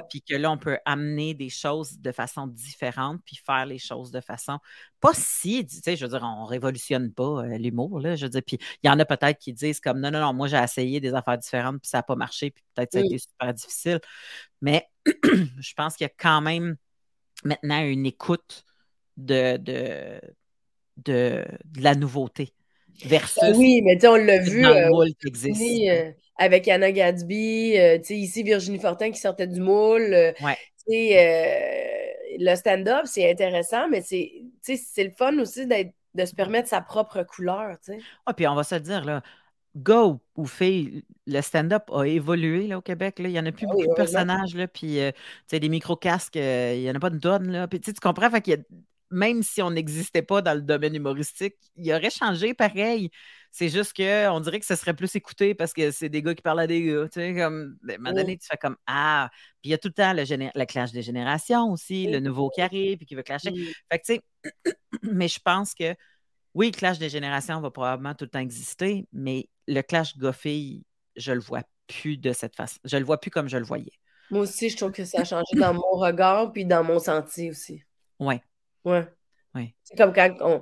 Puis que là, on peut amener des choses de façon différente, puis faire les choses de façon pas si, tu sais, je veux dire, on révolutionne pas euh, l'humour, là, je veux dire. Puis il y en a peut-être qui disent comme non, non, non, moi j'ai essayé des affaires différentes, puis ça n'a pas marché, puis peut-être ça a été super difficile. Mais <clears throat> je pense qu'il y a quand même maintenant une écoute de, de, de, la nouveauté. Versus ben oui, mais tu on l'a vu. Euh, euh, avec Anna Gadsby, euh, ici Virginie Fortin qui sortait du moule. Euh, le stand-up, c'est intéressant, mais c'est le fun aussi de se permettre sa propre couleur. Ah, puis on va se dire, là, go ou fille, le stand-up a évolué là, au Québec. Là. Il n'y en a plus ah beaucoup de personnages. Là, puis, des micro-casques, il n'y en a pas de tonne. Là. Puis, tu comprends, fait qu'il y a même si on n'existait pas dans le domaine humoristique, il aurait changé pareil. C'est juste qu'on dirait que ce serait plus écouté parce que c'est des gars qui parlent à des gars. Tu sais, comme, à un moment donné, tu fais comme Ah, puis il y a tout le temps le, clash des générations aussi, le nouveau qui arrive puis qui veut clasher. Fait que, tu sais, <clears throat> mais je pense que oui, le clash des générations va probablement tout le temps exister, mais le clash gars-fille, je le vois plus de cette façon. Je le vois plus comme je le voyais. Moi aussi, je trouve que ça a changé dans mon regard puis dans mon senti aussi. Oui. Ouais. Oui. C'est comme quand on.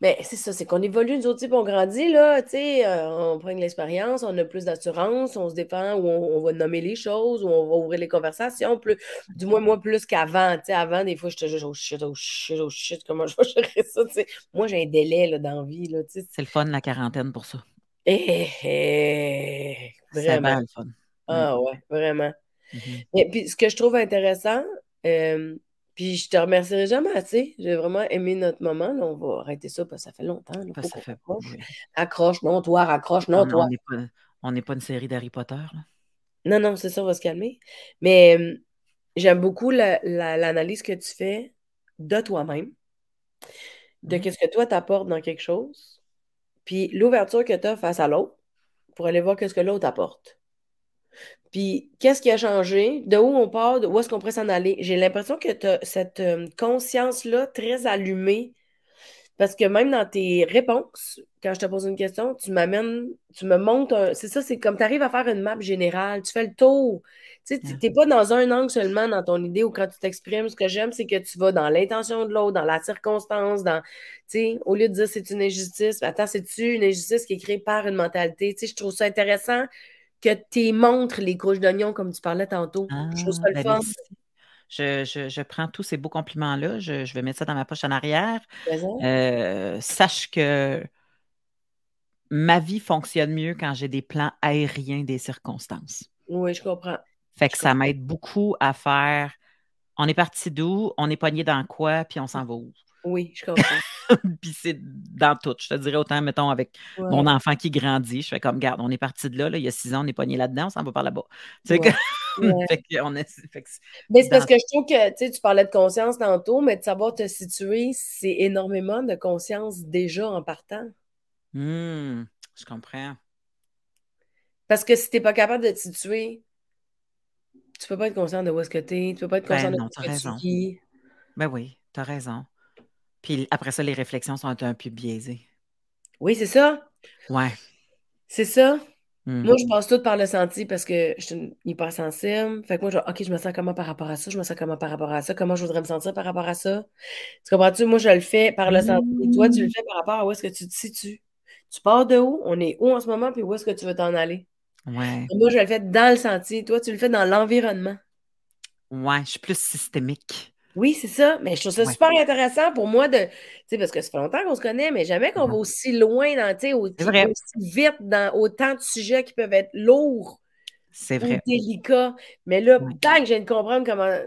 Mais c'est ça, c'est qu'on évolue, nous autres, on grandit, là, tu sais, euh, on prend de l'expérience, on a plus d'assurance, on se défend, ou on, va nommer les choses, ou on va ouvrir les conversations, plus, du moins, moi, plus qu'avant, tu sais, avant, des fois, je te dis, oh shit, oh shit, oh shit, comment je vais <laughs> gérer ça, tu sais. Moi, j'ai un délai, là, dans la vie, là, tu sais. C'est le fun, la quarantaine, pour ça. Eh, eh, vraiment. C'est le fun. Ah, ouais, vraiment. Mm-hmm. Et puis, ce que je trouve intéressant, euh, puis je te remercierai jamais assez. J'ai vraiment aimé notre moment. on va arrêter ça parce que ça fait longtemps. ça fait... Accroche. non, toi, raccroche, non, toi. On n'est pas, une série d'Harry Potter. Non, non, c'est ça, on va se calmer. Mais j'aime beaucoup l'analyse que tu fais de toi-même, de mmh. qu'est-ce que toi t'apportes dans quelque chose, puis l'ouverture que tu as face à l'autre pour aller voir qu'est-ce que l'autre apporte. Puis, qu'est-ce qui a changé? De où on part? De où est-ce qu'on pourrait s'en aller? J'ai l'impression que tu as cette euh, conscience-là très allumée parce que même dans tes réponses, quand je te pose une question, tu m'amènes, tu me montres un. C'est ça, c'est comme tu arrives à faire une map générale, tu fais le tour. Tu sais, n'es pas dans un angle seulement dans ton idée ou quand tu t'exprimes. Ce que j'aime, c'est que tu vas dans l'intention de l'autre, dans la circonstance, dans. Tu sais, au lieu de dire c'est une injustice, attends, c'est-tu une injustice qui est créée par une mentalité? Tu sais, je trouve ça intéressant que tu montres les couches d'oignon comme tu parlais tantôt. je trouve ça le ben, fun. Je, prends tous ces beaux compliments-là, je, vais mettre ça dans ma poche en arrière. Euh, sache que ma vie fonctionne mieux quand j'ai des plans aériens des circonstances. Oui, je comprends. Fait que ça m'aide beaucoup à faire on est parti d'où, on est pogné dans quoi, puis on s'en va où. Oui, je comprends. <laughs> puis c'est dans tout. Je te dirais autant, mettons, avec mon enfant qui grandit. Je fais comme, garde, on est parti de là, il y a six ans, on est pogné là-dedans, on s'en va par là-bas. Tu sais <laughs> mais c'est parce que je trouve que tu parlais de conscience tantôt, mais de savoir te situer, c'est énormément de conscience déjà en partant. Mmh, je comprends. Parce que si tu n'es pas capable de te situer, tu peux pas être conscient de où est-ce que tu es, tu peux pas être conscient ben de où est-ce que tu Ben oui, tu as raison. Puis après ça, les réflexions sont un peu biaisées. Oui, c'est ça. Ouais. C'est ça. Moi, je mm-hmm. passe tout par le senti parce que je suis hypersensible. Fait que moi, je OK, je me sens comment par rapport à ça? Je me sens comment par rapport à ça? Comment je voudrais me sentir par rapport à ça? Tu comprends-tu? Moi, je le fais par le senti. Toi, tu le fais par rapport à où est-ce que tu te situes. Tu pars de où? On est où en ce moment? Puis où est-ce que tu veux t'en aller? Ouais. moi, je le fais dans le senti. Toi, tu le fais dans l'environnement. Ouais, je suis plus systémique. Oui, c'est ça. Mais je trouve ça super intéressant pour moi de. Tu sais, parce que ça fait longtemps qu'on se connaît, mais jamais qu'on va aussi loin dans, tu sais, aussi, vite dans autant de sujets qui peuvent être lourds. C'est vrai. délicats. Mais là, tant que je viens de comprendre comment.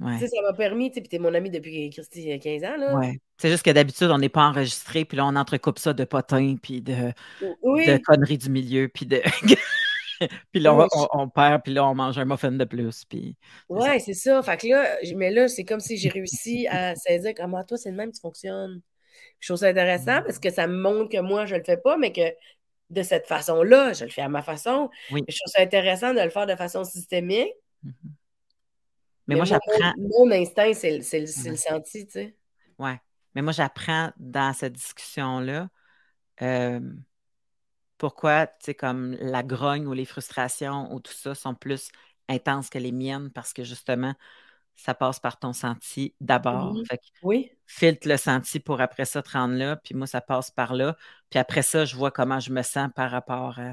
Tu sais, ça m'a permis, tu sais, puis t'es mon ami depuis Christy, 15 ans, là. Ouais. C'est juste que d'habitude, on n'est pas enregistré, puis là, on entrecoupe ça de potins, puis de, de conneries du milieu, puis de. <laughs> <laughs> puis là, on, perd, puis là, on mange un muffin de plus. Puis, ouais, c'est ça. Fait que là, mais là, c'est comme si j'ai réussi à saisir comment toi, c'est le même qui fonctionne. Je trouve ça intéressant parce que ça me montre que moi, je le fais pas, mais que de cette façon-là, je le fais à ma façon. Je trouve ça intéressant de le faire de façon systémique. Mm-hmm. Mais, moi, j'apprends. Mon instinct, c'est le, le senti, tu sais. Ouais. Mais moi, j'apprends dans cette discussion-là. Euh, pourquoi, tu sais, comme la grogne ou les frustrations ou tout ça sont plus intenses que les miennes parce que justement, ça passe par ton senti d'abord. Mmh oui. Filtre le senti pour après ça te rendre là, puis moi, ça passe par là. Puis après ça, je vois comment je me sens par rapport à.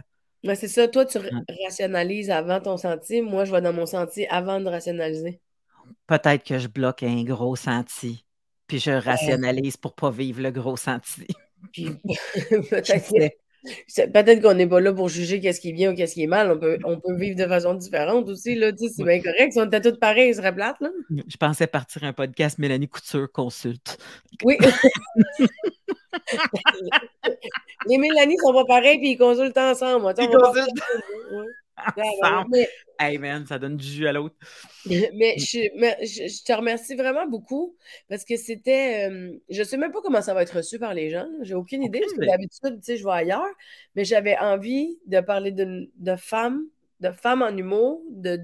c'est ça. Toi, tu rationalises avant ton senti. Moi, je vais dans mon senti avant de rationaliser. Peut-être que je bloque un gros senti, puis je rationalise pour pas vivre le gros senti. Puis <laughs> peut-être Peut-être qu'on n'est pas là pour juger qu'est-ce qui est bien ou qu'est-ce qui est mal. On peut, on peut vivre de façon différente aussi. Là, c'est bien correct. Si on était tous pareils, ce serait plate. Là. Je pensais partir un podcast Mélanie Couture consulte. Oui. <laughs> Les Mélanie sont pas pareils puis ils consultent ensemble. Ils consultent. <laughs> Mais, hey man, ça donne du jus à l'autre. <laughs> Mais, je, te remercie vraiment beaucoup parce que c'était. Je je sais même pas comment ça va être reçu par les gens. J'ai aucune idée parce que d'habitude, tu sais, je vais ailleurs. Mais j'avais envie de parler de, de femmes, de femmes en humour, de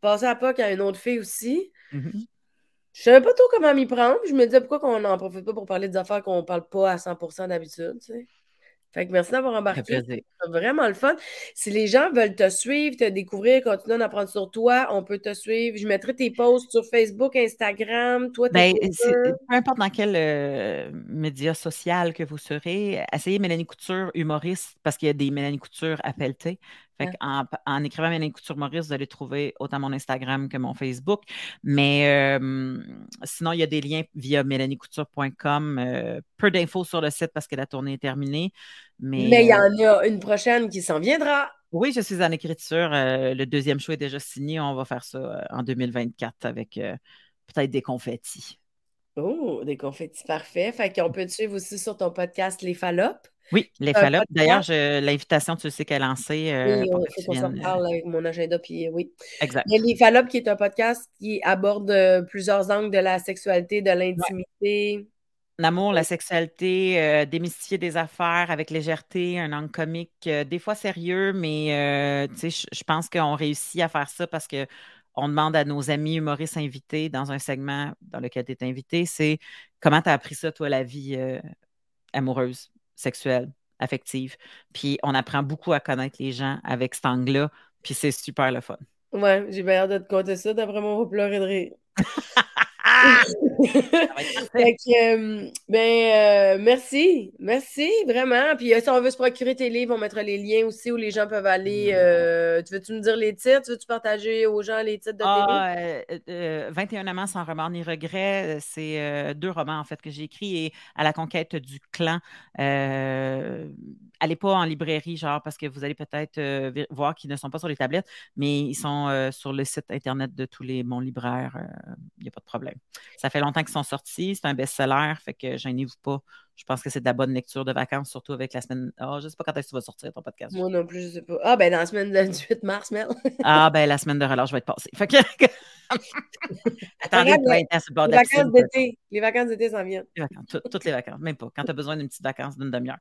passer à y a une autre fille aussi. Mm-hmm. Je savais pas trop comment m'y prendre. Je me disais pourquoi on n'en profite pas pour parler des affaires qu'on parle pas à 100% d'habitude, tu sais. Fait que merci d'avoir embarqué. C'est vraiment le fun. Si les gens veulent te suivre, te découvrir, continuer d'en apprendre sur toi, on peut te suivre. Je mettrai tes posts sur Facebook, Instagram, toi, ben, Peu importe dans quel euh, média social que vous serez, essayez Mélanie Couture, humoriste, parce qu'il y a des Mélanie Couture à pelleter. Fait en, en, écrivant Mélanie Couture Maurice, vous allez trouver autant mon Instagram que mon Facebook. Mais euh, sinon, il y a des liens via mélaniecouture.com. Euh, peu d'infos sur le site parce que la tournée est terminée. Mais, il y en a une prochaine qui s'en viendra. Oui, je suis en écriture. Euh, le deuxième show est déjà signé. On va faire ça en 2024 avec peut-être des confettis. Oh, des confettis, parfait. Fait qu'on peut te suivre aussi sur ton podcast Les Fallopes. Oui, les Fallopes. D'ailleurs, l'invitation, tu sais qu'elle est lancée. Euh, oui, il faut qu'on s'en parle avec mon agenda, puis oui. Exact. les Fallopes, qui est un podcast qui aborde euh, plusieurs angles de la sexualité, de l'intimité. L'amour, la sexualité, euh, démystifier des affaires avec légèreté, un angle comique, euh, des fois sérieux, mais euh, je pense qu'on réussit à faire ça parce que on demande à nos amis humoristes invités dans un segment dans lequel tu es invité, c'est comment tu as appris ça, toi, la vie amoureuse, sexuelle, affective? Puis on apprend beaucoup à connaître les gens avec cet angle-là, puis c'est super le fun. Ouais, j'ai bien hâte de te compter ça. D'après moi, on va pleurer de rire. <laughs> <laughs> Euh, ben, euh, merci, merci, vraiment. Puis euh, si on veut se procurer tes livres, on mettra les liens aussi où les gens peuvent aller. tu veux-tu me dire les titres? Tu veux-tu partager aux gens les titres de tes ah, livres? 21 amants sans remords ni regrets, c'est deux romans en fait que j'ai écrits et à la conquête du clan allez pas en librairie, genre, parce que vous allez peut-être euh, voir qu'ils ne sont pas sur les tablettes, mais ils sont euh, sur le site Internet de tous les bons libraires. Il euh, n'y a pas de problème. Ça fait longtemps qu'ils sont sortis. C'est un best-seller, fait que gênez-vous pas. Je pense que c'est de la bonne lecture de vacances, surtout avec la semaine. Oh, je ne sais pas quand est-ce que tu vas sortir ton podcast. Moi non plus, je ne sais pas. Ah, ben dans la semaine du 18 mars, Mel. <laughs> ah, ben la semaine de relâche va être passée. Fait que. <laughs> Attendez, les, les vacances d'été. Les vacances d'été s'en viennent. toutes les vacances, même pas. Quand tu as besoin d'une petite vacance d'une demi-heure.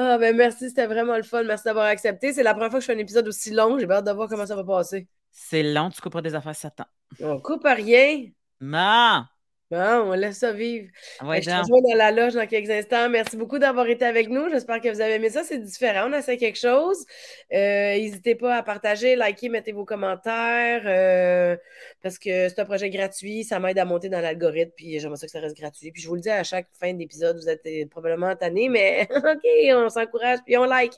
Ah, ben merci, c'était vraiment le fun. Merci d'avoir accepté. C'est la première fois que je fais un épisode aussi long. J'ai hâte de voir comment ça va passer. C'est long, tu couperas des affaires 7 ans. On coupe à rien. Non! Bon, on laisse ça vivre. je te rejoins dans la loge dans quelques instants. Merci beaucoup d'avoir été avec nous. J'espère que vous avez aimé ça. C'est différent. On a fait quelque chose. Euh, n'hésitez pas à partager, liker, mettez vos commentaires. Euh, parce que c'est un projet gratuit. Ça m'aide à monter dans l'algorithme. Puis j'aimerais ça que ça reste gratuit. Puis je vous le dis à chaque fin d'épisode, vous êtes probablement tanné, mais <laughs> OK, on s'encourage puis on like.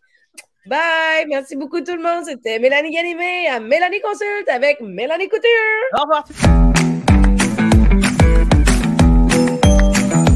Bye! Merci beaucoup tout le monde. C'était Mélanie Ganimé à Mélanie Consulte avec Mélanie Couture. Au revoir.